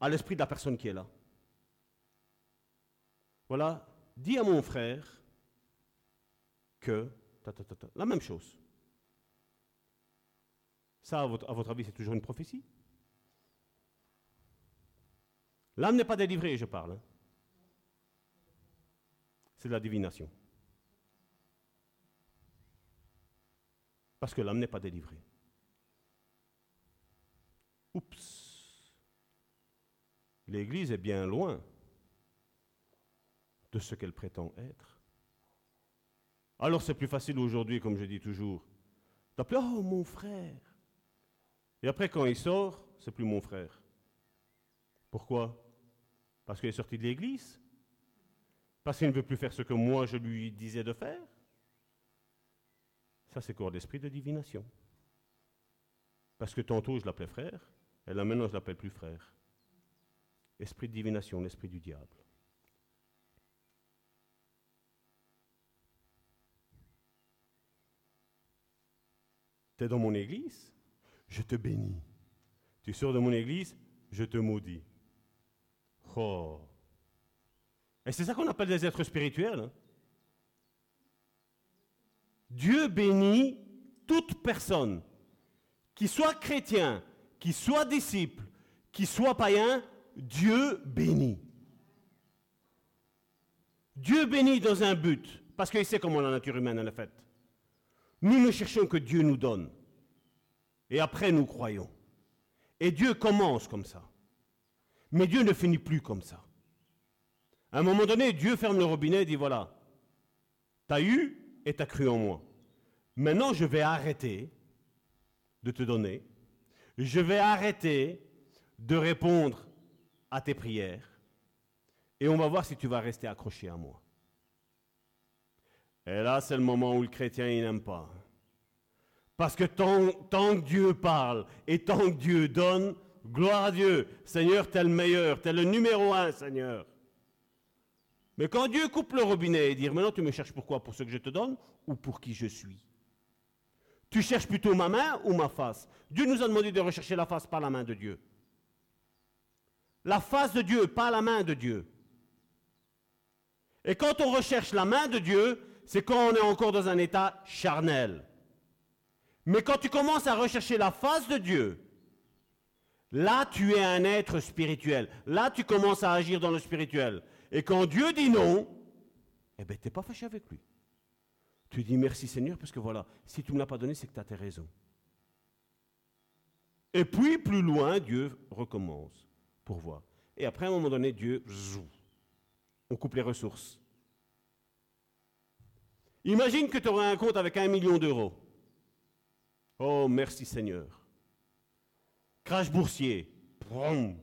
à l'esprit de la personne qui est là. Voilà, dis à mon frère que... la même chose. Ça, à votre, avis, c'est toujours une prophétie? L'âme n'est pas délivrée, je parle. Hein. C'est de la divination. Parce que l'âme n'est pas délivrée. Oups. L'Église est bien loin de ce qu'elle prétend être. Alors c'est plus facile aujourd'hui, comme je dis toujours, d'appeler Oh mon frère. Et après, quand il sort, c'est plus mon frère. Pourquoi? Parce qu'il est sorti de l'église Parce qu'il ne veut plus faire ce que moi je lui disais de faire Ça, c'est corps d'esprit de divination. Parce que tantôt je l'appelais frère, et là maintenant je l'appelle plus frère. Esprit de divination, l'esprit du diable. Tu es dans mon église, je te bénis. Tu sors de mon église, je te maudis. Oh. Et c'est ça qu'on appelle des êtres spirituels. hein. Dieu bénit toute personne, qui soit chrétien, qui soit disciple, qui soit païen, Dieu bénit. Dieu bénit dans un but, parce qu'il sait comment la nature humaine elle est faite. Nous ne cherchons que Dieu nous donne. Et après, nous croyons. Et Dieu commence comme ça. Mais Dieu ne finit plus comme ça. À un moment donné, Dieu ferme le robinet et dit, voilà, tu as eu as cru en moi. Maintenant, je vais arrêter de te donner. Je vais arrêter de répondre à tes prières. Et on va voir si tu vas rester accroché à moi. Et là, c'est le moment où le chrétien, il n'aime pas. Parce que tant, tant que Dieu parle et tant que Dieu donne, gloire à Dieu. Seigneur, t'es le meilleur, t'es le numéro un, Seigneur. Mais quand Dieu coupe le robinet et dit, maintenant tu me cherches pourquoi Pour ce que je te donne ou pour qui je suis? Tu cherches plutôt ma main ou ma face? Dieu nous a demandé de rechercher la face, pas la main de Dieu. La face de Dieu, pas la main de Dieu. Et quand on recherche la main de Dieu, c'est quand on est encore dans un état charnel. Mais quand tu commences à rechercher la face de Dieu, là tu es un être spirituel. Là tu commences à agir dans le spirituel. Et quand Dieu dit non, eh bien tu n'es pas fâché avec lui. Tu dis merci Seigneur parce que voilà, si tu ne me l'as pas donné, c'est que tu as tes raisons. Et puis plus loin, Dieu recommence pour voir. Et après, à un moment donné, Dieu, zou, on coupe les ressources. Imagine que tu aurais un compte avec un million d'euros. Oh, merci Seigneur. Crash boursier. Vroom.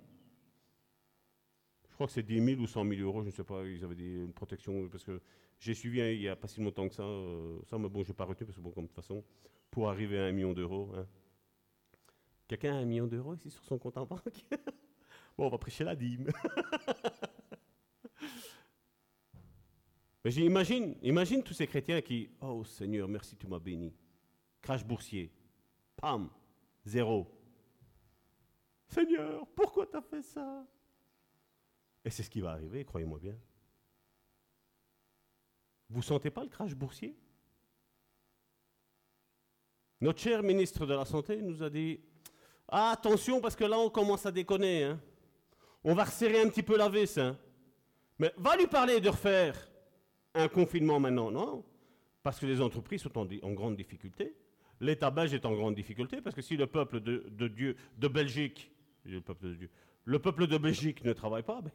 Je crois que c'est 10 000 ou 100 000 euros, je ne sais pas, ils avaient des, une protection, parce que j'ai suivi hein, il n'y a pas si longtemps que ça, euh, ça, mais bon, je n'ai pas retenu, parce que bon, comme de toute façon, pour arriver à un million d'euros, hein. Quelqu'un a un million d'euros ici sur son compte en banque? Bon, on va prêcher la dîme. Mais j'imagine, imagine tous ces chrétiens qui, oh Seigneur, merci, tu m'as béni. Crash boursier. Pam, zéro. Seigneur, pourquoi tu as fait ça? Et c'est ce qui va arriver, croyez-moi bien. Vous sentez pas le crash boursier? Notre cher ministre de la Santé nous a dit ah, attention, parce que là, on commence à déconner. Hein. On va resserrer un petit peu la vis. Hein. Mais va lui parler de refaire un confinement maintenant, non? Parce que les entreprises sont en, grande difficulté. L'État belge est en grande difficulté, parce que si le peuple de, de Dieu, de Belgique, le peuple de Dieu, le peuple de Belgique ne travaille pas, ben,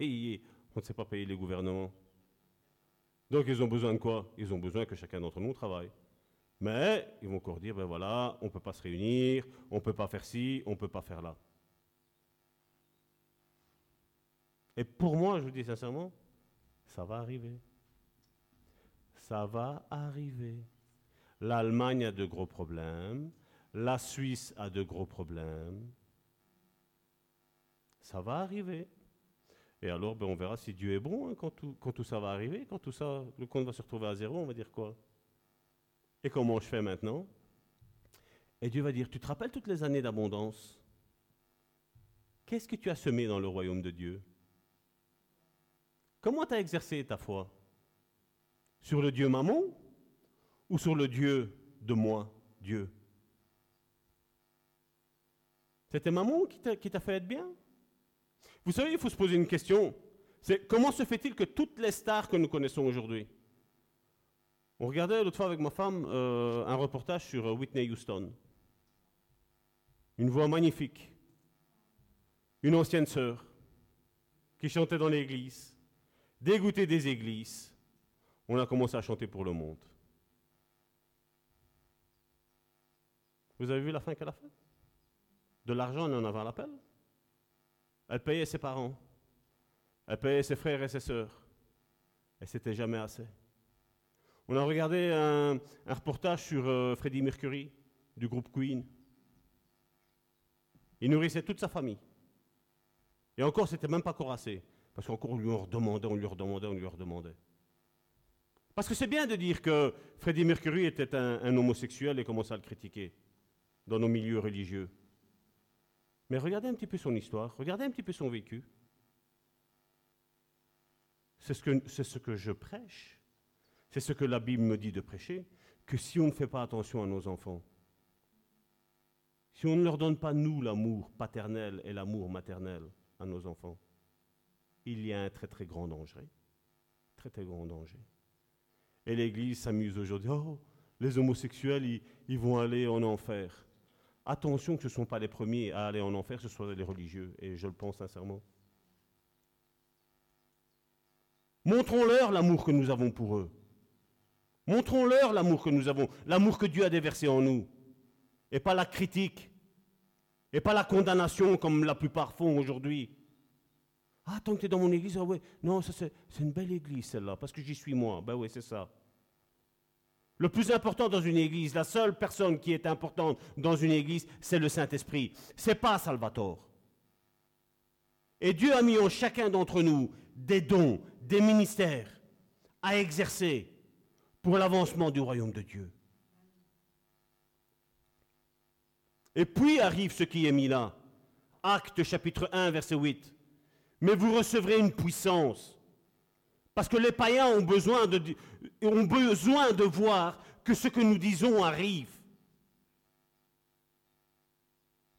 on ne sait pas payer les gouvernements. Donc ils ont besoin de quoi? Ils ont besoin que chacun d'entre nous travaille. Mais ils vont encore dire, ben voilà, on ne peut pas se réunir, on ne peut pas faire ci, on ne peut pas faire là. Et pour moi, je vous dis sincèrement, ça va arriver. Ça va arriver. L'Allemagne a de gros problèmes, la Suisse a de gros problèmes. Ça va arriver. Et alors, ben, on verra si Dieu est bon hein, quand, tout, quand tout ça va arriver, quand tout ça, le compte va se retrouver à zéro, on va dire quoi? Et comment je fais maintenant? Et Dieu va dire, tu te rappelles toutes les années d'abondance? Qu'est-ce que tu as semé dans le royaume de Dieu? Comment tu as exercé ta foi? Sur le Dieu Mammon ou sur le Dieu de moi, Dieu? C'était t'a qui t'a fait être bien? Vous savez, il faut se poser une question. C'est comment se fait-il que toutes les stars que nous connaissons aujourd'hui, On regardait l'autre fois avec ma femme euh, un reportage sur euh, Whitney Houston. Une voix magnifique. Une ancienne sœur qui chantait dans l'église, dégoûtée des églises. On a commencé à chanter pour le monde. Vous avez vu la fin qu'elle a faite? De l'argent, elle en avait à l'appel? Elle payait ses parents. Elle payait ses frères et ses sœurs. Et c'était jamais assez. On a regardé un, reportage sur euh, Freddie Mercury du groupe Queen. Il nourrissait toute sa famille. Et encore, c'était même pas encore assez. Parce qu'encore, on lui en redemandait, on lui redemandait, on lui redemandait. Parce que c'est bien de dire que Freddie Mercury était un, un homosexuel et commençait à le critiquer dans nos milieux religieux. Mais regardez un petit peu son histoire, regardez un petit peu son vécu. C'est ce que, je prêche, c'est ce que la Bible me dit de prêcher, que si on ne fait pas attention à nos enfants, si on ne leur donne pas, nous, l'amour paternel et l'amour maternel à nos enfants, il y a un très très grand danger. Très très grand danger. Et l'Église s'amuse aujourd'hui. Oh, les homosexuels, ils, ils vont aller en enfer. Attention que ce ne sont pas les premiers à aller en enfer, ce sont les religieux, et je le pense sincèrement. Montrons-leur l'amour que nous avons pour eux. Montrons-leur l'amour que nous avons, l'amour que Dieu a déversé en nous, et pas la critique, et pas la condamnation comme la plupart font aujourd'hui. Ah, tant que tu es dans mon église, ah ouais, non, c'est une belle église celle-là, parce que j'y suis moi. Ben oui, c'est ça. Le plus important dans une église, la seule personne qui est importante dans une église, c'est le Saint-Esprit. C'est pas Salvatore. Et Dieu a mis en chacun d'entre nous des dons, des ministères à exercer pour l'avancement du royaume de Dieu. Et puis arrive ce qui est mis là. Acte chapitre 1, verset 8. Mais vous recevrez une puissance. Parce que les païens ont besoin de, ont besoin de voir que ce que nous disons arrive.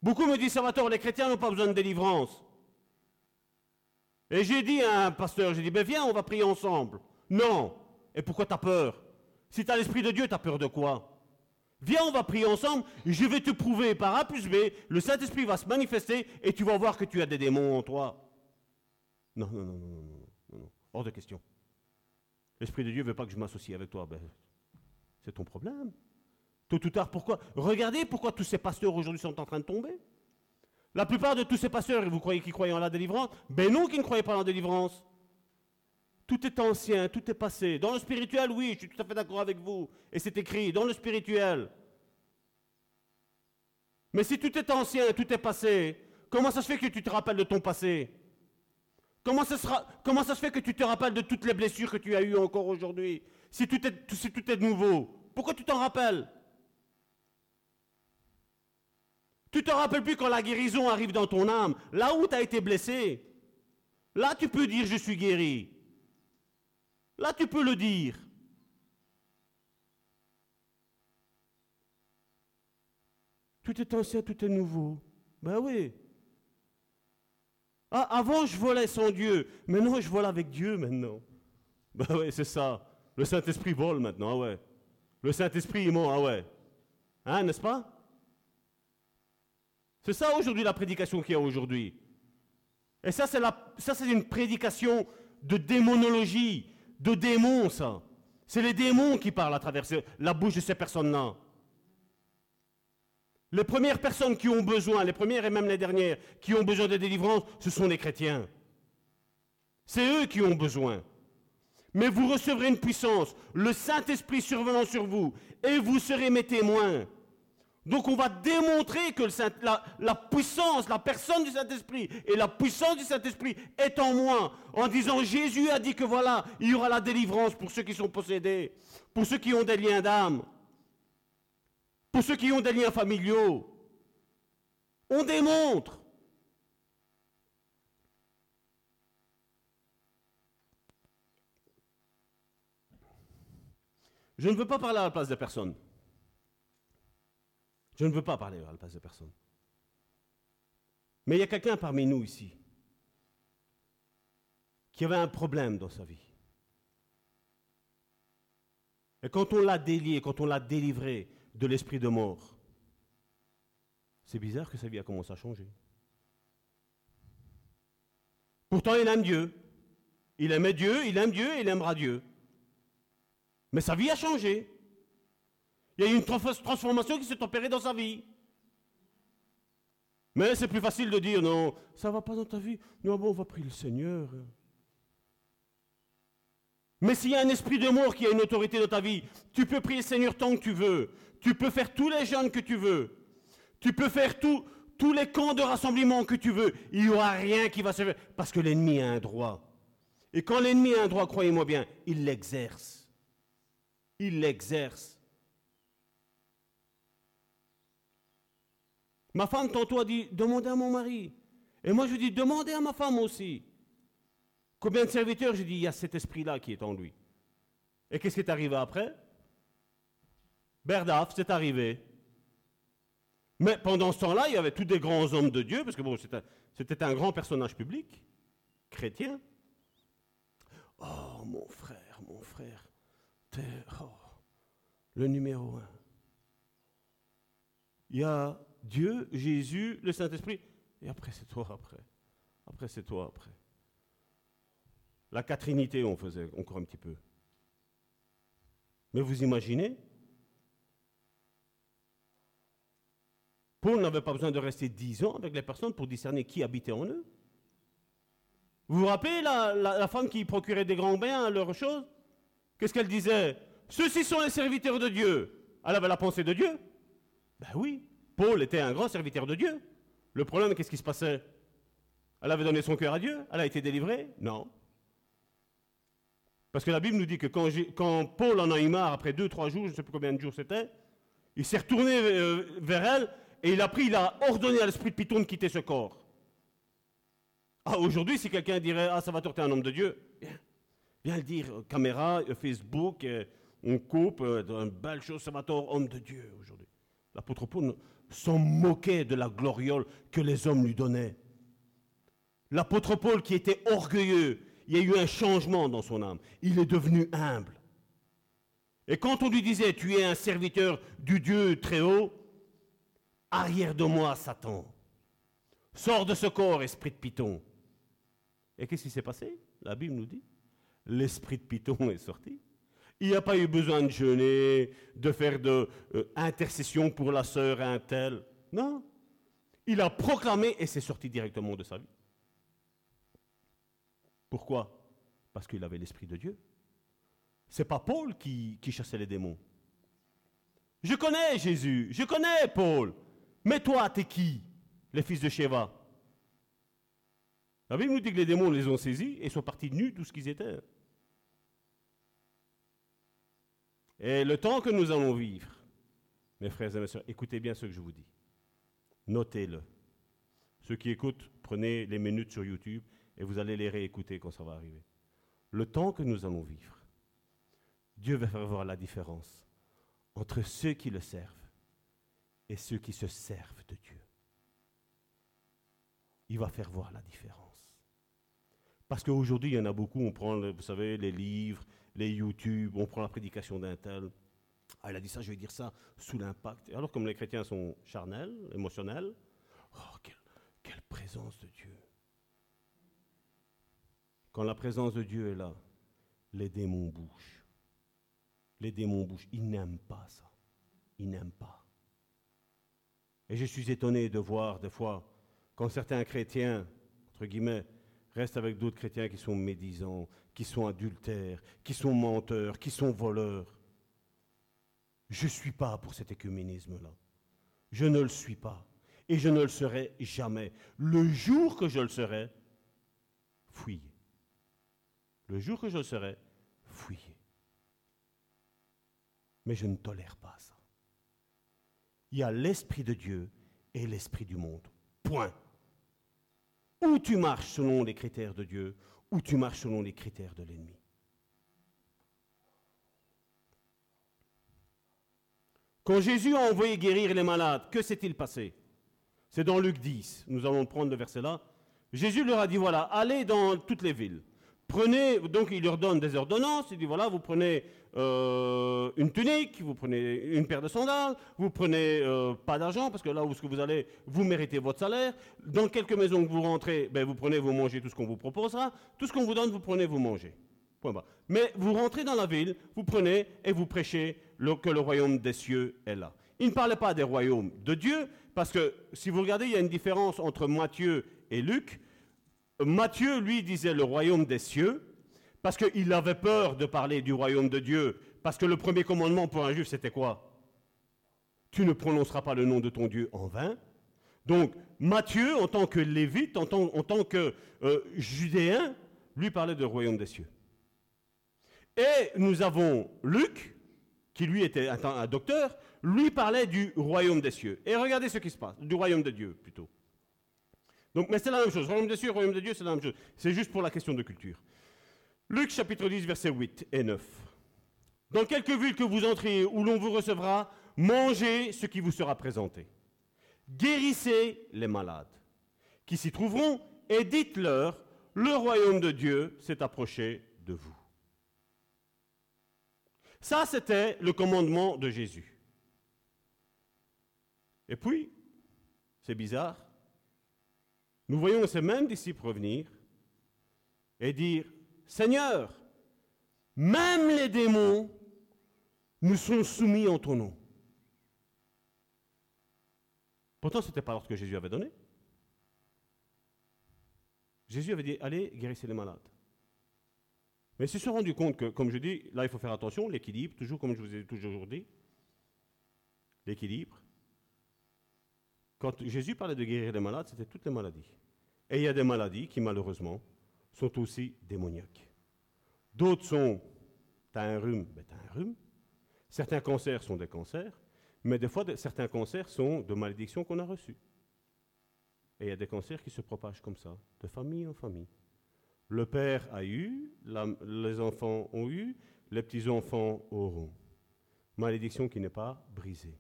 Beaucoup me disent, Salvatore, les chrétiens n'ont pas besoin de délivrance. Et j'ai dit à un pasteur, j'ai dit, ben viens, on va prier ensemble. Non. Et pourquoi tu as peur? Si tu as l'Esprit de Dieu, tu as peur de quoi? Viens, on va prier ensemble, je vais te prouver par A plus B, le Saint-Esprit va se manifester et tu vas voir que tu as des démons en toi. Non, non, non, non, non. Hors de question. L'Esprit de Dieu ne veut pas que je m'associe avec toi. Ben, c'est ton problème. Tôt ou tard, pourquoi? Regardez pourquoi tous ces pasteurs aujourd'hui sont en train de tomber. La plupart de tous ces pasteurs, vous croyez qu'ils croyaient en la délivrance? Ben non, qu'ils ne croyaient pas en la délivrance. Tout est ancien, tout est passé. Dans le spirituel, oui, je suis tout à fait d'accord avec vous. Et c'est écrit, dans le spirituel. Mais si tout est ancien, tout est passé, comment ça se fait que tu te rappelles de ton passé? Comment ça, se fait que tu te rappelles de toutes les blessures que tu as eues encore aujourd'hui? Si tout, est, si tout est nouveau Pourquoi tu t'en rappelles? Tu te rappelles plus quand la guérison arrive dans ton âme, là où tu as été blessé? Là, tu peux dire je suis guéri. Là, tu peux le dire. Tout est ancien, tout est nouveau. Ben oui. Ah, avant, je volais sans Dieu. Maintenant, je vole avec Dieu maintenant. Ben oui, c'est ça. Le Saint-Esprit vole maintenant, ah ouais. Le Saint-Esprit, il ment, ah ouais. Hein, n'est-ce pas? C'est ça aujourd'hui la prédication qu'il y a aujourd'hui. Et ça, c'est, la, c'est une prédication de démonologie, de démons, ça. C'est les démons qui parlent à travers la bouche de ces personnes-là. Les premières personnes qui ont besoin, les premières et même les dernières, qui ont besoin de délivrance, ce sont les chrétiens. C'est eux qui ont besoin. Mais vous recevrez une puissance, le Saint-Esprit survenant sur vous, et vous serez mes témoins. Donc on va démontrer que la, puissance, la personne du Saint-Esprit et la puissance du Saint-Esprit est en moi, en disant Jésus a dit que voilà, il y aura la délivrance pour ceux qui sont possédés, pour ceux qui ont des liens d'âme, pour ceux qui ont des liens familiaux. On démontre. Je ne veux pas parler à la place des personnes. Je ne veux pas parler à la place de personne. Mais il y a quelqu'un parmi nous ici qui avait un problème dans sa vie. Et quand on l'a délié, quand on l'a délivré de l'esprit de mort, c'est bizarre que sa vie a commencé à changer. Pourtant, il aime Dieu. Il aimait Dieu, il aime Dieu, il aimera Dieu. Mais sa vie a changé. Il y a eu une transformation qui s'est opérée dans sa vie. Mais c'est plus facile de dire non, ça ne va pas dans ta vie. Non, bon, on va prier le Seigneur. Mais s'il y a un esprit de mort qui a une autorité dans ta vie, tu peux prier le Seigneur tant que tu veux. Tu peux faire tous les jeûnes que tu veux. Tu peux faire tous les camps de rassemblement que tu veux. Il n'y aura rien qui va se faire. Parce que l'ennemi a un droit. Et quand l'ennemi a un droit, croyez-moi bien, il l'exerce. Il l'exerce. Ma femme tantôt a dit, demandez à mon mari. Et moi je dis, demandez à ma femme aussi. Combien de serviteurs? J'ai dit, il y a cet esprit-là qui est en lui. Et qu'est-ce qui est arrivé après? Berdaf, c'est arrivé. Mais pendant ce temps-là, il y avait tous des grands hommes de Dieu, parce que bon, c'était un grand personnage public, chrétien. Oh, mon frère, mon frère, t'es oh, le numéro un. Il y a Dieu, Jésus, le Saint-Esprit. Et après, c'est toi après. Après, c'est toi après. La quatrinité, on faisait encore un petit peu. Mais vous imaginez Paul n'avait pas besoin de rester dix ans avec les personnes pour discerner qui habitait en eux. Vous vous rappelez la, femme qui procurait des grands biens à leurs choses Qu'est-ce qu'elle disait? Ceux-ci sont les serviteurs de Dieu. Elle avait la pensée de Dieu. Ben oui. Paul était un grand serviteur de Dieu. Le problème, qu'est-ce qui se passait? Elle avait donné son cœur à Dieu Elle a été délivrée? Non. Parce que la Bible nous dit que quand, Paul en a eu marre, après deux, trois jours, je ne sais plus combien de jours c'était, il s'est retourné euh, vers elle et il a pris, il a ordonné à l'esprit de Python de quitter ce corps. Ah, aujourd'hui, si quelqu'un dirait Ah, ça va torter un homme de Dieu, viens, le dire, caméra, Facebook, euh, on coupe, euh, une belle chose, ça va homme de Dieu aujourd'hui. L'apôtre Paul s'en moquait de la gloriole que les hommes lui donnaient. L'apôtre Paul qui était orgueilleux, il y a eu un changement dans son âme. Il est devenu humble. Et quand on lui disait, tu es un serviteur du Dieu très haut, arrière de moi, Satan. Sors de ce corps, esprit de Python. Et qu'est-ce qui s'est passé? La Bible nous dit, l'esprit de Python est sorti. Il n'y a pas eu besoin de jeûner, de faire de euh, intercession pour la sœur un tel. Non. Il a proclamé et c'est sorti directement de sa vie. Pourquoi? Parce qu'il avait l'esprit de Dieu. C'est pas Paul qui, qui chassait les démons. Je connais Jésus, je connais Paul. Mais toi, t'es qui Les fils de Sheva? La Bible nous dit que les démons les ont saisis et sont partis nus tout ce qu'ils étaient. Et le temps que nous allons vivre, mes frères et mes soeurs, écoutez bien ce que je vous dis. Notez-le. Ceux qui écoutent, prenez les minutes sur YouTube et vous allez les réécouter quand ça va arriver. Le temps que nous allons vivre, Dieu va faire voir la différence entre ceux qui le servent et ceux qui se servent de Dieu. Il va faire voir la différence. Parce qu'aujourd'hui, il y en a beaucoup, on prend, vous savez, les livres, les YouTube, on prend la prédication d'un tel. Ah, il a dit ça, je vais dire ça sous l'impact. Alors, comme les chrétiens sont charnels, émotionnels, oh, quelle, quelle présence de Dieu. Quand la présence de Dieu est là, les démons bougent. Les démons bougent. Ils n'aiment pas ça. Ils n'aiment pas. Et je suis étonné de voir des fois, quand certains chrétiens, entre guillemets, restent avec d'autres chrétiens qui sont médisants, qui sont adultères, qui sont menteurs, qui sont voleurs. Je ne suis pas pour cet écuménisme-là. Je ne le suis pas. Et je ne le serai jamais. Le jour que je le serai, fuyez. Le jour que je le serai, fuyez. Mais je ne tolère pas ça. Il y a l'Esprit de Dieu et l'Esprit du monde. Point. Ou tu marches selon les critères de Dieu, ou tu marches selon les critères de l'ennemi. Quand Jésus a envoyé guérir les malades, que s'est-il passé? C'est dans Luc 10, nous allons prendre le verset là. Jésus leur a dit, voilà, allez dans toutes les villes, prenez, donc il leur donne des ordonnances, il dit voilà, vous prenez euh, une tunique, vous prenez une paire de sandales, vous prenez euh, pas d'argent, parce que là où vous allez, vous méritez votre salaire. Dans quelques maisons que vous rentrez, ben, vous prenez, vous mangez tout ce qu'on vous proposera. Tout ce qu'on vous donne, vous prenez, vous mangez. Point Mais vous rentrez dans la ville, vous prenez et vous prêchez que le royaume des cieux est là. Il ne parlait pas des royaumes de Dieu, parce que si vous regardez, il y a une différence entre Matthieu et Luc. Matthieu, lui, disait le royaume des cieux, parce qu'il avait peur de parler du royaume de Dieu, parce que le premier commandement pour un juif, c'était quoi? Tu ne prononceras pas le nom de ton Dieu en vain. Donc, Matthieu, en tant que lévite, en tant, que euh, judéen, lui parlait du royaume des cieux. Et nous avons Luc, qui lui était un docteur, lui parlait du royaume des cieux. Et regardez ce qui se passe, du royaume de Dieu plutôt. Donc, mais c'est la même chose. Royaume des cieux, royaume de Dieu, c'est la même chose. C'est juste pour la question de culture. Luc chapitre 10, versets 8 et 9. Dans quelque ville que vous entrez où l'on vous recevra, mangez ce qui vous sera présenté. Guérissez les malades qui s'y trouveront et dites-leur, le royaume de Dieu s'est approché de vous. Ça, c'était le commandement de Jésus. Et puis, c'est bizarre, nous voyons ces mêmes disciples revenir et dire, Seigneur, même les démons nous sont soumis en ton nom. Pourtant, ce n'était pas l'ordre que Jésus avait donné. Jésus avait dit, allez, guérissez les malades. Mais ils se sont rendus compte que, comme je dis, là, il faut faire attention, l'équilibre, toujours comme je vous ai toujours dit, l'équilibre. Quand Jésus parlait de guérir les malades, c'était toutes les maladies. Et il y a des maladies qui, malheureusement, sont aussi démoniaques. D'autres sont, tu as un rhume, ben tu as un rhume. Certains cancers sont des cancers, mais des fois, certains cancers sont de malédictions qu'on a reçues. Et il y a des cancers qui se propagent comme ça, de famille en famille. Le père a eu, les enfants ont eu, les petits-enfants auront. Malédiction qui n'est pas brisée.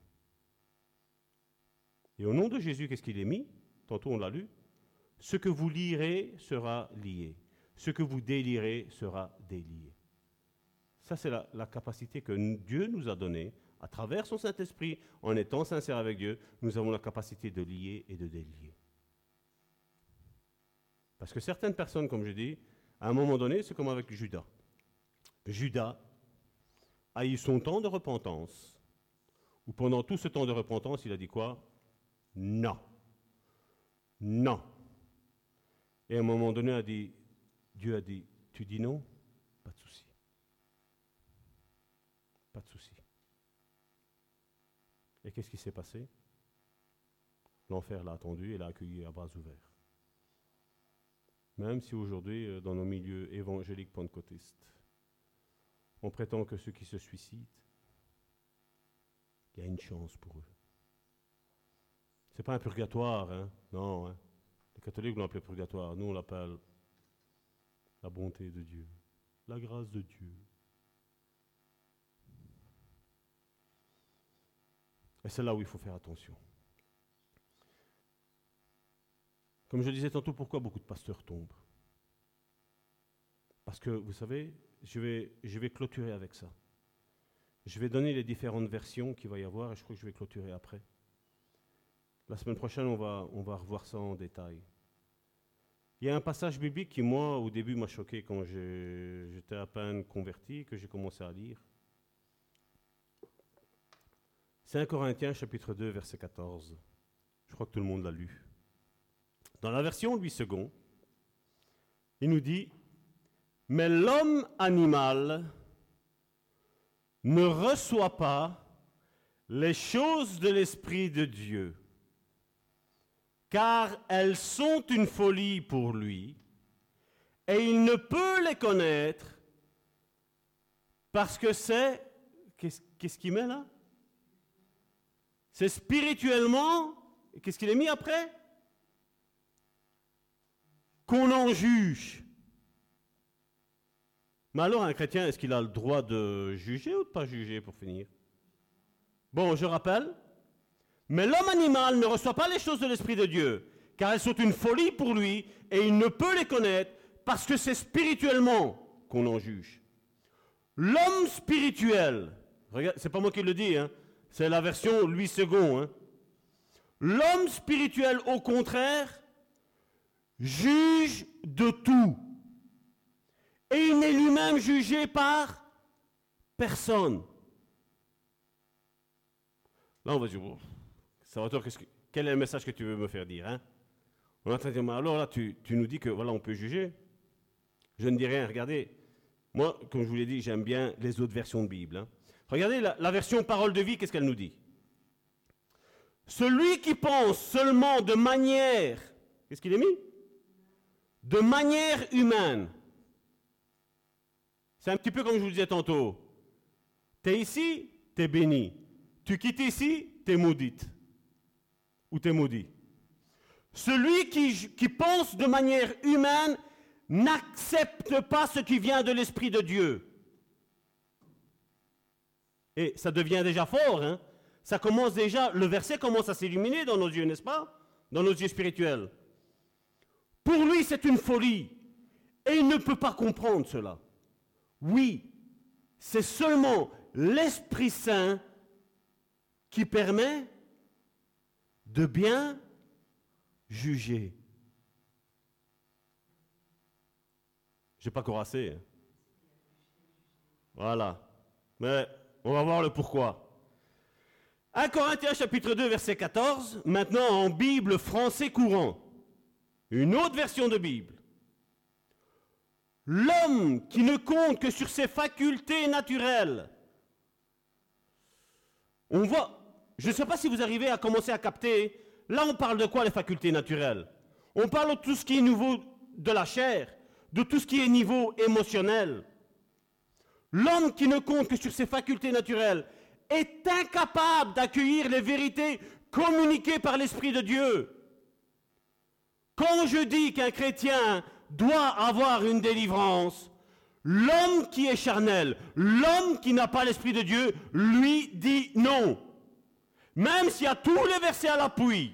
Et au nom de Jésus, qu'est-ce qu'il est mis? Tantôt on l'a lu. Ce que vous lirez sera lié. Ce que vous délirez sera délié. Ça, c'est la, capacité que Dieu nous a donnée à travers son Saint-Esprit, en étant sincère avec Dieu, nous avons la capacité de lier et de délier. Parce que certaines personnes, comme je dis, à un moment donné, c'est comme avec Judas. Judas a eu son temps de repentance, où pendant tout ce temps de repentance, il a dit quoi? Non. Non. Et à un moment donné, a dit, Dieu a dit, tu dis non Pas de souci. Pas de souci. Et qu'est-ce qui s'est passé? L'enfer l'a attendu et l'a accueilli à bras ouverts. Même si aujourd'hui, euh, dans nos milieux évangéliques pentecôtistes, on prétend que ceux qui se suicident, il y a une chance pour eux. Ce n'est pas un purgatoire, hein? non. Hein? Les catholiques l'ont appelé purgatoire, nous on l'appelle la bonté de Dieu, la grâce de Dieu. Et c'est là où il faut faire attention. Comme je disais tantôt, pourquoi beaucoup de pasteurs tombent? Parce que, vous savez, je vais, clôturer avec ça. Je vais donner les différentes versions qu'il va y avoir et je crois que je vais clôturer après. La semaine prochaine, on va revoir ça en détail. Il y a un passage biblique qui, moi, au début, m'a choqué quand j'étais à peine converti, que j'ai commencé à lire. C'est 1 Corinthiens, chapitre 2, verset 14. Je crois que tout le monde l'a lu. Dans la version Louis II, il nous dit Mais l'homme animal ne reçoit pas les choses de l'Esprit de Dieu, car elles sont une folie pour lui, et il ne peut les connaître parce que c'est. Qu'est-ce qu'il met là? C'est spirituellement. Qu'est-ce qu'il est mis après? Qu'on en juge. Mais alors, un chrétien, est-ce qu'il a le droit de juger ou de pas juger pour finir? Bon, je rappelle, mais l'homme animal ne reçoit pas les choses de l'Esprit de Dieu, car elles sont une folie pour lui, et il ne peut les connaître parce que c'est spirituellement qu'on en juge. L'homme spirituel, c'est pas moi qui le dis, hein, c'est la version Louis II. Hein. L'homme spirituel, au contraire, juge de tout. Et il n'est lui-même jugé par personne. Là, on va dire, Salvatore, que, quel est le message que tu veux me faire dire hein? On est en train de dire, alors là, tu, nous dis que voilà, on peut juger. Je ne dis rien, regardez. Moi, comme je vous l'ai dit, j'aime bien les autres versions de Bible. Hein. Regardez la, la version parole de vie, qu'est-ce qu'elle nous dit? Celui qui pense seulement de manière, qu'est-ce qu'il est mis? De manière humaine. C'est un petit peu comme je vous disais tantôt. Tu es ici, tu es béni. Tu quittes ici, tu es maudite. Ou tu es maudit. Celui qui, pense de manière humaine n'accepte pas ce qui vient de l'Esprit de Dieu. Et ça devient déjà fort, hein? Ça commence déjà, le verset commence à s'illuminer dans nos yeux, n'est-ce pas? Dans nos yeux spirituels. Pour lui, c'est une folie. Et il ne peut pas comprendre cela. Oui, c'est seulement l'Esprit Saint qui permet de bien juger. Je n'ai pas corassé. Hein. Voilà. Mais on va voir le pourquoi. 1 Corinthiens chapitre 2 verset 14, maintenant en Bible français courant. Une autre version de Bible. L'homme qui ne compte que sur ses facultés naturelles. On voit, je ne sais pas si vous arrivez à commencer à capter, là on parle de quoi les facultés naturelles? On parle de tout ce qui est nouveau de la chair, de tout ce qui est niveau émotionnel. L'homme qui ne compte que sur ses facultés naturelles est incapable d'accueillir les vérités communiquées par l'Esprit de Dieu. Quand je dis qu'un chrétien doit avoir une délivrance, l'homme qui est charnel, l'homme qui n'a pas l'Esprit de Dieu, lui dit non. Même s'il y a tous les versets à l'appui.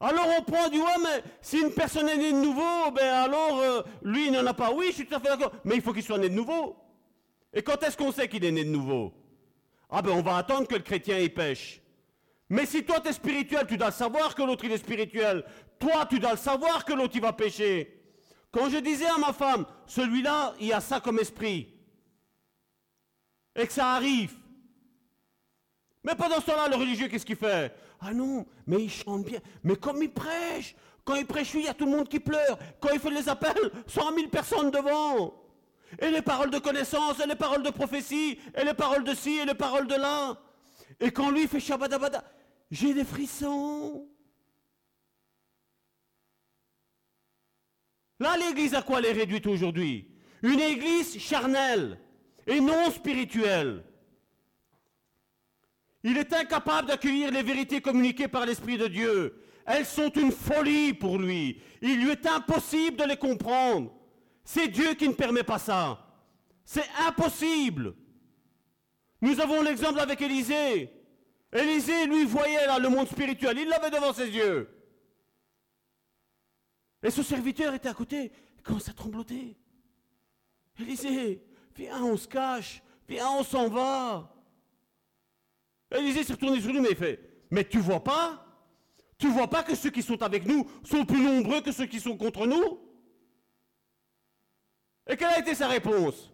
Alors on prend du ouais, mais si une personne est née de nouveau, ben alors euh, lui il n'en a pas. Oui, je suis tout à fait d'accord. Mais il faut qu'il soit né de nouveau. Et quand est-ce qu'on sait qu'il est né de nouveau? Ah ben on va attendre que le chrétien y pêche. Mais si toi tu es spirituel, tu dois savoir que l'autre il est spirituel. Toi tu dois le savoir que l'autre il va pécher. Quand je disais à ma femme, celui-là, il a ça comme esprit. Et que ça arrive. Mais pendant ce temps-là, le religieux, qu'est-ce qu'il fait? Ah non, mais il chante bien. Mais comme il prêche, quand il prêche, il y a tout le monde qui pleure. Quand il fait les appels, 100 000 personnes devant. Et les paroles de connaissance, et les paroles de prophétie, et les paroles de ci, et les paroles de là. Et quand lui fait shabadabada, j'ai des frissons. Là, l'église à quoi elle est réduite aujourd'hui? Une église charnelle et non spirituelle. Il est incapable d'accueillir les vérités communiquées par l'Esprit de Dieu. Elles sont une folie pour lui. Il lui est impossible de les comprendre. C'est Dieu qui ne permet pas ça. C'est impossible. Nous avons l'exemple avec Élisée. Élisée, lui, voyait là le monde spirituel. Il l'avait devant ses yeux. Et ce serviteur était à côté. Il commence à trembloter. Élisée, viens, on se cache. Viens, on s'en va. Élisée s'est retourné sur lui, mais il fait Mais tu vois pas? Tu vois pas que ceux qui sont avec nous sont plus nombreux que ceux qui sont contre nous? Et quelle a été sa réponse?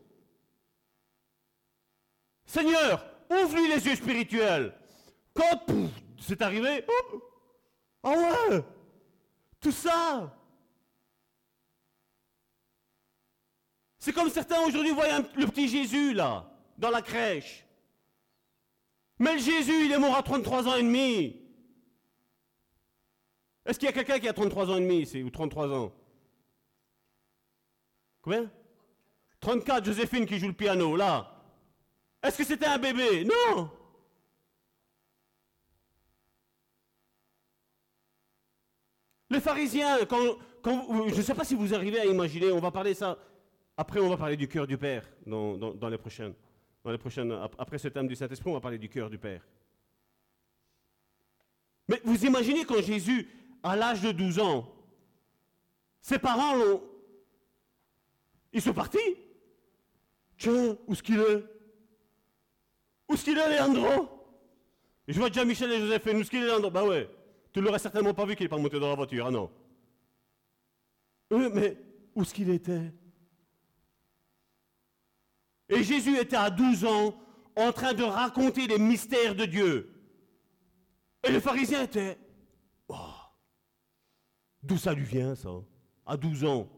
Seigneur, ouvre-lui les yeux spirituels. Quand c'est arrivé, ah ouais, tout ça. C'est comme certains aujourd'hui voient le petit Jésus là, dans la crèche. Mais Jésus, il est mort à 33 ans et demi. Est-ce qu'il y a quelqu'un qui a 33 ans et demi ici, ou 33 ans? Combien? 34, Joséphine qui joue le piano, là. Est-ce que c'était un bébé? Non Les pharisiens, quand, je ne sais pas si vous arrivez à imaginer, on va parler ça après, on va parler du cœur du Père dans, les prochaines. Dans les prochaines après ce thème du Saint-Esprit, on va parler du cœur du Père. Mais vous imaginez quand Jésus, à l'âge de 12 ans, ses parents Ils sont partis. Tiens, où est-ce qu'il est? Où est-ce qu'il est, Leandro Et je vois déjà Michel et Joséphine, où est-ce qu'il est, Leandro Bah ouais, tu l'aurais certainement pas vu qu'il n'est pas monté dans la voiture, ah non. Eux, mais où est-ce qu'il était? Et Jésus était à 12 ans en train de raconter les mystères de Dieu. Et les pharisiens étaient... Oh, D'où ça lui vient, ça À 12 ans?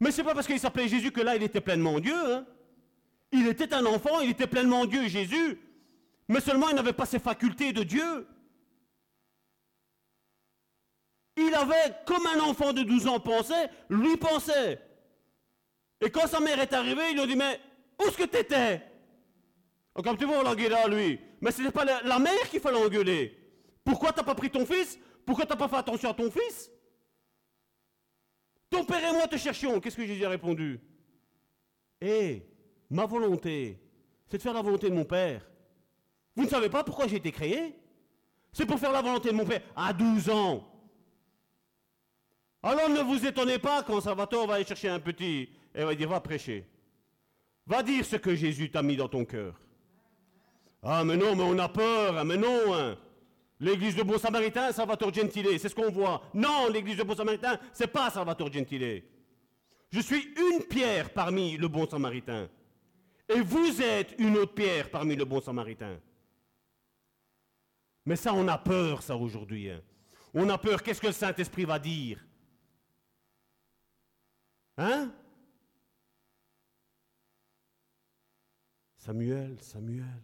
Mais c'est pas parce qu'il s'appelait Jésus que là, il était pleinement Dieu. Hein. Il était un enfant, il était pleinement Dieu, Jésus. Mais seulement, il n'avait pas ses facultés de Dieu. Il avait, comme un enfant de 12 ans pensait, lui pensait. Et quand sa mère est arrivée, il lui a dit, mais où est-ce que tu étais Comme tu vois, on l'engueula, lui. Mais ce n'est pas la, mère qu'il fallait engueuler. Pourquoi tu n'as pas pris ton fils? Pourquoi tu n'as pas fait attention à ton fils? Ton père et moi te cherchions. Qu'est-ce que Jésus a répondu? Eh, ma volonté, c'est de faire la volonté de mon père. Vous ne savez pas pourquoi j'ai été créé? C'est pour faire la volonté de mon père à 12 ans. Alors ne vous étonnez pas quand Salvatore va aller chercher un petit et va dire va prêcher. Va dire ce que Jésus t'a mis dans ton cœur. Ah mais non, mais on a peur, hein, mais non. hein. L'église de Bon Samaritain, Salvatore Gentile, c'est ce qu'on voit. Non, l'église de Bon Samaritain, c'est pas Salvatore Gentile. Je suis une pierre parmi le Bon Samaritain. Et vous êtes une autre pierre parmi le Bon Samaritain. Mais ça, on a peur, ça, aujourd'hui. hein. On a peur, qu'est-ce que le Saint-Esprit va dire? Hein? Samuel, Samuel.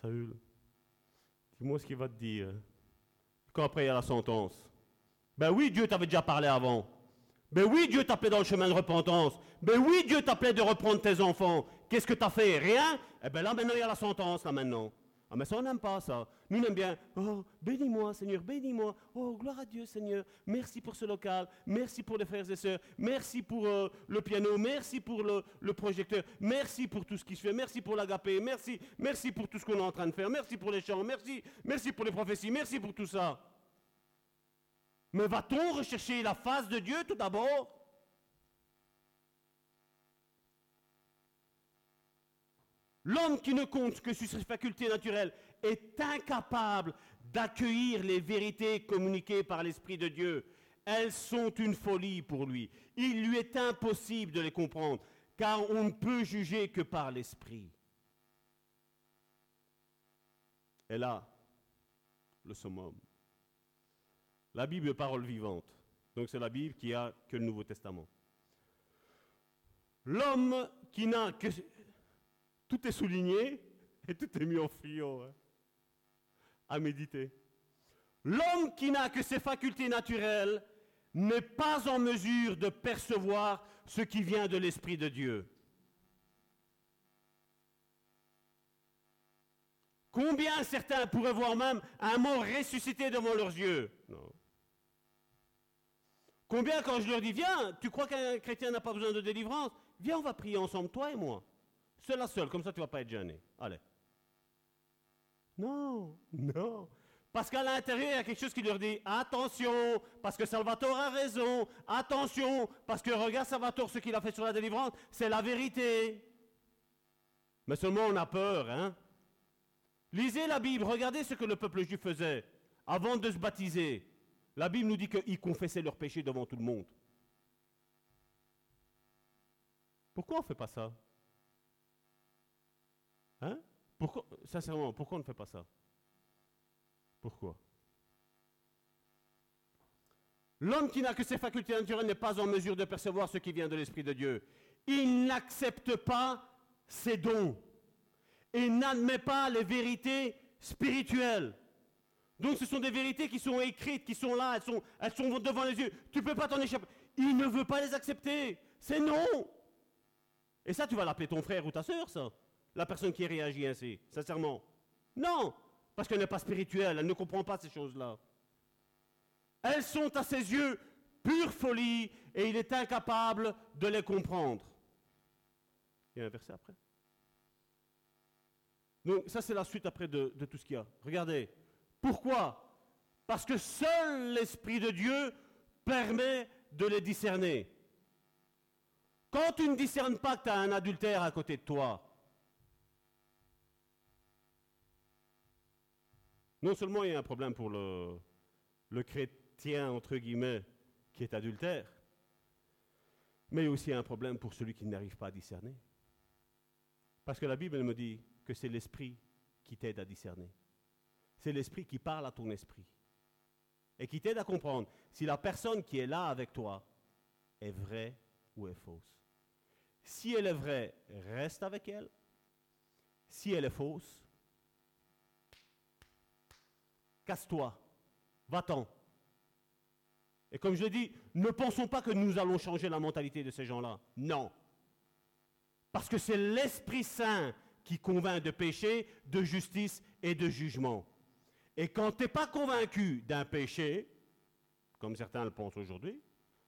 Saül, dis-moi ce qu'il va te dire. Quand après il y a la sentence. Ben oui, Dieu t'avait déjà parlé avant. Ben oui, Dieu t'appelait dans le chemin de repentance. Ben oui, Dieu t'appelait de reprendre tes enfants. Qu'est-ce que t'as fait? Rien? Eh ben là, maintenant, il y a la sentence, là, maintenant. Ah, mais ça, on n'aime pas ça. Nous, on aime bien. Oh, bénis-moi, Seigneur, bénis-moi. Oh, gloire à Dieu, Seigneur. Merci pour ce local. Merci pour les frères et sœurs. Merci pour euh, le piano. Merci pour le, le projecteur. Merci pour tout ce qui se fait. Merci pour l'agapé. Merci, merci pour tout ce qu'on est en train de faire. Merci pour les chants. Merci, merci pour les prophéties. Merci pour tout ça. Mais va-t-on rechercher la face de Dieu tout d'abord? L'homme qui ne compte que sur ses facultés naturelles est incapable d'accueillir les vérités communiquées par l'Esprit de Dieu. Elles sont une folie pour lui. Il lui est impossible de les comprendre, car on ne peut juger que par l'Esprit. Et là, le summum. La Bible est parole vivante. Donc c'est la Bible qui a que le Nouveau Testament. L'homme qui n'a que... Tout est souligné et tout est mis en frio hein, à méditer. L'homme qui n'a que ses facultés naturelles n'est pas en mesure de percevoir ce qui vient de l'Esprit de Dieu. Combien certains pourraient voir même un mort ressuscité devant leurs yeux? Combien quand je leur dis, viens, tu crois qu'un chrétien n'a pas besoin de délivrance? Viens, on va prier ensemble, toi et moi. Seul à seul, comme ça tu ne vas pas être gêné. Allez. Non, non. Parce qu'à l'intérieur, il y a quelque chose qui leur dit attention, parce que Salvatore a raison, attention, parce que regarde Salvatore, ce qu'il a fait sur la délivrance, c'est la vérité. Mais seulement on a peur, hein. Lisez la Bible, regardez ce que le peuple juif faisait avant de se baptiser. La Bible nous dit qu'ils confessaient leurs péchés devant tout le monde. Pourquoi on ne fait pas ça? Hein? Pourquoi, sincèrement, pourquoi on ne fait pas ça? Pourquoi? L'homme qui n'a que ses facultés naturelles n'est pas en mesure de percevoir ce qui vient de l'Esprit de Dieu. Il n'accepte pas ses dons et n'admet pas les vérités spirituelles. Donc ce sont des vérités qui sont écrites, qui sont là, elles sont, elles sont devant les yeux. Tu ne peux pas t'en échapper. Il ne veut pas les accepter. C'est non. Et ça, tu vas l'appeler ton frère ou ta soeur, ça La personne qui réagit ainsi, sincèrement. Non, parce qu'elle n'est pas spirituelle, elle ne comprend pas ces choses-là. Elles sont à ses yeux pure folie et il est incapable de les comprendre. Il y a un verset après. Donc ça c'est la suite après de, tout ce qu'il y a. Regardez, pourquoi? Parce que seul l'Esprit de Dieu permet de les discerner. Quand tu ne discernes pas que tu as un adultère à côté de toi, non seulement il y a un problème pour le, chrétien, entre guillemets, qui est adultère, mais il y a aussi un problème pour celui qui n'arrive pas à discerner. Parce que la Bible elle me dit que c'est l'esprit qui t'aide à discerner. C'est l'esprit qui parle à ton esprit et qui t'aide à comprendre si la personne qui est là avec toi est vraie ou est fausse. Si elle est vraie, reste avec elle. Si elle est fausse, casse-toi, va-t'en. Et comme je dit, ne pensons pas que nous allons changer la mentalité de ces gens-là. Non. Parce que c'est l'Esprit Saint qui convainc de péché, de justice et de jugement. Et quand tu n'es pas convaincu d'un péché, comme certains le pensent aujourd'hui,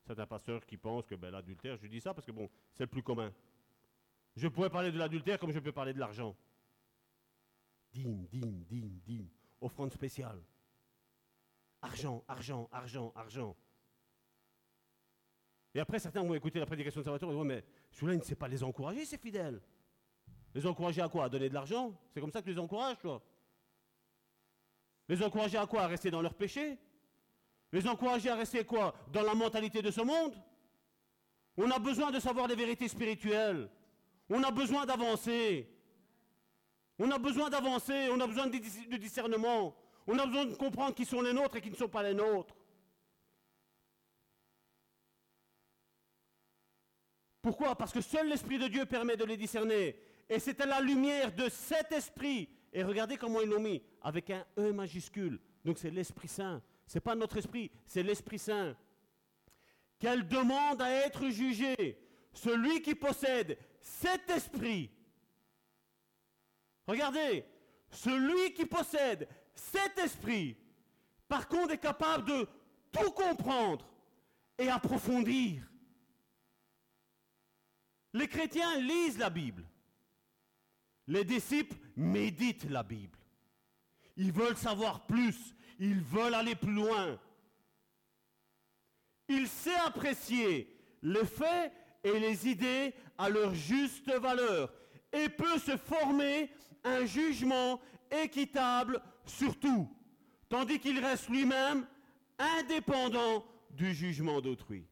certains pasteurs qui pensent que ben, l'adultère, je dis ça parce que bon, c'est le plus commun. Je pourrais parler de l'adultère comme je peux parler de l'argent. Dîme, dîme, dîme, dîme. Offrande spéciale. Argent, argent, argent, argent. Et après, certains vont écouter la prédication de Salvatore et dire, mais celui-là, il ne sait pas les encourager, c'est fidèle. Les encourager à quoi? À donner de l'argent? C'est comme ça que tu les encourages, toi Les encourager à quoi? À rester dans leur péché? Les encourager à rester quoi? Dans la mentalité de ce monde? On a besoin de savoir les vérités spirituelles. On a besoin d'avancer. On a besoin d'avancer, on a besoin de discernement. On a besoin de comprendre qui sont les nôtres et qui ne sont pas les nôtres. Pourquoi? Parce que seul l'Esprit de Dieu permet de les discerner. Et c'est à la lumière de cet Esprit. Et regardez comment ils l'ont mis, avec un E majuscule. Donc c'est l'Esprit Saint. Ce n'est pas notre esprit, c'est l'Esprit Saint. Qu'elle demande à être jugée. Celui qui possède cet esprit. Regardez, celui qui possède cet esprit, par contre, est capable de tout comprendre et approfondir. Les chrétiens lisent la Bible. Les disciples méditent la Bible. Ils veulent savoir plus. Ils veulent aller plus loin. Il sait apprécier les faits et les idées à leur juste valeur et peut se former un jugement équitable sur tout, tandis qu'il reste lui-même indépendant du jugement d'autrui.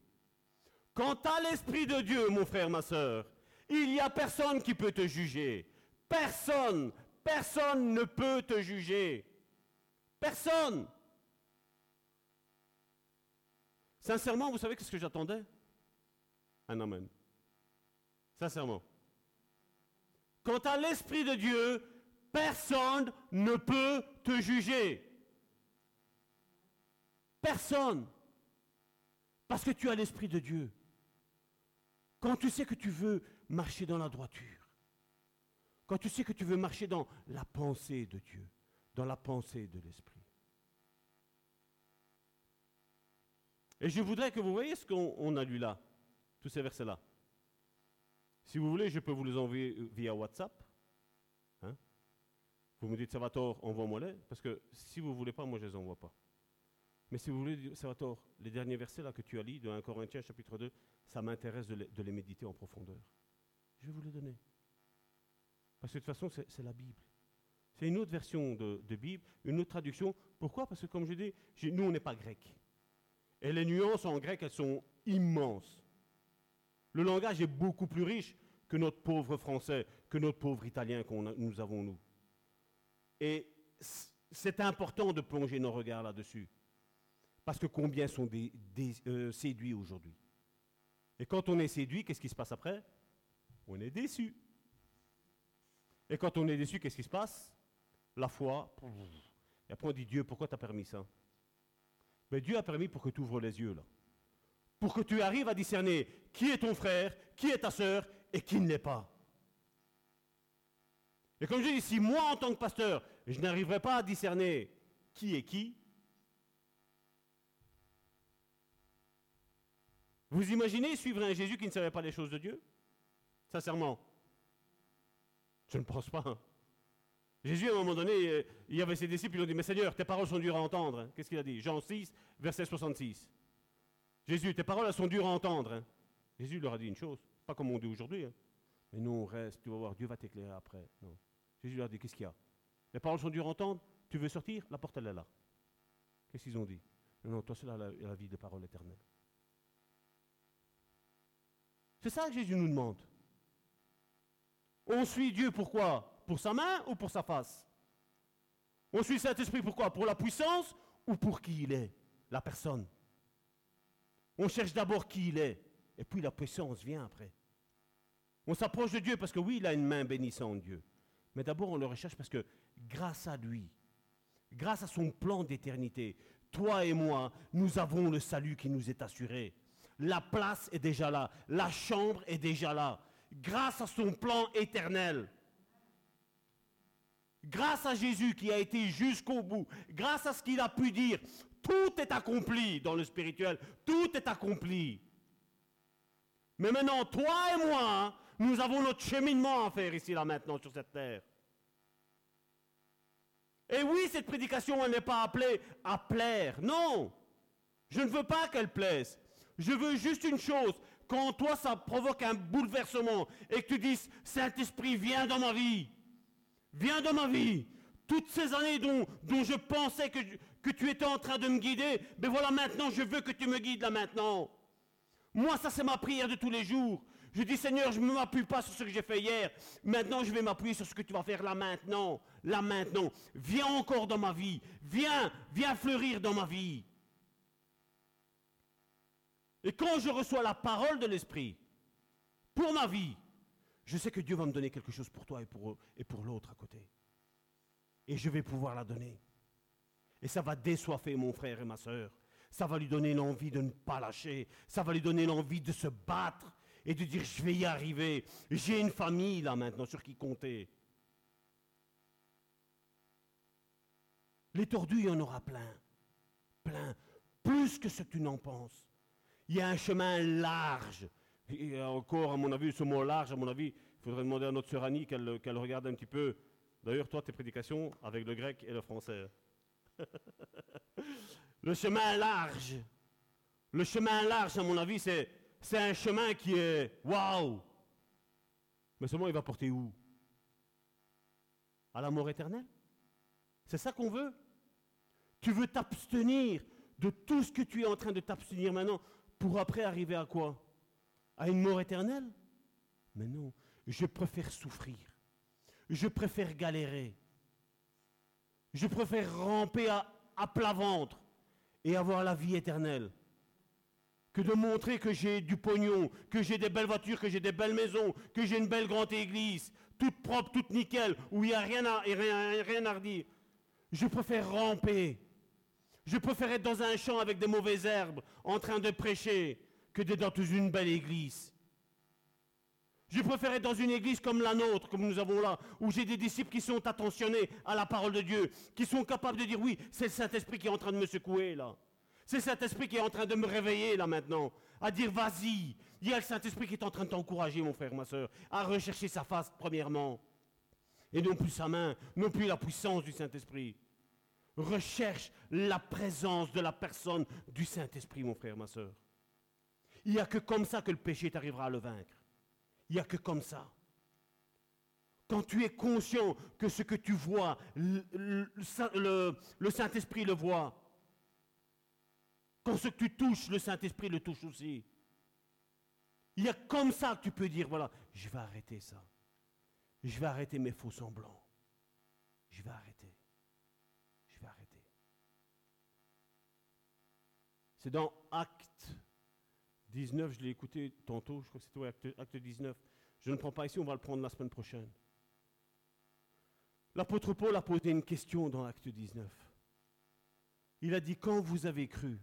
Quant à l'Esprit de Dieu, mon frère, ma soeur, il n'y a personne qui peut te juger. Personne, personne ne peut te juger. Personne. Sincèrement, vous savez ce que j'attendais? Un amen. Sincèrement. Quant à l'Esprit de Dieu, personne ne peut te juger. Personne. Parce que tu as l'Esprit de Dieu. Quand tu sais que tu veux marcher dans la droiture, quand tu sais que tu veux marcher dans la pensée de Dieu, dans la pensée de l'Esprit. Et je voudrais que vous voyez ce qu'on a lu là, tous ces versets-là. Si vous voulez, je peux vous les envoyer via WhatsApp. Hein. Vous me dites, Salvatore, envoie-moi-les, parce que si vous ne voulez pas, moi je ne les envoie pas. Mais si vous voulez, Salvatore, les derniers versets là que tu as lus de 1 Corinthiens chapitre 2, ça m'intéresse de, les méditer en profondeur. Je vais vous les donner. Parce que de toute façon, c'est la Bible. C'est une autre version de, Bible, une autre traduction. Pourquoi? Parce que comme je dis, nous, on n'est pas grec. Et les nuances en grec, elles sont immenses. Le langage est beaucoup plus riche que notre pauvre français, que notre pauvre italien que nous avons, nous. Et c'est important de plonger nos regards là-dessus. Parce que combien sont euh, séduits aujourd'hui Et quand on est séduit, qu'est-ce qui se passe après? On est déçu. Et quand on est déçu, qu'est-ce qui se passe? La foi. Et après on dit Dieu, pourquoi tu as permis ça? Mais ben, Dieu a permis pour que tu ouvres les yeux là. Pour que tu arrives à discerner qui est ton frère, qui est ta sœur et qui ne l'est pas. Et comme je dis, si moi en tant que pasteur, je n'arriverai pas à discerner qui est qui, Vous imaginez suivre un Jésus qui ne savait pas les choses de Dieu? Sincèrement. Je ne pense pas. Jésus, à un moment donné, euh, il y avait ses disciples, ils ont dit, mais Seigneur, tes paroles sont dures à entendre. Qu'est-ce qu'il a dit? Jean 6, verset 66. Jésus, tes paroles sont dures à entendre. hein. Jésus leur a dit une chose, pas comme on dit aujourd'hui. hein. Mais non, reste, tu vas voir, Dieu va t'éclairer après. Jésus leur a dit, qu'est-ce qu'il y a? Les paroles sont dures à entendre, tu veux sortir? La porte, elle est là. Qu'est-ce qu'ils ont dit? Non, non, toi, c'est la, la vie de parole éternelle. C'est ça que Jésus nous demande. On suit Dieu pourquoi Pour sa main ou pour sa face? On suit Saint-Esprit pourquoi Pour la puissance ou pour qui il est La personne? On cherche d'abord qui il est, et puis la puissance vient après. On s'approche de Dieu parce que oui, il a une main bénissante, Dieu. Mais d'abord, on le recherche parce que grâce à lui, grâce à son plan d'éternité, toi et moi, nous avons le salut qui nous est assuré. La place est déjà là, la chambre est déjà là, grâce à son plan éternel. Grâce à Jésus qui a été jusqu'au bout, grâce à ce qu'il a pu dire, tout est accompli dans le spirituel, tout est accompli. Mais maintenant, toi et moi, nous avons notre cheminement à faire ici, là, maintenant, sur cette terre. Et oui, cette prédication, elle n'est pas appelée à plaire. Non, je ne veux pas qu'elle plaise. Je veux juste une chose. Quand toi, ça provoque un bouleversement et que tu dises, Saint-Esprit, viens dans ma vie. Viens dans ma vie. Toutes ces années dont, je pensais que, que tu étais en train de me guider, ben voilà, maintenant, je veux que tu me guides là maintenant. Moi, ça, c'est ma prière de tous les jours. Je dis, Seigneur, je ne m'appuie pas sur ce que j'ai fait hier. Maintenant, je vais m'appuyer sur ce que tu vas faire là maintenant. Là maintenant. Viens encore dans ma vie. Viens, viens fleurir dans ma vie. Et quand je reçois la parole de l'Esprit pour ma vie, je sais que Dieu va me donner quelque chose pour toi et pour, l'autre à côté. Et je vais pouvoir la donner. Et ça va désoiffer mon frère et ma soeur. Ça va lui donner l'envie de ne pas lâcher. Ça va lui donner l'envie de se battre et de dire je vais y arriver. J'ai une famille là maintenant sur qui compter. Les tordus, il y en aura plein. Plein. Plus que ce que tu n'en penses. Il y a un chemin large. Et encore, à mon avis, ce mot large, à mon avis, il faudrait demander à notre sœur Annie qu'elle regarde un petit peu. D'ailleurs, toi, tes prédications avec le grec et le français. le chemin large. Le chemin large, à mon avis, c'est, c'est un chemin qui est waouh. Mais seulement, il va porter où? À la mort éternelle? C'est ça qu'on veut? Tu veux t'abstenir de tout ce que tu es en train de t'abstenir maintenant pour après arriver à quoi? À une mort éternelle Mais non, je préfère souffrir. Je préfère galérer. Je préfère ramper à, plat ventre et avoir la vie éternelle que de montrer que j'ai du pognon, que j'ai des belles voitures, que j'ai des belles maisons, que j'ai une belle grande église, toute propre, toute nickel, où il n'y a rien à, rien, rien à redire. Je préfère ramper. Je préfère être dans un champ avec des mauvaises herbes, en train de prêcher, que d'être dans une belle église. Je préfère être dans une église comme la nôtre, comme nous avons là, où j'ai des disciples qui sont attentionnés à la parole de Dieu, qui sont capables de dire oui, c'est le Saint-Esprit qui est en train de me secouer là. C'est le Saint-Esprit qui est en train de me réveiller là maintenant, à dire vas-y. Il y a le Saint-Esprit qui est en train de t'encourager, mon frère, ma soeur, à rechercher sa face premièrement. Et non plus sa main, non plus la puissance du Saint-Esprit. Recherche la présence de la personne du Saint-Esprit, mon frère, ma soeur. Il n'y a que comme ça que le péché t'arrivera à le vaincre. Il n'y a que comme ça. Quand tu es conscient que ce que tu vois, le, Saint-Esprit le voit. Quand ce que tu touches, le Saint-Esprit le touche aussi. Il y a comme ça que tu peux dire, voilà, je vais arrêter ça. Je vais arrêter mes faux semblants. Je vais arrêter. Je vais arrêter. C'est dans Acte 19, je l'ai écouté tantôt, je crois que c'était acte, acte 19. Je ne prends pas ici, on va le prendre la semaine prochaine. L'apôtre Paul a posé une question dans Acte 19. Il a dit, quand vous avez cru,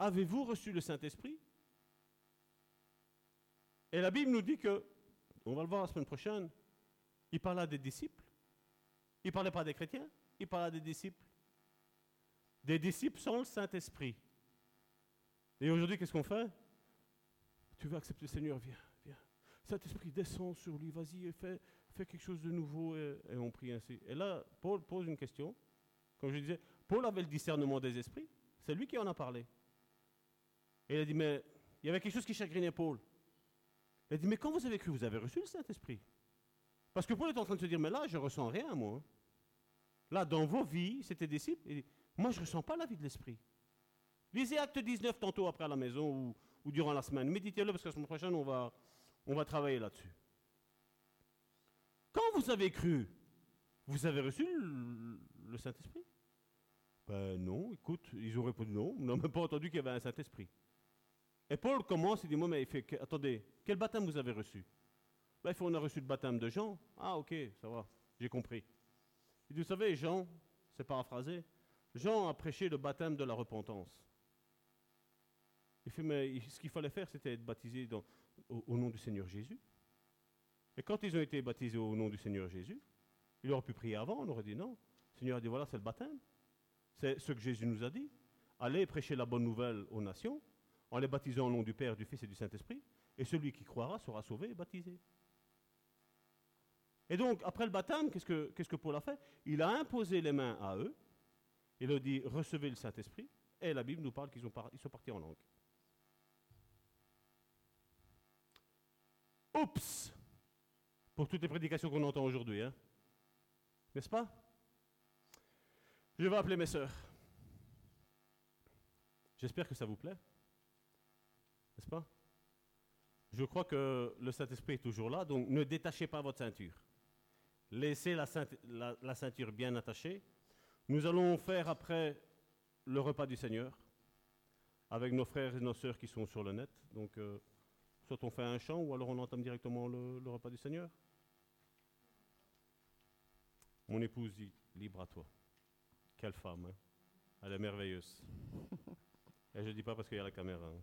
avez-vous reçu le Saint-Esprit? Et la Bible nous dit que, on va le voir la semaine prochaine, il parlait à des disciples. Il ne parlait pas des chrétiens, il parlait à des disciples. Des disciples sans le Saint-Esprit. Et aujourd'hui, qu'est-ce qu'on fait? Tu veux accepter le Seigneur, viens, viens. Saint-Esprit, descend sur lui, vas-y, fais, fais quelque chose de nouveau et, on prie ainsi. Et là, Paul pose une question. Comme je disais, Paul avait le discernement des esprits. C'est lui qui en a parlé. Et il a dit, mais il y avait quelque chose qui chagrinait Paul. Il a dit, mais quand vous avez cru, vous avez reçu le Saint-Esprit. Parce que Paul est en train de se dire, mais là, je ressens rien, moi. Là, dans vos vies, c'était disciples, et moi, je ne ressens pas la vie de l'Esprit. Lisez Acte 19 tantôt après à la maison ou, durant la semaine. Méditez-le parce que la semaine prochaine, on va, travailler là-dessus. Quand vous avez cru, vous avez reçu le, Saint-Esprit? Ben non, écoute, ils ont répondu non. On n'a même pas entendu qu'il y avait un Saint-Esprit. Et Paul commence, il dit, moi, mais il fait, attendez, quel baptême vous avez reçu? Ben, il fait, on a reçu le baptême de Jean. Ah, ok, ça va, j'ai compris. Il dit, vous savez, Jean, c'est paraphrasé, Jean a prêché le baptême de la repentance. Il fait, mais ce qu'il fallait faire, c'était être baptisé au, nom du Seigneur Jésus. Et quand ils ont été baptisés au nom du Seigneur Jésus, il aurait pu prier avant, on aurait dit non. Le Seigneur a dit, voilà, c'est le baptême. C'est ce que Jésus nous a dit. Allez prêcher la bonne nouvelle aux nations, en les baptisant au nom du Père, du Fils et du Saint-Esprit, et celui qui croira sera sauvé et baptisé. Et donc, après le baptême, qu'est-ce que, Paul a fait? Il a imposé les mains à eux, il a dit, recevez le Saint-Esprit, et la Bible nous parle qu'ils ont ils sont partis en langue. Oups Pour toutes les prédications qu'on entend aujourd'hui, hein N'est-ce pas? Je vais appeler mes sœurs. J'espère que ça vous plaît. N'est-ce pas? Je crois que le Saint-Esprit est toujours là, donc ne détachez pas votre ceinture. Laissez la, ceint- la- la ceinture bien attachée. Nous allons faire après le repas du Seigneur avec nos frères et nos sœurs qui sont sur le net. Donc, euh, soit on fait un chant ou alors on entame directement le, le repas du Seigneur. Mon épouse dit libre à toi. Quelle femme, hein Elle est merveilleuse. Et je ne dis pas parce qu'il y a la caméra. hein.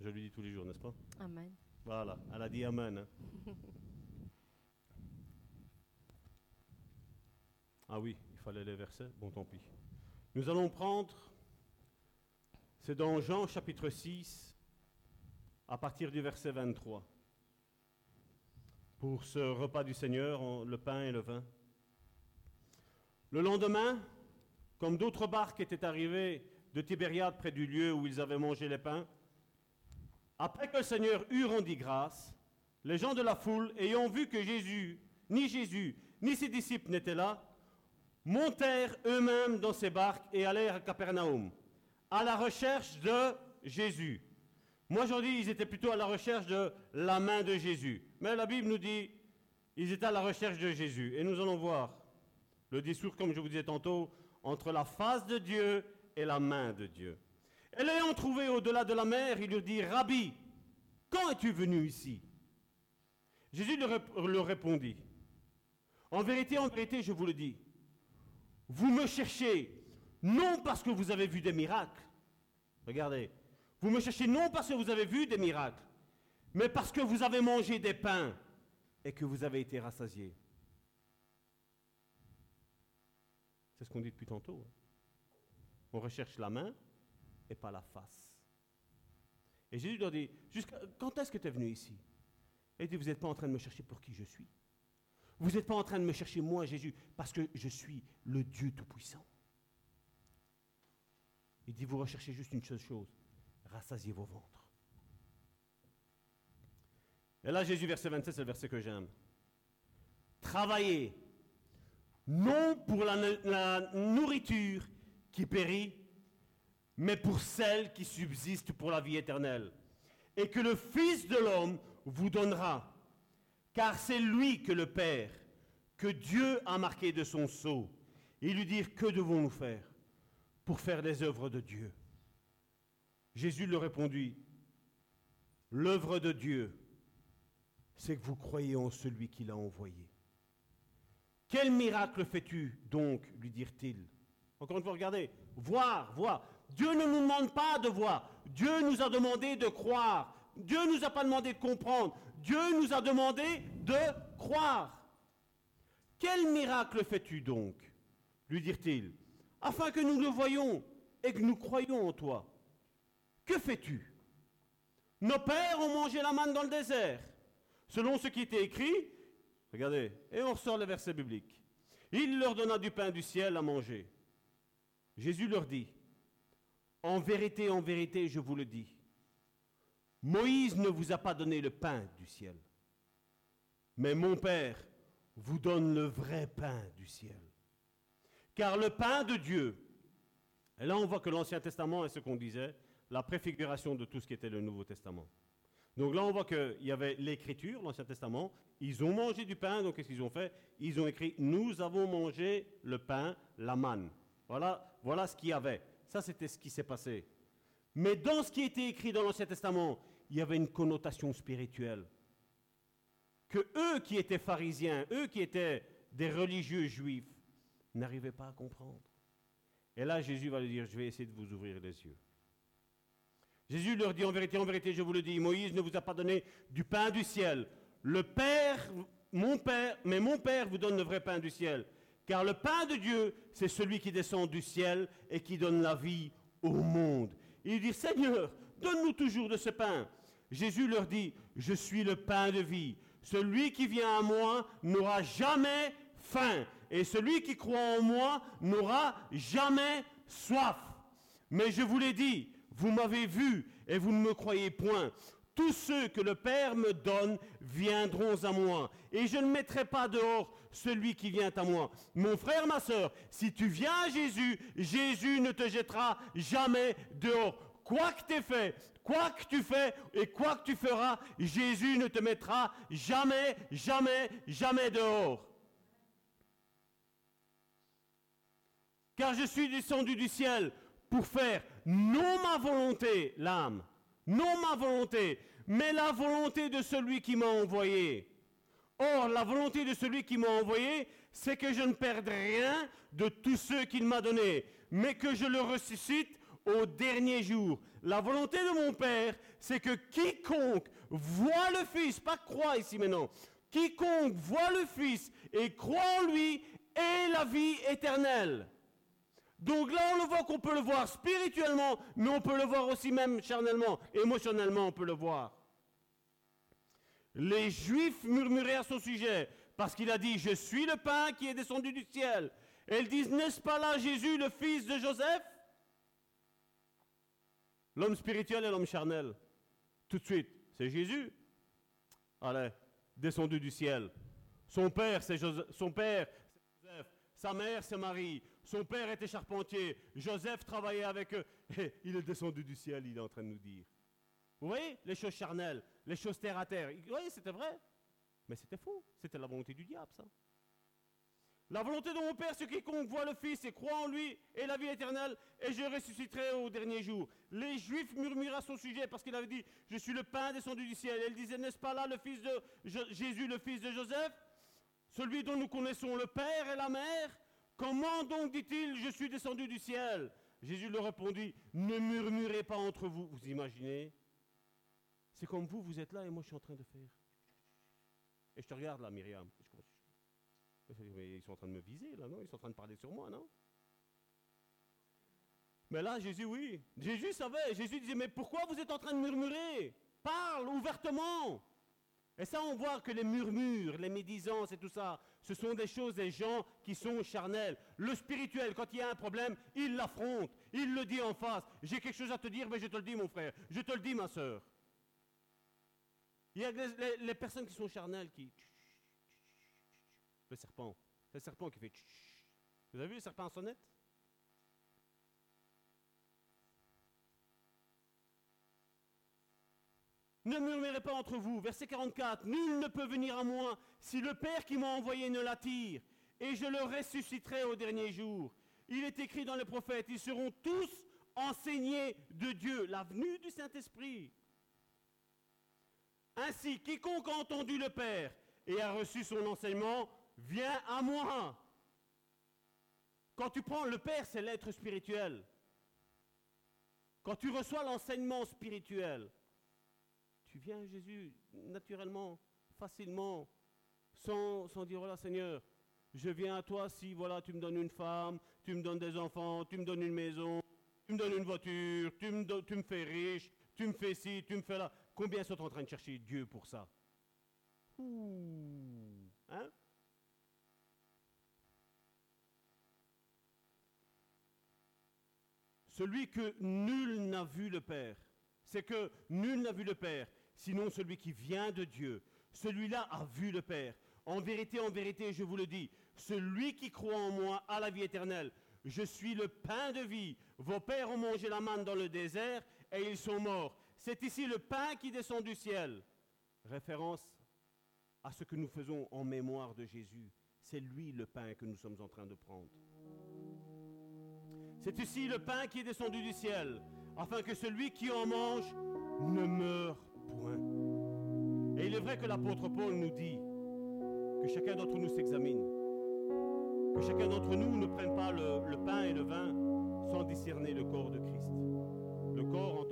Je lui dis tous les jours, n'est-ce pas? Amen. Voilà, elle a dit Amen. hein. ah oui, il fallait les versets. Bon, tant pis. Nous allons prendre, c'est dans Jean chapitre 6, à partir du verset 23. Pour ce repas du Seigneur, le pain et le vin. Le lendemain, comme d'autres barques étaient arrivées de Tibériade près du lieu où ils avaient mangé les pains, après que le Seigneur eut rendu grâce, les gens de la foule, ayant vu que Jésus, ni Jésus, ni ses disciples n'étaient là, montèrent eux-mêmes dans ces barques et allèrent à Capernaum, à la recherche de Jésus. Moi, dis, ils étaient plutôt à la recherche de la main de Jésus. Mais la Bible nous dit, ils étaient à la recherche de Jésus. Et nous allons voir le discours, comme je vous disais tantôt, entre la face de Dieu et la main de Dieu. Et l'ayant trouvé au-delà de la mer, il lui dit, Rabbi, quand es-tu venu ici? Jésus leur répondit, En vérité, en vérité, je vous le dis, vous me cherchez non parce que vous avez vu des miracles, regardez, vous me cherchez non parce que vous avez vu des miracles, mais parce que vous avez mangé des pains et que vous avez été rassasiés. C'est ce qu'on dit depuis tantôt. hein. On recherche la main et pas la face. Et Jésus leur dit, quand est-ce que tu es venu ici? Et il dit, vous n'êtes pas en train de me chercher pour qui je suis. Vous n'êtes pas en train de me chercher moi, Jésus, parce que je suis le Dieu Tout-Puissant. Il dit, vous recherchez juste une seule chose, rassasiez vos ventres. Et là, Jésus, verset 27, c'est le verset que j'aime. Travaillez, non pour la, nourriture qui périt, mais pour celle qui subsiste pour la vie éternelle, et que le Fils de l'homme vous donnera, car c'est lui que le Père, que Dieu a marqué de son sceau, et lui dire, que devons-nous faire pour faire les œuvres de Dieu? Jésus leur répondit, l'œuvre de Dieu, c'est que vous croyez en celui qui l'a envoyé. Quel miracle fais-tu donc lui dirent-ils. Encore une fois, regardez, voir, voir. Dieu ne nous demande pas de voir. Dieu nous a demandé de croire. Dieu nous a pas demandé de comprendre. Dieu nous a demandé de croire. Quel miracle fais-tu donc lui dirent-ils, afin que nous le voyions et que nous croyions en toi. Que fais-tu? Nos pères ont mangé la manne dans le désert. Selon ce qui était écrit, Regardez, et on ressort le verset biblique. Il leur donna du pain du ciel à manger. Jésus leur dit, en vérité, en vérité, je vous le dis, Moïse ne vous a pas donné le pain du ciel, mais mon Père vous donne le vrai pain du ciel. Car le pain de Dieu, et là on voit que l'Ancien Testament est ce qu'on disait, la préfiguration de tout ce qui était le Nouveau Testament. Donc là on voit qu'il y avait l'écriture, l'Ancien Testament, ils ont mangé du pain, donc qu'est-ce qu'ils ont fait? Ils ont écrit, nous avons mangé le pain, la manne. Voilà, voilà ce qu'il y avait. Ça c'était ce qui s'est passé. Mais dans ce qui était écrit dans l'Ancien Testament, il y avait une connotation spirituelle. Que eux qui étaient pharisiens, eux qui étaient des religieux juifs, n'arrivaient pas à comprendre. Et là, Jésus va lui dire, je vais essayer de vous ouvrir les yeux. Jésus leur dit, en vérité, en vérité, je vous le dis, Moïse ne vous a pas donné du pain du ciel. Le Père, mon Père, mais mon Père vous donne le vrai pain du ciel. Car le pain de Dieu, c'est celui qui descend du ciel et qui donne la vie au monde. Il dit, Seigneur, donne-nous toujours de ce pain. Jésus leur dit, je suis le pain de vie. Celui qui vient à moi n'aura jamais faim. Et celui qui croit en moi n'aura jamais soif. Mais je vous l'ai dit, vous m'avez vu et vous ne me croyez point. Tous ceux que le Père me donne viendront à moi. Et je ne mettrai pas dehors celui qui vient à moi. Mon frère, ma soeur, si tu viens à Jésus, Jésus ne te jettera jamais dehors. Quoi que tu fait, quoi que tu fais et quoi que tu feras, Jésus ne te mettra jamais, jamais, jamais dehors. Car je suis descendu du ciel pour faire non ma volonté, l'âme, non ma volonté, mais la volonté de celui qui m'a envoyé. Or, la volonté de celui qui m'a envoyé, c'est que je ne perde rien de tous ceux qu'il m'a donnés, mais que je le ressuscite au dernier jour. La volonté de mon Père, c'est que quiconque voit le Fils, pas croit ici maintenant, quiconque voit le Fils et croit en lui ait la vie éternelle. Donc là, on le voit qu'on peut le voir spirituellement, mais on peut le voir aussi même charnellement, émotionnellement, on peut le voir. Les Juifs murmuraient à son sujet, parce qu'il a dit, je suis le pain qui est descendu du ciel. Et ils disent, n'est-ce pas là Jésus, le fils de Joseph? L'homme spirituel et l'homme charnel. Tout de suite, c'est Jésus. Allez, descendu du ciel. Son père, c'est Joseph. Son père, c'est Joseph. Sa mère, c'est Marie. Son père était charpentier. Joseph travaillait avec eux. Et il est descendu du ciel, il est en train de nous dire. Vous voyez les choses charnelles, les choses terre à terre. Vous voyez, c'était vrai. Mais c'était faux. C'était la volonté du diable, ça. La volonté de mon Père, c'est quiconque voit le Fils et croit en lui et la vie éternelle, et je ressusciterai au dernier jour. Les Juifs murmuraient à son sujet parce qu'il avait dit, je suis le pain descendu du ciel. Et il disait, n'est-ce pas là le fils de Jésus, le fils de Joseph, celui dont nous connaissons le Père et la Mère? Comment donc dit-il, je suis descendu du ciel? Jésus leur répondit, ne murmurez pas entre vous. Vous imaginez? C'est comme vous, vous êtes là et moi je suis en train de faire. Et je te regarde là, Myriam. ils sont en train de me viser là, non? Ils sont en train de parler sur moi, non? Mais là, Jésus, oui. Jésus savait. Jésus disait, mais pourquoi vous êtes en train de murmurer? Parle ouvertement. Et ça, on voit que les murmures, les médisances et tout ça, ce sont des choses des gens qui sont charnels. Le spirituel, quand il y a un problème, il l'affronte, il le dit en face. J'ai quelque chose à te dire, mais je te le dis, mon frère. Je te le dis, ma soeur. Il y a les, personnes qui sont charnelles qui... Le serpent. Le serpent qui fait... Vous avez vu le serpent en sonnette? Ne murmurez pas entre vous. Verset 44. Nul ne peut venir à moi si le Père qui m'a envoyé ne l'attire, et je le ressusciterai au dernier jour. Il est écrit dans les prophètes, ils seront tous enseignés de Dieu, la venue du Saint-Esprit. Ainsi, quiconque a entendu le Père et a reçu son enseignement, vient à moi. Quand tu prends le Père, c'est l'être spirituel. Quand tu reçois l'enseignement spirituel, tu viens à Jésus naturellement, facilement, sans, dire, voilà Seigneur, je viens à toi si voilà, tu me donnes une femme, tu me donnes des enfants, tu me donnes une maison, tu me donnes une voiture, tu me, tu me fais riche, tu me fais ci, tu me fais là. Combien sont en train de chercher Dieu pour ça? Hein? Celui que nul n'a vu le Père, c'est que nul n'a vu le Père sinon celui qui vient de Dieu. Celui-là a vu le Père. En vérité, en vérité, je vous le dis, celui qui croit en moi a la vie éternelle. Je suis le pain de vie. Vos pères ont mangé la manne dans le désert et ils sont morts. C'est ici le pain qui descend du ciel. Référence à ce que nous faisons en mémoire de Jésus. C'est lui le pain que nous sommes en train de prendre. C'est ici le pain qui est descendu du ciel, afin que celui qui en mange ne meure. Et il est vrai que l'apôtre Paul nous dit que chacun d'entre nous s'examine, que chacun d'entre nous ne prenne pas le, pain et le vin sans discerner le corps de Christ. Le corps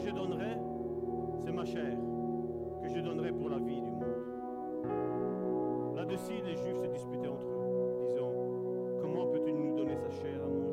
je donnerai, c'est ma chair, que je donnerai pour la vie du monde. Là-dessus, les Juifs se disputaient entre eux, disant, comment peut-il nous donner sa chair à manger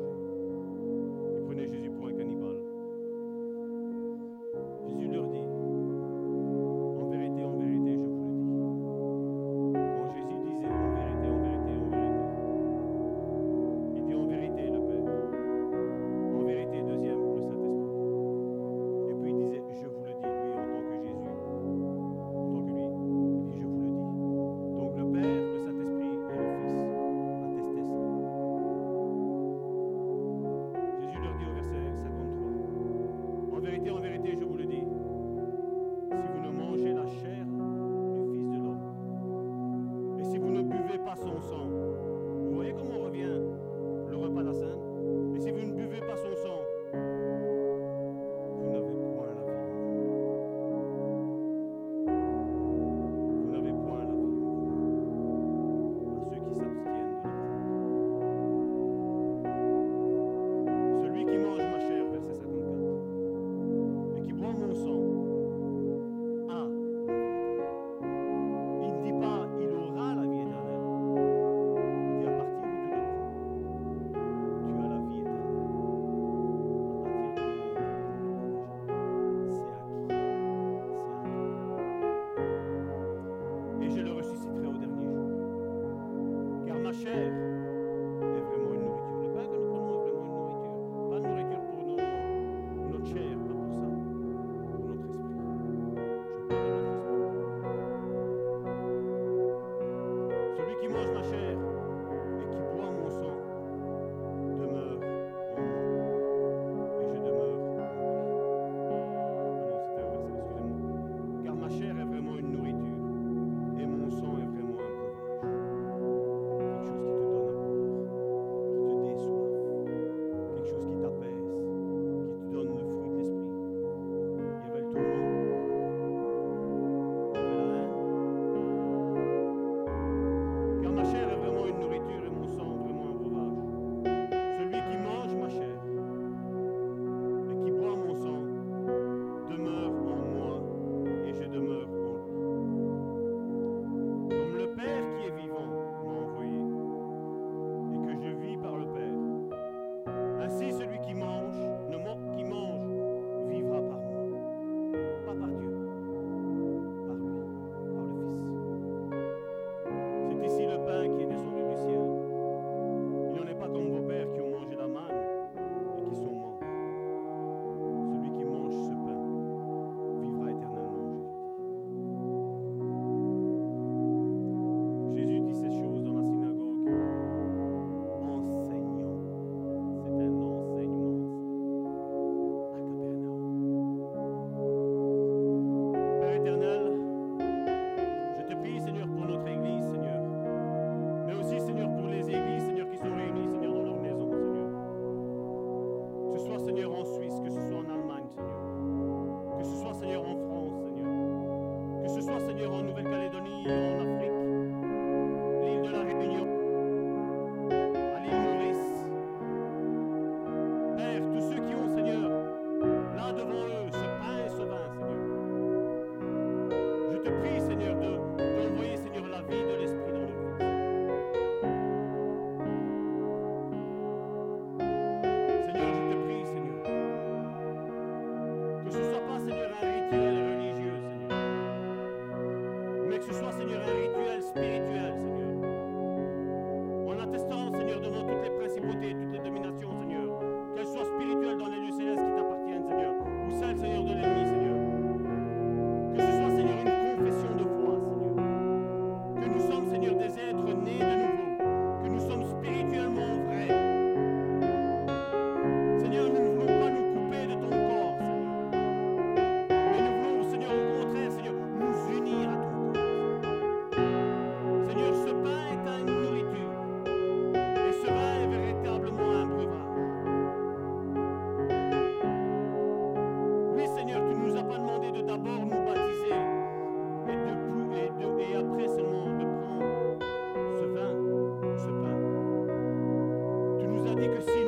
dit que si